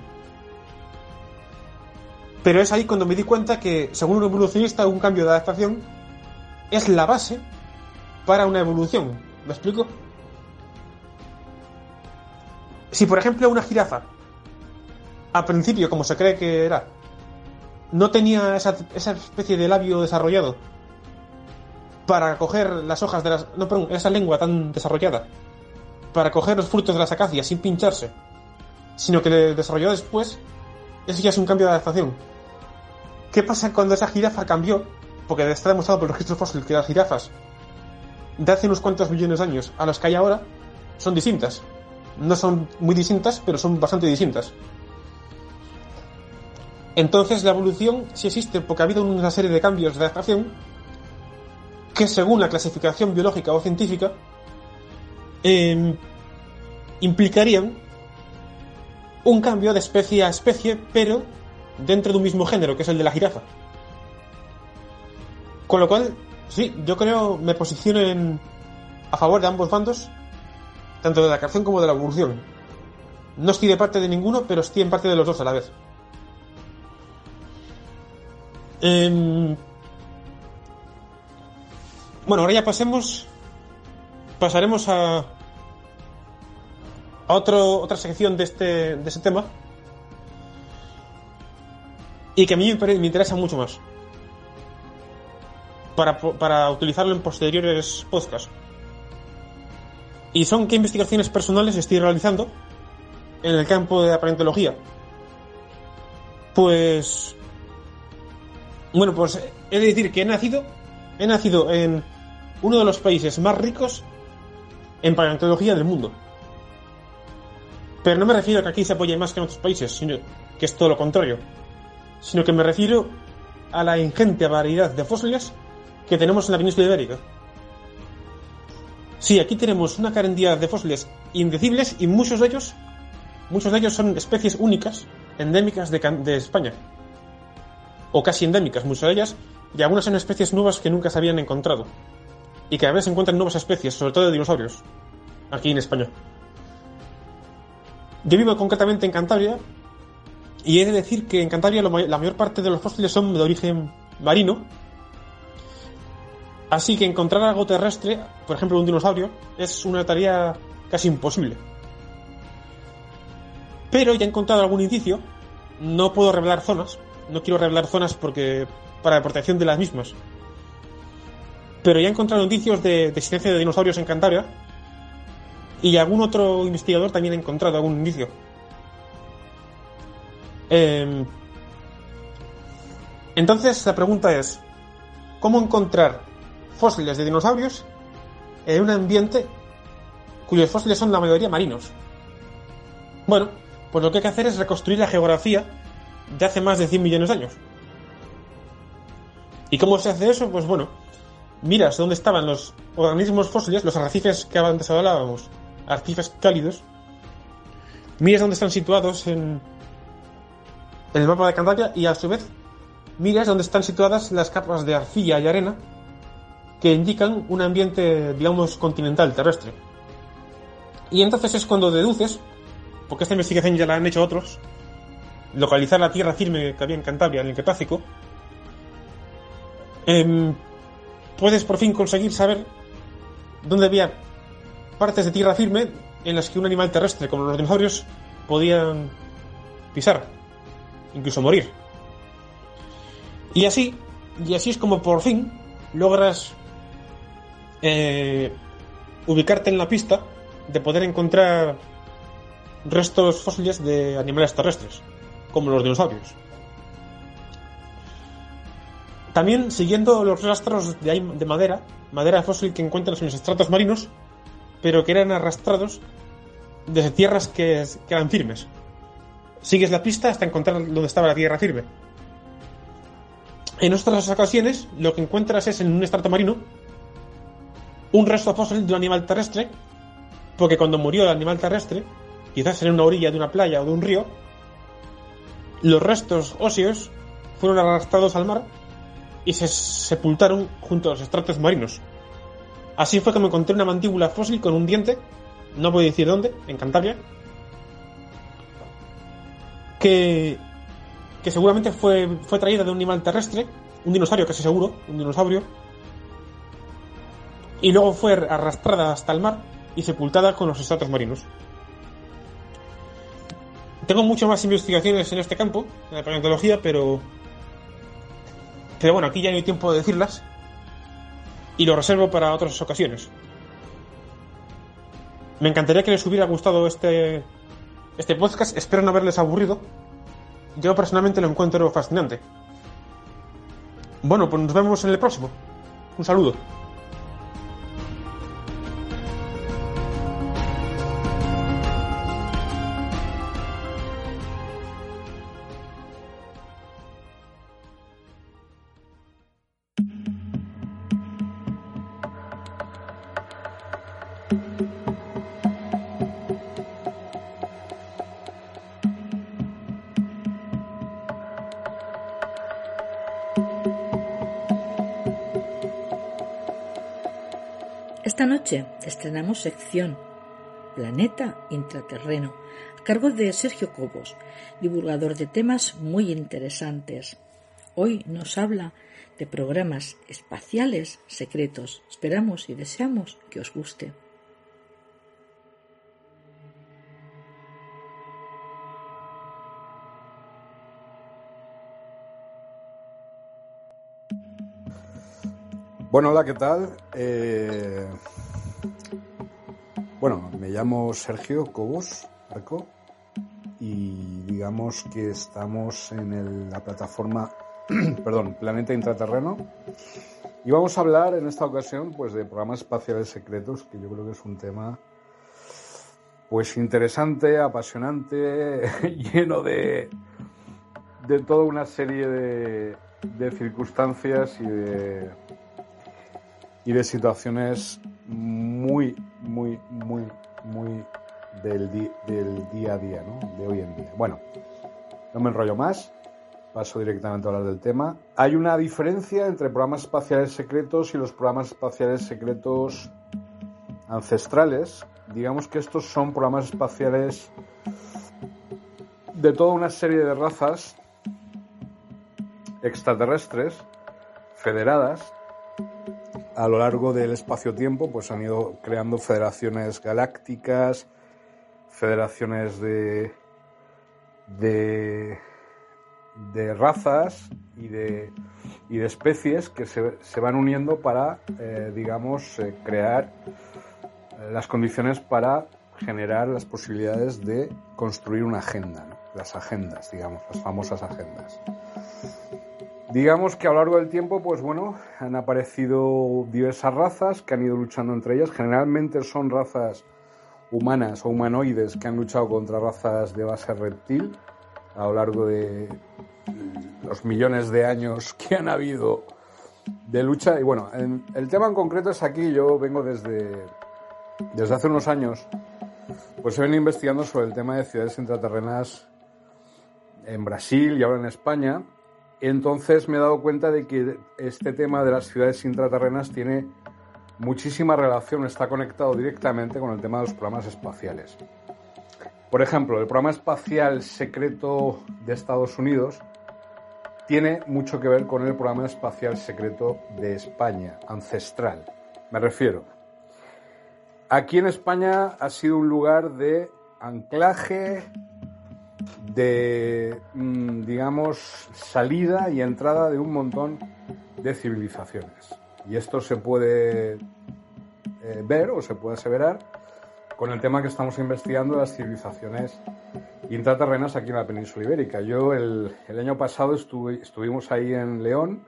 Pero es ahí cuando me di cuenta que, según un evolucionista, un cambio de adaptación es la base para una evolución. ¿Me explico? Si por ejemplo una jirafa, al principio, como se cree que era, no tenía esa, esa especie de labio desarrollado para coger las hojas de las... No, perdón, esa lengua tan desarrollada para coger los frutos de las acacias sin pincharse, sino que le desarrolló después, eso ya es un cambio de adaptación. ¿Qué pasa cuando esa jirafa cambió? Porque está demostrado por los registros fósiles que las jirafas de hace unos cuantos millones de años a las que hay ahora son distintas. No son muy distintas, pero son bastante distintas. Entonces la evolución sí existe porque ha habido una serie de cambios de adaptación que según la clasificación biológica o científica eh, implicarían un cambio de especie a especie, pero dentro de un mismo género, que es el de la jirafa. Con lo cual, sí, yo creo me posiciono a favor de ambos bandos, tanto de la creación como de la evolución. No estoy de parte de ninguno, pero estoy en parte de los dos a la vez. Eh, bueno, ahora ya pasemos. Pasaremos a. a otro, otra sección de este, de este tema. Y que a mí me, me interesa mucho más. Para, para utilizarlo en posteriores podcasts. Y son qué investigaciones personales estoy realizando en el campo de la paleontología. Pues. Bueno, pues he de decir que he nacido he nacido en uno de los países más ricos en paleontología del mundo. Pero no me refiero a que aquí se apoye más que en otros países, sino que es todo lo contrario. Sino que me refiero a la ingente variedad de fósiles que tenemos en la península ibérica. Sí, aquí tenemos una cantidad de fósiles indecibles y muchos de ellos, muchos de ellos son especies únicas, endémicas de, de España. O casi endémicas, muchas de ellas, y algunas son especies nuevas que nunca se habían encontrado. Y cada vez se encuentran nuevas especies, sobre todo de dinosaurios, aquí en España. Yo vivo concretamente en Cantabria, y he de decir que en Cantabria la mayor parte de los fósiles son de origen marino, Así que encontrar algo terrestre, por ejemplo un dinosaurio, es una tarea casi imposible. Pero ya he encontrado algún indicio, no puedo revelar zonas, no quiero revelar zonas porque para la protección de las mismas. Pero ya he encontrado indicios de, existencia de dinosaurios en Cantabria y algún otro investigador también ha encontrado algún indicio. Em, entonces la pregunta es, ¿cómo encontrar fósiles de dinosaurios en un ambiente cuyos fósiles son la mayoría marinos. Bueno, pues lo que hay que hacer es reconstruir la geografía de hace más de 100 millones de años. ¿Y cómo se hace eso? Pues bueno, miras dónde estaban los organismos fósiles, los arrecifes que antes hablábamos, arrecifes cálidos, miras dónde están situados en, en el mapa de Cantabria y a su vez miras dónde están situadas las capas de arcilla y arena que indican un ambiente, digamos, continental, terrestre. Y entonces es cuando deduces, porque esta investigación ya la han hecho otros, localizar la tierra firme que había en Cantabria, en el Cretácico, em, puedes por fin conseguir saber dónde había partes de tierra firme en las que un animal terrestre, como los dinosaurios, podían pisar, incluso morir. Y así, y así es como por fin logras eh, ubicarte en la pista de poder encontrar restos fósiles de animales terrestres, como los dinosaurios. También siguiendo los rastros de, de madera, madera fósil que encuentran en los estratos marinos, pero que eran arrastrados desde tierras que, eran firmes. Sigues la pista hasta encontrar donde estaba la tierra firme. En otras ocasiones, lo que encuentras es en un estrato marino un resto fósil de un animal terrestre, porque cuando murió el animal terrestre, quizás en una orilla de una playa o de un río, los restos óseos fueron arrastrados al mar y se sepultaron junto a los estratos marinos. Así fue me encontré una mandíbula fósil con un diente, no a decir dónde, en Cantabria, que, que seguramente fue, fue traída de un animal terrestre, un dinosaurio casi seguro, un dinosaurio, y luego fue arrastrada hasta el mar y sepultada con los estratos marinos. Tengo muchas más investigaciones en este campo, en la paleontología, pero. Pero bueno, aquí ya no hay tiempo de decirlas. Y lo reservo para otras ocasiones. Me encantaría que les hubiera gustado este, este podcast. Espero no haberles aburrido. Yo personalmente lo encuentro fascinante. Bueno, pues nos vemos en el próximo. Un saludo. Esta noche estrenamos sección Planeta Intraterreno, a cargo de Sergio Cobos, divulgador de temas muy interesantes. Hoy nos habla de programas espaciales secretos. Esperamos y deseamos que os guste. Bueno, hola, ¿qué tal? Eh, bueno, me llamo Sergio Cobos Arco y digamos que estamos en la plataforma, perdón, Planeta Intraterreno Y vamos a hablar en esta ocasión pues de programas espaciales secretos, que yo creo que es un tema pues interesante, apasionante, lleno de, de toda una serie de, de circunstancias y de, y de situaciones muy, muy, muy, muy del, del día a día, ¿no? De hoy en día. Bueno, no me enrollo más, paso directamente a hablar del tema. Hay una diferencia entre programas espaciales secretos y los programas espaciales secretos ancestrales digamos que estos son programas espaciales de toda una serie de razas extraterrestres federadas a lo largo del espacio-tiempo, pues han ido creando federaciones galácticas, federaciones de, de, razas y de, y de especies que se, se van uniendo para, eh, digamos, eh, crear las condiciones para generar las posibilidades de construir una agenda, las agendas, digamos, las famosas agendas. Digamos que a lo largo del tiempo, pues bueno, han aparecido diversas razas que han ido luchando entre ellas. Generalmente son razas humanas o humanoides que han luchado contra razas de base reptil a lo largo de los millones de años que han habido de lucha. Y bueno, el tema en concreto es aquí, yo vengo desde desde hace unos años, pues se ven investigando sobre el tema de ciudades intraterrenas en Brasil y ahora en España. Entonces me he dado cuenta de que este tema de las ciudades intraterrenas tiene muchísima relación, está conectado directamente con el tema de los programas espaciales. Por ejemplo, el programa espacial secreto de Estados Unidos tiene mucho que ver con el programa espacial secreto de España, ancestral. Me refiero, Aquí en España ha sido un lugar de anclaje, de, mm, digamos, salida y entrada de un montón de civilizaciones. Y esto se puede eh, ver o se puede aseverar con el tema que estamos investigando las civilizaciones intraterrenas aquí en la península ibérica. Yo el, año pasado estuvimos ahí en León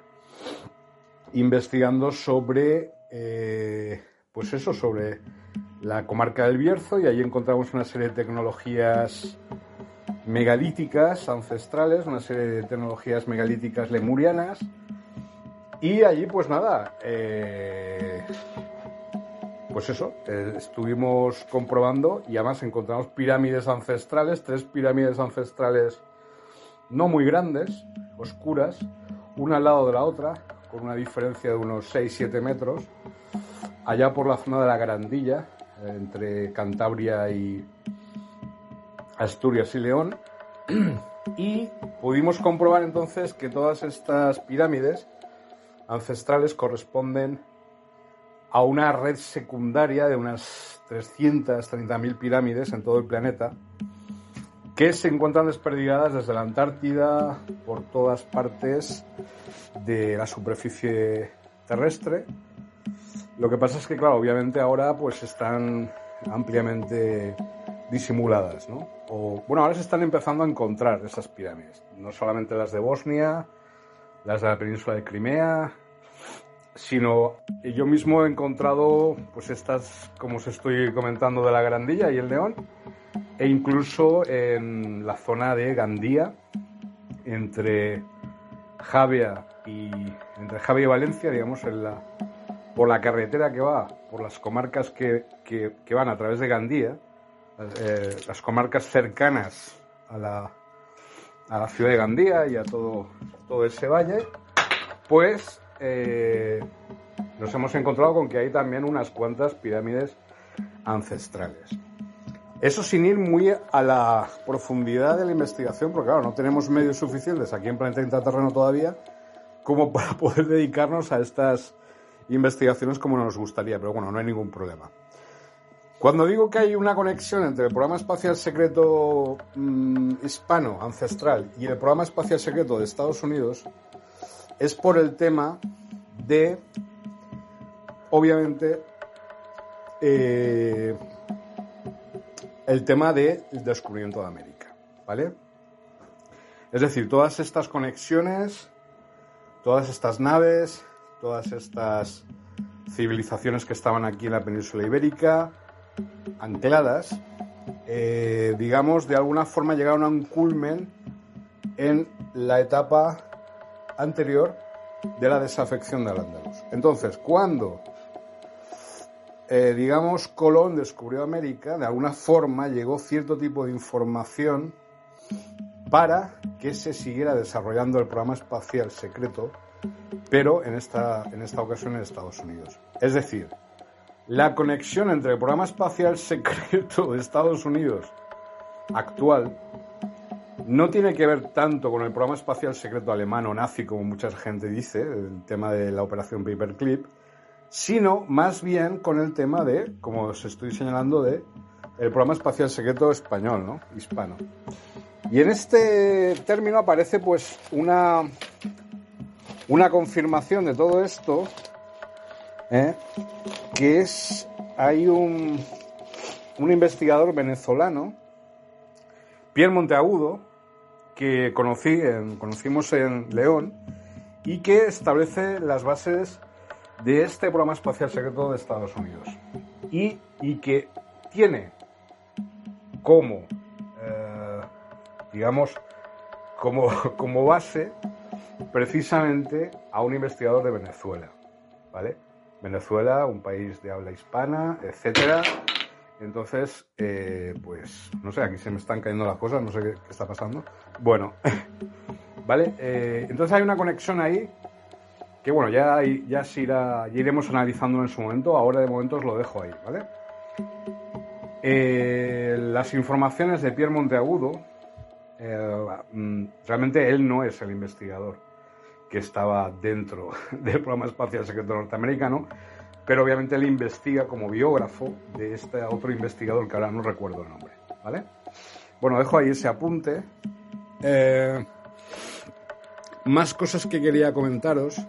investigando sobre, eh, pues eso, sobre la comarca del Bierzo y allí encontramos una serie de tecnologías megalíticas ancestrales, una serie de tecnologías megalíticas lemurianas. Y allí, pues nada, eh, pues eso, eh, estuvimos comprobando y además encontramos pirámides ancestrales, tres pirámides ancestrales no muy grandes, oscuras, una al lado de la otra, con una diferencia de unos 6-7 metros, allá por la zona de la Grandilla, entre Cantabria y Asturias y León. Y pudimos comprobar entonces que todas estas pirámides ancestrales corresponden a una red secundaria de unas 330.000 pirámides en todo el planeta que se encuentran desperdigadas desde la Antártida por todas partes de la superficie terrestre lo que pasa es que, claro, obviamente ahora pues están ampliamente disimuladas, ¿no? O, bueno, ahora se están empezando a encontrar esas pirámides, no solamente las de Bosnia, las de la península de Crimea, sino yo mismo he encontrado pues estas, como os estoy comentando, de la Grandilla y el León, e incluso en la zona de Gandía, entre Javia y entre Javia y Valencia, digamos, por la carretera que va, por las comarcas que, van a través de Gandía, eh, las comarcas cercanas a la, a la ciudad de Gandía y a todo, todo ese valle, pues eh, nos hemos encontrado con que hay también unas cuantas pirámides ancestrales. Eso sin ir muy a la profundidad de la investigación, porque claro, no tenemos medios suficientes aquí en Planeta Intraterreno todavía como para poder dedicarnos a estas investigaciones como nos gustaría, pero bueno, no hay ningún problema. Cuando digo que hay una conexión entre el programa espacial secreto mm, hispano ancestral y el programa espacial secreto de Estados Unidos, es por el tema de, obviamente, eh, el tema del descubrimiento de América, ¿vale? Es decir, todas estas conexiones, todas estas naves, todas estas civilizaciones que estaban aquí en la península ibérica, ancladas, eh, digamos, de alguna forma llegaron a un culmen en la etapa anterior de la desafección del Andalus. Entonces, cuando, eh, digamos, Colón descubrió América, de alguna forma llegó cierto tipo de información para que se siguiera desarrollando el programa espacial secreto, pero en esta, en esta ocasión en Estados Unidos. Es decir, la conexión entre el programa espacial secreto de Estados Unidos actual no tiene que ver tanto con el programa espacial secreto alemán o nazi, como mucha gente dice, el tema de la operación Paperclip, sino más bien con el tema de, como os estoy señalando, de el programa espacial secreto español, ¿no? Hispano. Y en este término aparece pues una, una confirmación de todo esto, ¿eh? que es, hay un, un investigador venezolano, Pierre Monteagudo, que conocí conocimos en León y que establece las bases de este programa espacial secreto de Estados Unidos. Y, y que tiene como, eh, digamos, como, como base precisamente a un investigador de Venezuela, ¿vale? Venezuela, un país de habla hispana, etcétera, entonces, eh, pues, no sé, aquí se me están cayendo las cosas, no sé qué, está pasando. Bueno, ¿vale? Eh, entonces hay una conexión ahí que, bueno, ya, ya, se irá, iremos analizándolo en su momento. Ahora de momento os lo dejo ahí, ¿vale? Eh, las informaciones de Pierre Monteagudo, mm, realmente él no es el investigador que estaba dentro del programa espacial secreto norteamericano, pero obviamente él investiga como biógrafo de este otro investigador que ahora no recuerdo el nombre, ¿vale? Bueno, dejo ahí ese apunte. Eh, más cosas que quería comentaros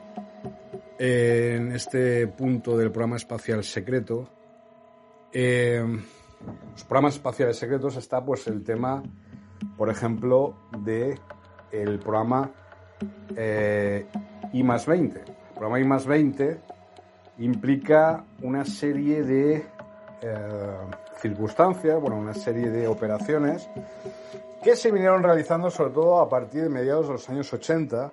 en este punto del programa espacial secreto. Eh, los programas espaciales secretos está pues el tema, por ejemplo, de el programa eh, I más 20. El programa I más 20 implica una serie de eh, circunstancias, bueno, una serie de operaciones que se vinieron realizando sobre todo a partir de mediados de los años 80.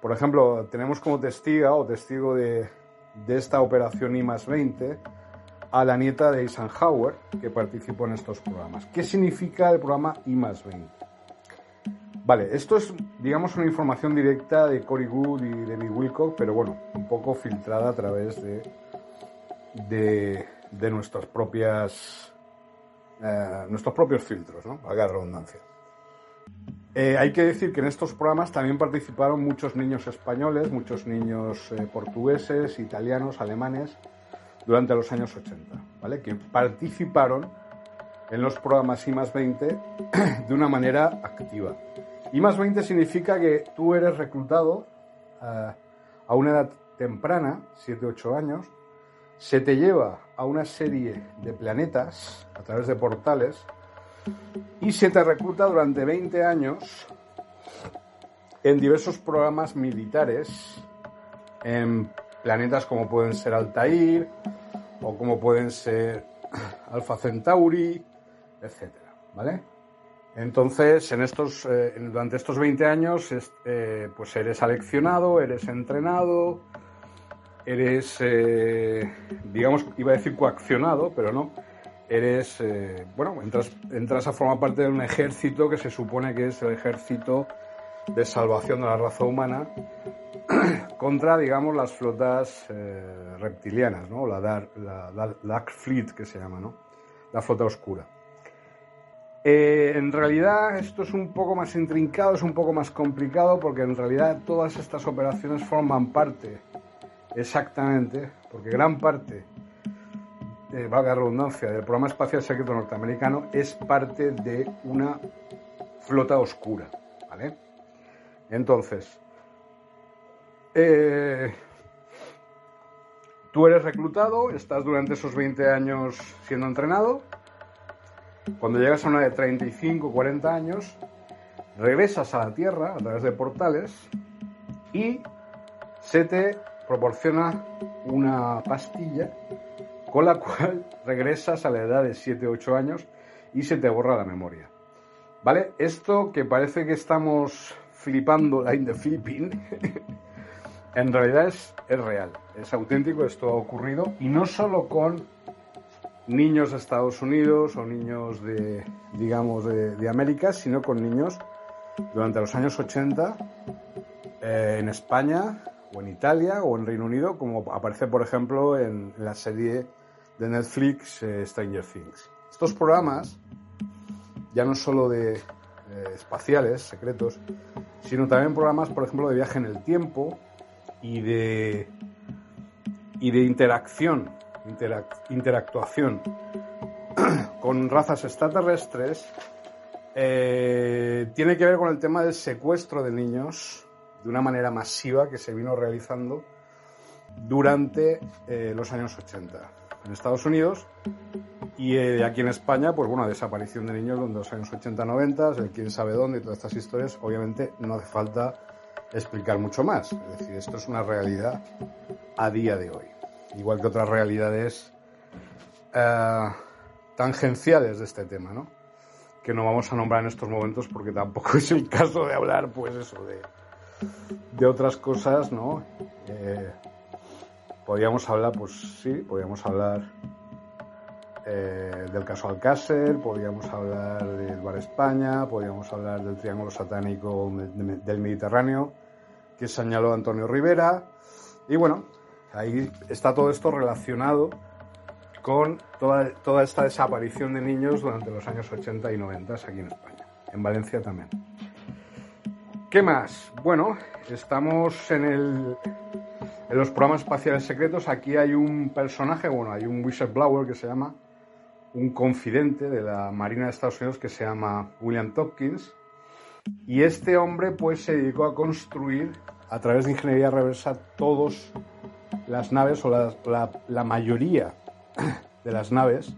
Por ejemplo, tenemos como testiga o testigo de, de esta operación I más 20 a la nieta de Eisenhower, que participó en estos programas. ¿Qué significa el programa I más 20? Vale, esto es, digamos, una información directa de Cory Good y de Bill Wilcock, pero bueno, un poco filtrada a través de, de, nuestras propias, eh, nuestros propios filtros, ¿no? Valga la redundancia. Eh, hay que decir que en estos programas también participaron muchos niños españoles, muchos niños eh, portugueses, italianos, alemanes, durante los años 80, ¿vale? Que participaron en los programas I más 20 de una manera activa. Y más 20 significa que tú eres reclutado eh, a, una edad temprana, 7-8 años, se te lleva a una serie de planetas a través de portales y se te recluta durante 20 años en diversos programas militares en planetas como pueden ser Altair o como pueden ser Alpha Centauri, etcétera, ¿vale? Entonces, en estos, eh, durante estos 20 años, eh, pues eres seleccionado, eres entrenado, eres, eh, digamos, iba a decir coaccionado, pero no. Eres, bueno, entras, entras a formar parte de un ejército que se supone que es el ejército de salvación de la raza humana contra, digamos, las flotas reptilianas, ¿no? La Dark, la Dark Fleet, que se llama, ¿no? La flota oscura. Eh, en realidad esto es un poco más intrincado, es un poco más complicado porque en realidad todas estas operaciones forman parte, exactamente, porque gran parte, eh, valga redundancia, del programa espacial secreto norteamericano es parte de una flota oscura, ¿vale? Entonces, eh, tú eres reclutado, estás durante esos 20 años siendo entrenado, cuando llegas a una de 35, 40 años, regresas a la Tierra a través de portales y se te proporciona una pastilla con la cual regresas a la edad de 7-8 años y se te borra la memoria. ¿Vale? Esto que parece que estamos flipando la the flipping, en realidad es, es real, es auténtico, esto ha ocurrido y no solo con niños de Estados Unidos o niños de, digamos, de, América, sino con niños durante los años 80 eh, en España o en Italia o en Reino Unido, como aparece, por ejemplo, en la serie de Netflix eh, Stranger Things. Estos programas, ya no solo de eh, espaciales, secretos, sino también programas, por ejemplo, de viaje en el tiempo y de, y de interacción, interactuación con razas extraterrestres, eh, tiene que ver con el tema del secuestro de niños de una manera masiva que se vino realizando durante los años 80 en Estados Unidos y eh, aquí en España, pues bueno, desaparición de niños en los años 80-90, el quién sabe dónde y todas estas historias, obviamente no hace falta explicar mucho más. Es decir, esto es una realidad a día de hoy. Igual que otras realidades eh, tangenciales de este tema, ¿no? Que no vamos a nombrar en estos momentos porque tampoco es el caso de hablar, pues eso, de, de otras cosas, ¿no? Eh, Podríamos hablar, pues sí, podríamos hablar eh, del caso Alcácer, podríamos hablar del Bar España, podríamos hablar del Triángulo Satánico del Mediterráneo, que señaló Antonio Rivera. Y bueno, ahí está todo esto relacionado con toda, toda esta desaparición de niños durante los años 80 y 90 aquí en España, en Valencia también. ¿Qué más? Bueno, estamos en el en los programas espaciales secretos aquí hay un personaje, bueno, hay un whistleblower que se llama, un confidente de la Marina de Estados Unidos que se llama William Tompkins. Y este hombre pues se dedicó a construir a través de ingeniería reversa todas las naves o la, mayoría de las naves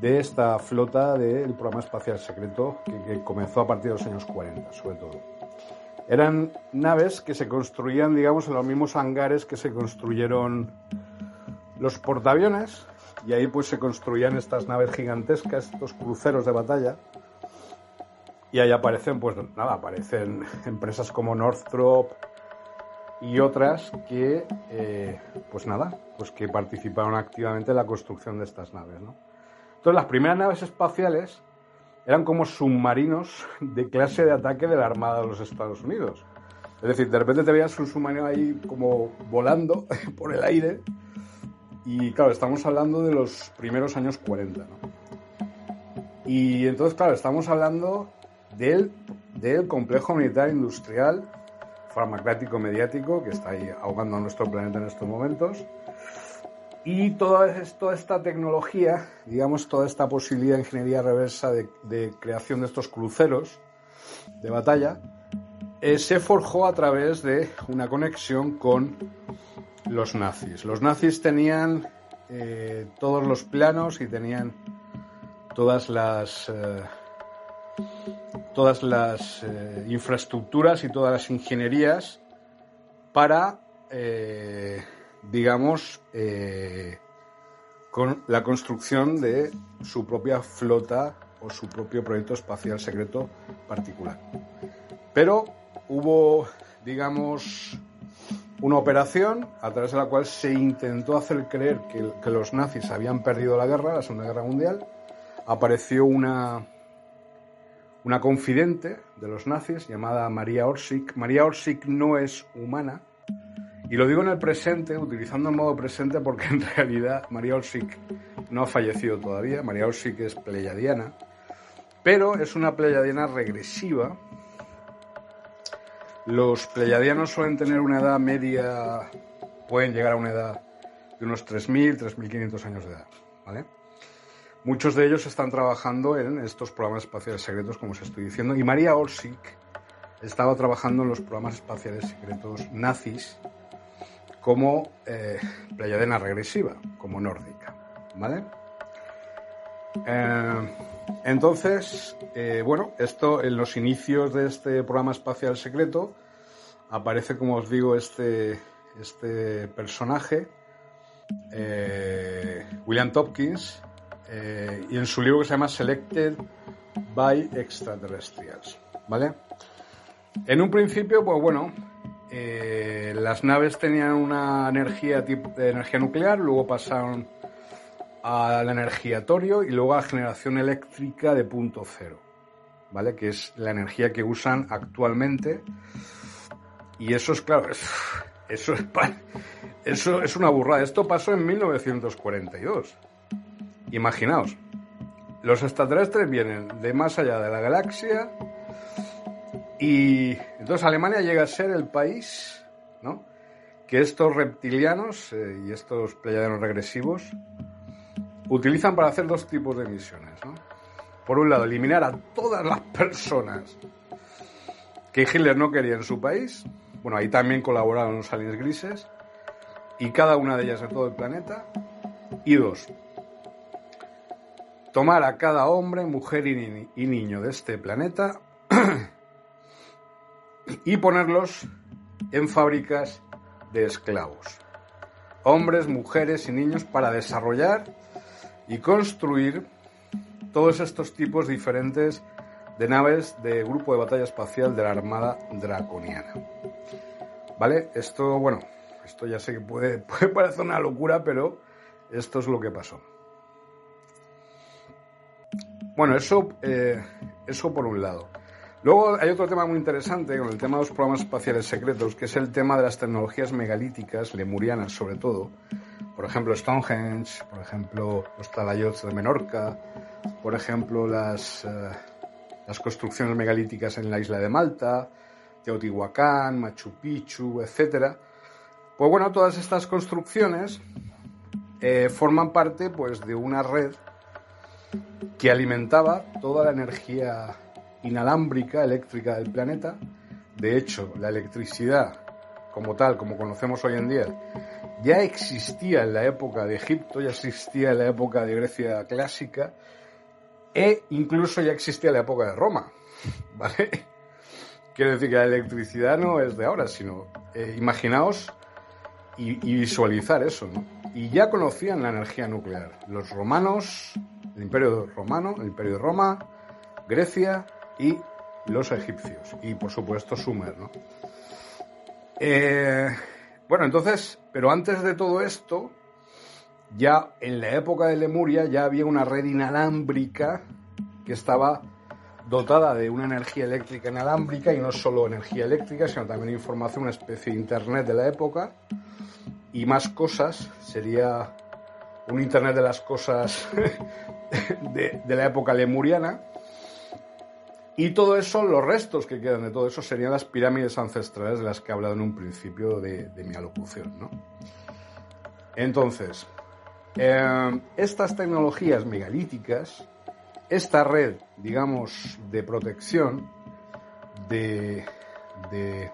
de esta flota del programa espacial secreto que, que comenzó a partir de los años 40, sobre todo. Eran naves que se construían, digamos, en los mismos hangares que se construyeron los portaaviones y ahí pues se construían estas naves gigantescas, estos cruceros de batalla. Y ahí aparecen, pues nada, aparecen empresas como Northrop y otras que, eh, pues nada, pues que participaron activamente en la construcción de estas naves, ¿no? Entonces las primeras naves espaciales eran como submarinos de clase de ataque de la Armada de los Estados Unidos. Es decir, de repente te veías un submarino ahí como volando por el aire. Y claro, estamos hablando de los primeros años 40. ¿no? Y entonces, claro, estamos hablando del, del complejo militar industrial farmacrático mediático que está ahí ahogando a nuestro planeta en estos momentos y toda, esta tecnología, digamos, toda esta posibilidad de ingeniería reversa de, creación de estos cruceros de batalla, eh, se forjó a través de una conexión con los nazis. Los nazis tenían eh, todos los planos y tenían todas las eh, todas las infraestructuras y todas las ingenierías para digamos, eh, con la construcción de su propia flota o su propio proyecto espacial secreto particular. Pero hubo, digamos, una operación a través de la cual se intentó hacer creer que, que, los nazis habían perdido la guerra, la Segunda Guerra Mundial. Apareció una, una confidente de los nazis llamada María Orsic. María Orsic no es humana, y lo digo en el presente, utilizando el modo presente, porque en realidad María Olsic no ha fallecido todavía. María Olsic es pleyadiana, pero es una pleyadiana regresiva. Los pleyadianos suelen tener una edad media, pueden llegar a una edad de unos 3.000, 3.500 años de edad. ¿vale? Muchos de ellos están trabajando en estos programas espaciales secretos, como os estoy diciendo, y María Olsic estaba trabajando en los programas espaciales secretos nazis como eh, playadena regresiva, como nórdica. ¿Vale? Eh, entonces, eh, bueno, esto en los inicios de este programa espacial secreto aparece, como os digo, este, este personaje, eh, William Tompkins, eh, y en su libro que se llama Selected by Extraterrestrials, ¿vale? En un principio, pues bueno, eh, las naves tenían una energía tipo de energía nuclear, luego pasaron a la energía torio y luego a generación eléctrica de punto cero, ¿vale? Que es la energía que usan actualmente. Y eso es claro, es- eso es, eso es una burrada. Esto pasó en 1942. Imaginaos, los extraterrestres vienen de más allá de la galaxia y entonces Alemania llega a ser el país, ¿no? Que estos reptilianos eh, y estos pleiadianos regresivos utilizan para hacer dos tipos de misiones. Por un lado, eliminar a todas las personas que Hitler no quería en su país. Bueno, ahí también colaboraron los aliens grises. Y cada una de ellas en todo el planeta. Y dos, tomar a cada hombre, mujer y, ni- y niño de este planeta y ponerlos en fábricas de esclavos. Hombres, mujeres y niños para desarrollar y construir todos estos tipos diferentes de naves de grupo de batalla espacial de la Armada Draconiana. ¿Vale? Esto, bueno, esto ya sé que puede, puede parecer una locura, pero esto es lo que pasó. Bueno, eso, eh, eso por un lado. Luego hay otro tema muy interesante con el tema de los programas espaciales secretos, que es el tema de las tecnologías megalíticas, lemurianas sobre todo. Por ejemplo, Stonehenge, por ejemplo, los talayots de Menorca, por ejemplo, las, eh, las construcciones megalíticas en la isla de Malta, Teotihuacán, Machu Picchu, etcétera. Pues bueno, todas estas construcciones eh, forman parte pues, de una red que alimentaba toda la energía inalámbrica eléctrica del planeta. De hecho, la electricidad como tal, como conocemos hoy en día, ya existía en la época de Egipto, ya existía en la época de Grecia clásica e incluso ya existía en la época de Roma, ¿vale? Quiero decir que la electricidad no es de ahora, sino eh, imaginaos y, y visualizar eso, ¿no? Y ya conocían la energía nuclear. Los romanos, el Imperio Romano, el Imperio de Roma, Grecia y los egipcios. Y por supuesto Sumer, ¿no? Eh, bueno, entonces, pero antes de todo esto, ya en la época de Lemuria ya había una red inalámbrica que estaba dotada de una energía eléctrica inalámbrica y no solo energía eléctrica, sino también información, una especie de internet de la época y más cosas. Sería un internet de las cosas de, la época lemuriana. Y todo eso, los restos que quedan de todo eso serían las pirámides ancestrales de las que he hablado en un principio de, de mi alocución. ¿no? Entonces, eh, estas tecnologías megalíticas, esta red, digamos, de protección, de, de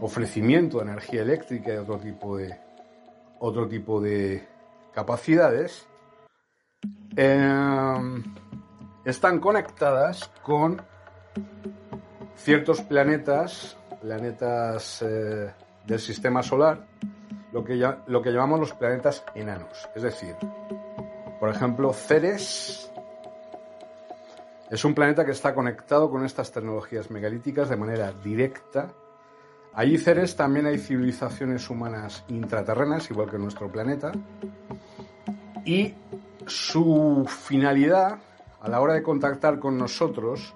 ofrecimiento de energía eléctrica y otro tipo de, capacidades, eh, están conectadas con ciertos planetas, planetas eh, del sistema solar, lo que llamamos los planetas enanos. Es decir, por ejemplo, Ceres es un planeta que está conectado con estas tecnologías megalíticas de manera directa. Allí Ceres también hay civilizaciones humanas intraterrenas, igual que nuestro planeta. Y su finalidad a la hora de contactar con nosotros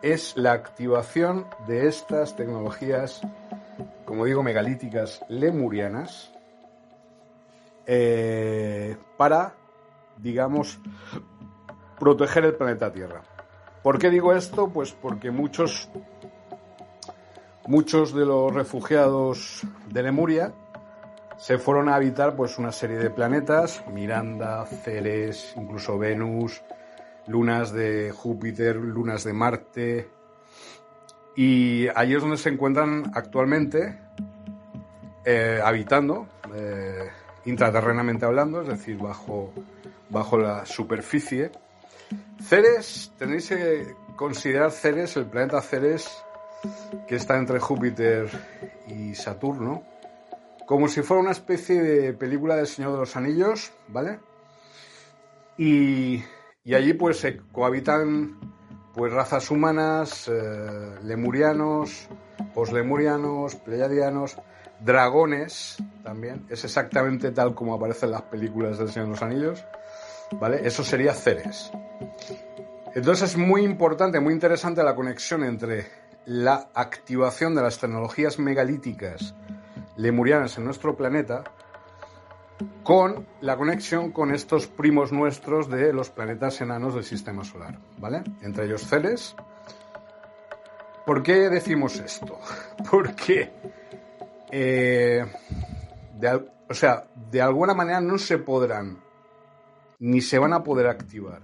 es la activación de estas tecnologías, como digo, megalíticas lemurianas, eh, para, digamos, proteger el planeta Tierra. ¿Por qué digo esto? Pues porque muchos, muchos de los refugiados de Lemuria se fueron a habitar pues una serie de planetas, Miranda, Ceres, incluso Venus, lunas de Júpiter, lunas de Marte. Y ahí es donde se encuentran actualmente eh, habitando, eh, intraterrenamente hablando, es decir, bajo, bajo la superficie. Ceres, tenéis que considerar Ceres, el planeta Ceres, que está entre Júpiter y Saturno, como si fuera una especie de película del Señor de los Anillos, ¿vale? Y, y allí pues se cohabitan pues razas humanas, eh, lemurianos, poslemurianos, pleiadianos, dragones también. Es exactamente tal como aparece en las películas del Señor de los Anillos, ¿vale? Eso sería Ceres. Entonces es muy importante, muy interesante la conexión entre la activación de las tecnologías megalíticas lemurianas en nuestro planeta con la conexión con estos primos nuestros de los planetas enanos del sistema solar, ¿vale? Entre ellos Ceres. ¿Por qué decimos esto? Porque, eh, o sea, de alguna manera no se podrán ni se van a poder activar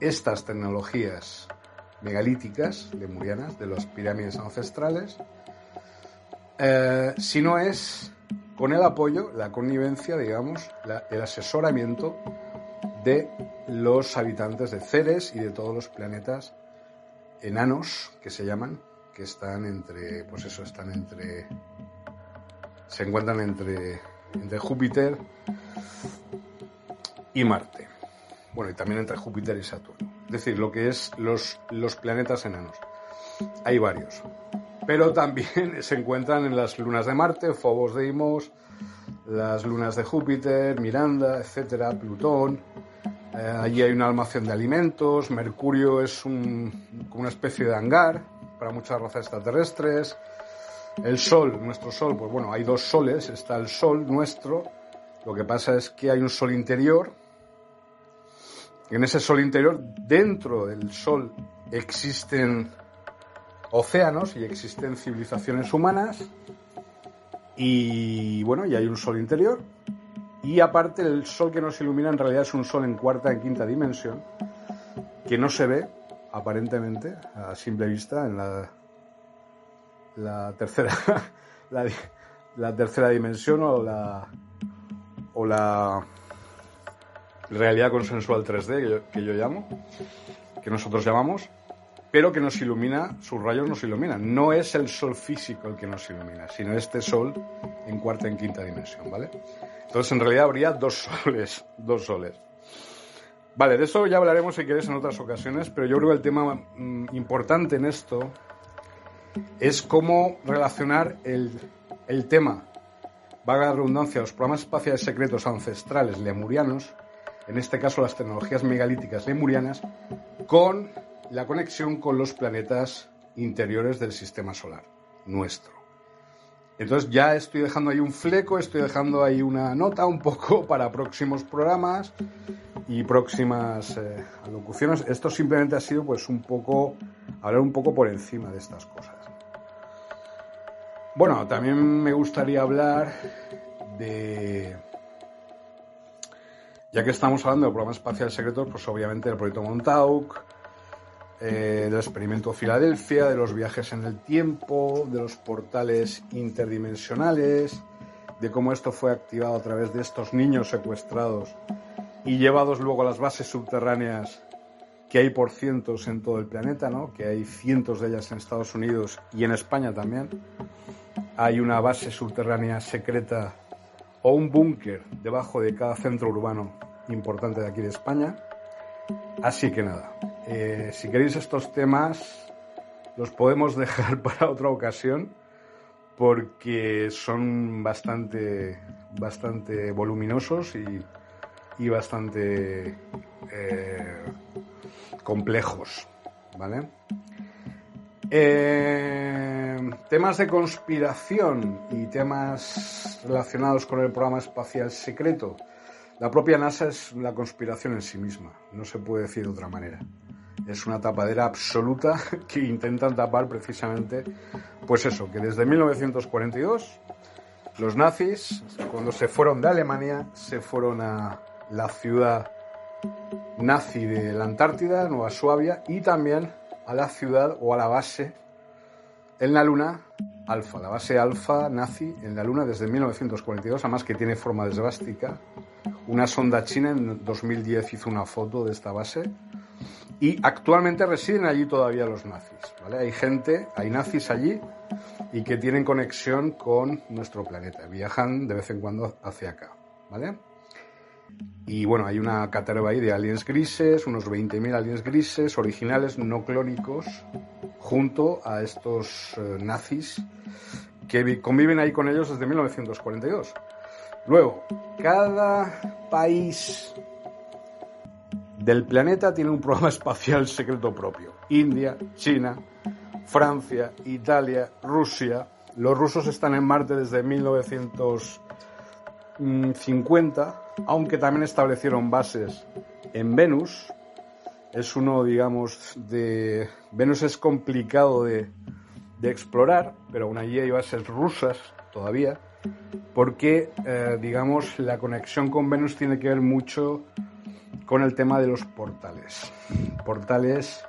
estas tecnologías megalíticas lemurianas de las pirámides ancestrales eh, si no es con el apoyo, la connivencia, digamos, el asesoramiento de los habitantes de Ceres y de todos los planetas enanos que se llaman, que están entre, pues eso, están entre, se encuentran entre, entre Júpiter y Marte. Bueno, y también entre Júpiter y Saturno. Decir, lo que es los, los planetas enanos. Hay varios pero también se encuentran en las lunas de Marte, Phobos de Imos, las lunas de Júpiter, Miranda, etcétera, Plutón. Eh, allí hay un almacén de alimentos. Mercurio es una especie de hangar para muchas razas extraterrestres. El Sol, nuestro Sol, pues bueno, hay dos soles. Está el Sol nuestro. Lo que pasa es que hay un Sol interior. En ese Sol interior, dentro del Sol, existen océanos y existen civilizaciones humanas y bueno, y hay un sol interior. Y aparte el sol que nos ilumina en realidad es un sol en cuarta, en quinta dimensión que no se ve aparentemente a simple vista en la, tercera la, tercera dimensión o la o la realidad consensual 3D que yo llamo que nosotros llamamos pero que nos ilumina, sus rayos nos iluminan. No es el sol físico el que nos ilumina, sino este sol en cuarta y en quinta dimensión, ¿vale? Entonces, en realidad habría dos soles, dos soles. Vale, de eso ya hablaremos si quieres en otras ocasiones, pero yo creo que el tema mm, importante en esto es cómo relacionar el, el tema, vaga la redundancia, los programas espaciales secretos ancestrales lemurianos, en este caso las tecnologías megalíticas lemurianas, con la conexión con los planetas interiores del sistema solar, nuestro. Entonces ya estoy dejando ahí un fleco, estoy dejando ahí una nota un poco para próximos programas y próximas eh, alocuciones. Esto simplemente ha sido pues un poco, hablar un poco por encima de estas cosas. Bueno, también me gustaría hablar de... Ya que estamos hablando de programas espaciales secretos, pues obviamente el proyecto Montauk, eh, del experimento Filadelfia, de los viajes en el tiempo, de los portales interdimensionales, de cómo esto fue activado a través de estos niños secuestrados y llevados luego a las bases subterráneas que hay por cientos en todo el planeta, ¿no? que hay cientos de ellas en Estados Unidos y en España también. Hay una base subterránea secreta o un búnker debajo de cada centro urbano importante de aquí de España. Así que nada, eh, si queréis estos temas, los podemos dejar para otra ocasión porque son bastante, bastante voluminosos y, bastante eh, complejos, ¿vale? Eh, temas de conspiración y temas relacionados con el programa espacial secreto. La propia NASA es la conspiración en sí misma, no se puede decir de otra manera es una tapadera absoluta que intentan tapar precisamente, pues eso, que desde 1942 los nazis, cuando se fueron de Alemania, se fueron a la ciudad nazi de la Antártida, Nueva Suabia, y también a la ciudad o a la base en la Luna Alfa, la base Alfa nazi en la Luna desde 1942, además que tiene forma de. Una sonda china en 2010 hizo una foto de esta base y actualmente residen allí todavía los nazis. ¿vale? Hay gente, hay nazis allí y que tienen conexión con nuestro planeta. Viajan de vez en cuando hacia acá, ¿vale? Y bueno, hay una catálogo ahí de aliens grises, unos 20.000 aliens grises originales, no clónicos, junto a estos eh, nazis que conviven ahí con ellos desde 1942. Luego, cada país del planeta tiene un programa espacial secreto propio. India, China, Francia, Italia, Rusia. Los rusos están en Marte desde 1950, aunque también establecieron bases en Venus. Es uno, digamos, de... Venus es complicado de, explorar, pero aún allí hay bases rusas todavía, porque, eh, digamos, la conexión con Venus tiene que ver mucho con el tema de los portales. Portales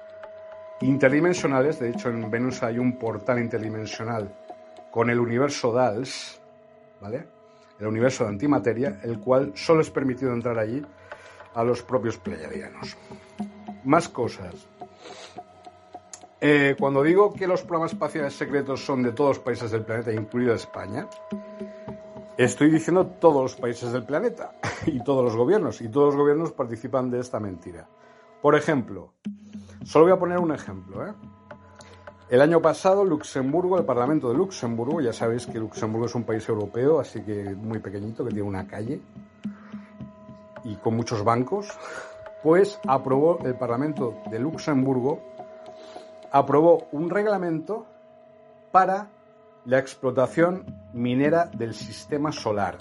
interdimensionales, de hecho en Venus hay un portal interdimensional con el universo DALS, ¿vale? El universo de antimateria, el cual solo es permitido entrar allí a los propios pleiadianos. Más cosas. Eh, cuando digo que los programas espaciales secretos son de todos los países del planeta, incluida España, estoy diciendo todos los países del planeta y todos los gobiernos, y todos los gobiernos participan de esta mentira. Por ejemplo, solo voy a poner un ejemplo. ¿eh? El año pasado, Luxemburgo, el Parlamento de Luxemburgo, ya sabéis que Luxemburgo es un país europeo, así que muy pequeñito, que tiene una calle y con muchos bancos, pues aprobó el Parlamento de Luxemburgo aprobó un reglamento para la explotación minera del sistema solar.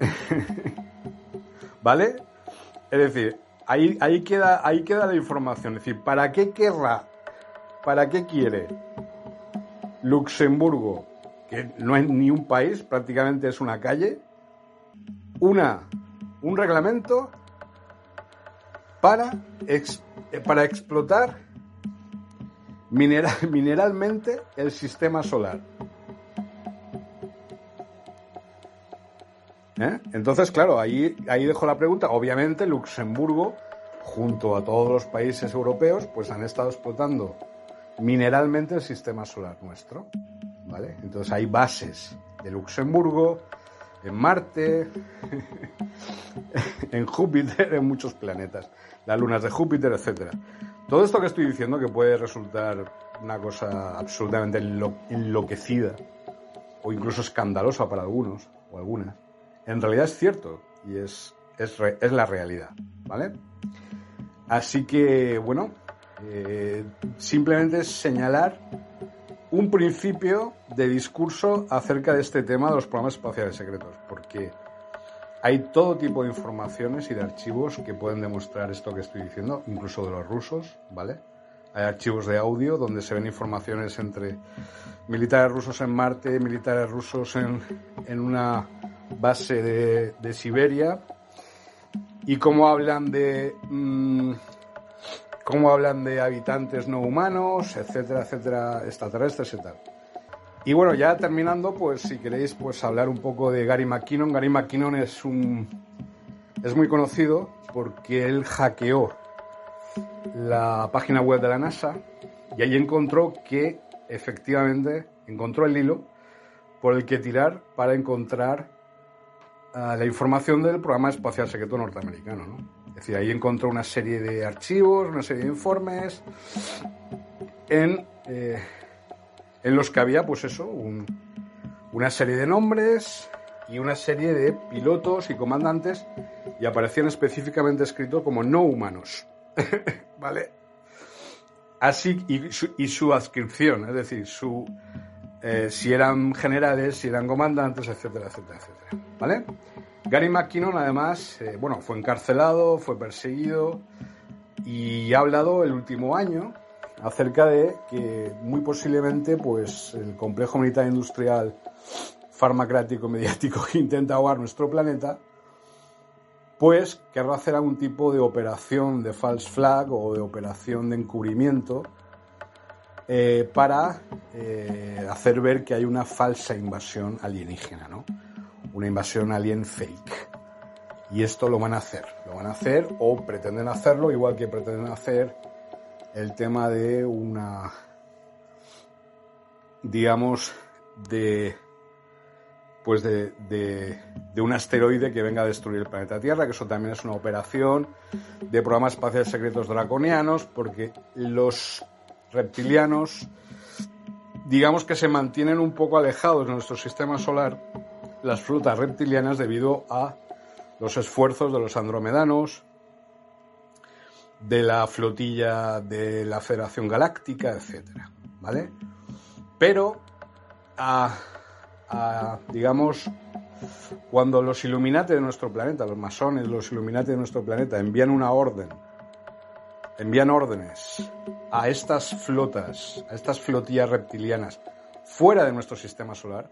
¿Vale? Es decir, ahí, ahí, queda, ahí queda la información. Es decir, ¿para qué querrá, para qué quiere Luxemburgo, que no es ni un país, prácticamente es una calle, una, un reglamento para eh, para explotar mineralmente el sistema solar. ¿Eh? Entonces, claro, ahí, ahí dejo la pregunta. Obviamente, Luxemburgo, junto a todos los países europeos, pues han estado explotando mineralmente el sistema solar nuestro. ¿Vale? Entonces hay bases de Luxemburgo, en Marte, en Júpiter, en muchos planetas las lunas de Júpiter, etc. Todo esto que estoy diciendo, que puede resultar una cosa absolutamente enloquecida o incluso escandalosa para algunos o algunas, en realidad es cierto y es, es, es la realidad, ¿vale? Así que, bueno, eh, simplemente es señalar un principio de discurso acerca de este tema de los programas espaciales secretos, porque hay todo tipo de informaciones y de archivos que pueden demostrar esto que estoy diciendo, incluso de los rusos, ¿vale? Hay archivos de audio donde se ven informaciones entre militares rusos en Marte, militares rusos en, en una base de, Siberia y cómo hablan de mm, cómo hablan de habitantes no humanos, etcétera, etcétera, extraterrestres y tal. Y bueno, ya terminando, pues si queréis pues hablar un poco de Gary McKinnon. Gary McKinnon es un es muy conocido porque él hackeó la página web de la NASA y ahí encontró que efectivamente encontró el hilo por el que tirar para encontrar ah, la información del programa espacial secreto norteamericano, ¿no? Es decir, ahí encontró una serie de archivos, una serie de informes en eh, en los que había, pues eso, una serie de nombres y una serie de pilotos y comandantes y aparecían específicamente escritos como no humanos. ¿Vale? Así, y su, adscripción, es decir, su, eh, si eran generales, si eran comandantes, etcétera, etcétera, etcétera. ¿Vale? Gary McKinnon, además, eh, bueno, fue encarcelado, fue perseguido y ha hablado el último año acerca de que muy posiblemente pues el complejo militar industrial farmacrático mediático que intenta ahogar nuestro planeta pues querrá hacer algún tipo de operación de false flag o de operación de encubrimiento eh, para eh, hacer ver que hay una falsa invasión alienígena, ¿no? Una invasión alien fake. Y esto lo van a hacer, lo van a hacer o pretenden hacerlo, igual que pretenden hacer el tema de una digamos, de pues de, de, un asteroide que venga a destruir el planeta Tierra, que eso también es una operación de programas espaciales secretos draconianos, porque los reptilianos, digamos que se mantienen un poco alejados de nuestro sistema solar, las flotas reptilianas, debido a los esfuerzos de los andromedanos, de la flotilla de la Federación Galáctica, etcétera, ¿vale? Pero a digamos, cuando los Illuminati de nuestro planeta, los masones, los Illuminati de nuestro planeta envían una orden, envían órdenes a estas flotas, a estas flotillas reptilianas fuera de nuestro sistema solar,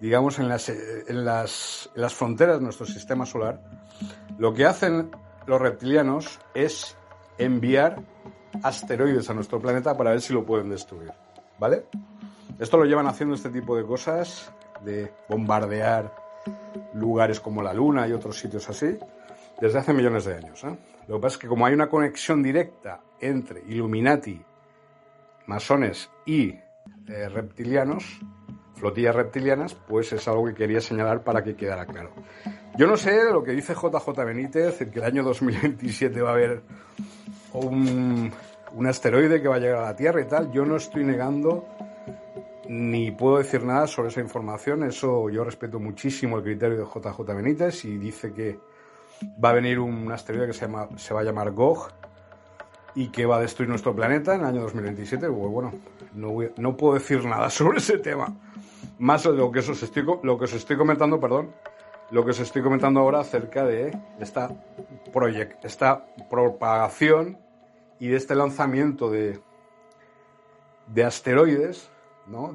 digamos en las, en las, las fronteras de nuestro sistema solar, lo que hacen los reptilianos es enviar asteroides a nuestro planeta para ver si lo pueden destruir. ¿Vale? Esto lo llevan haciendo este tipo de cosas de bombardear lugares como la Luna y otros sitios así desde hace millones de años. ¿eh? Lo que pasa es que como hay una conexión directa entre Illuminati, masones y eh, reptilianos, flotillas reptilianas, pues es algo que quería señalar para que quedara claro. Yo no sé lo que dice JJ Benítez, que el año 2027 va a haber un, un asteroide que va a llegar a la Tierra y tal. Yo no estoy negando ni puedo decir nada sobre esa información. Eso yo respeto muchísimo el criterio de JJ Benítez y dice que va a venir un asteroide que se, va a llamar Gog y que va a destruir nuestro planeta en el año 2027. Pues bueno, no, no puedo decir nada sobre ese tema. Más lo que os estoy, lo que os estoy comentando, perdón, lo que os estoy comentando ahora acerca de esta, proyect, esta propagación y de este lanzamiento de, de asteroides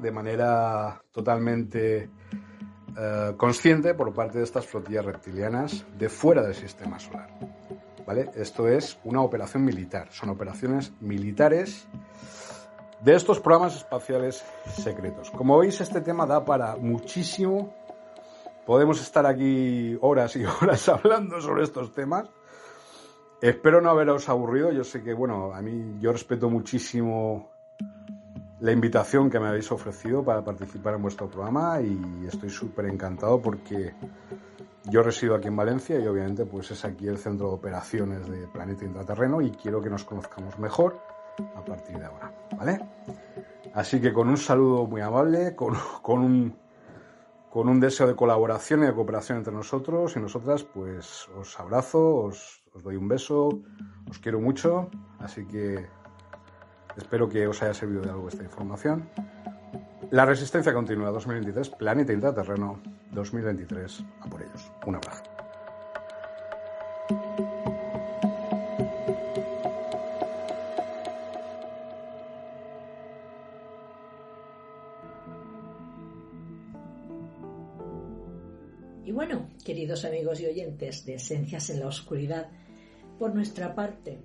de manera totalmente eh, consciente por parte de estas flotillas reptilianas de fuera del sistema solar. ¿Vale? Esto es una operación militar, son operaciones militares de estos programas espaciales secretos. Como veis, este tema da para muchísimo. Podemos estar aquí horas y horas hablando sobre estos temas. Espero no haberos aburrido. Yo sé que, bueno, a mí yo respeto muchísimo la invitación que me habéis ofrecido para participar en vuestro programa y estoy súper encantado porque yo resido aquí en Valencia y obviamente pues es aquí el centro de operaciones de Planeta Intraterreno y quiero que nos conozcamos mejor a partir de ahora, ¿vale? Así que con un saludo muy amable, con, un, con un deseo de colaboración y de cooperación entre nosotros y nosotras, pues os abrazo, os, os doy un beso, os quiero mucho, así que Espero que os haya servido de algo esta información. La resistencia continúa 2023, planeta intraterreno 2023. A por ellos. Un abrazo. Y bueno, queridos amigos y oyentes de Esencias en la Oscuridad, por nuestra parte,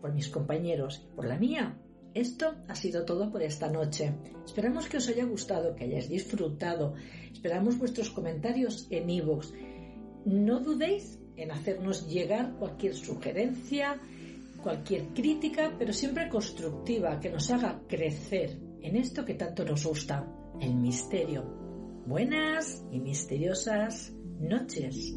por mis compañeros y por la mía, esto ha sido todo por esta noche. Esperamos que os haya gustado, que hayáis disfrutado. Esperamos vuestros comentarios en iVoox. No dudéis en hacernos llegar cualquier sugerencia, cualquier crítica, pero siempre constructiva, que nos haga crecer en esto que tanto nos gusta, el misterio. Buenas y misteriosas noches.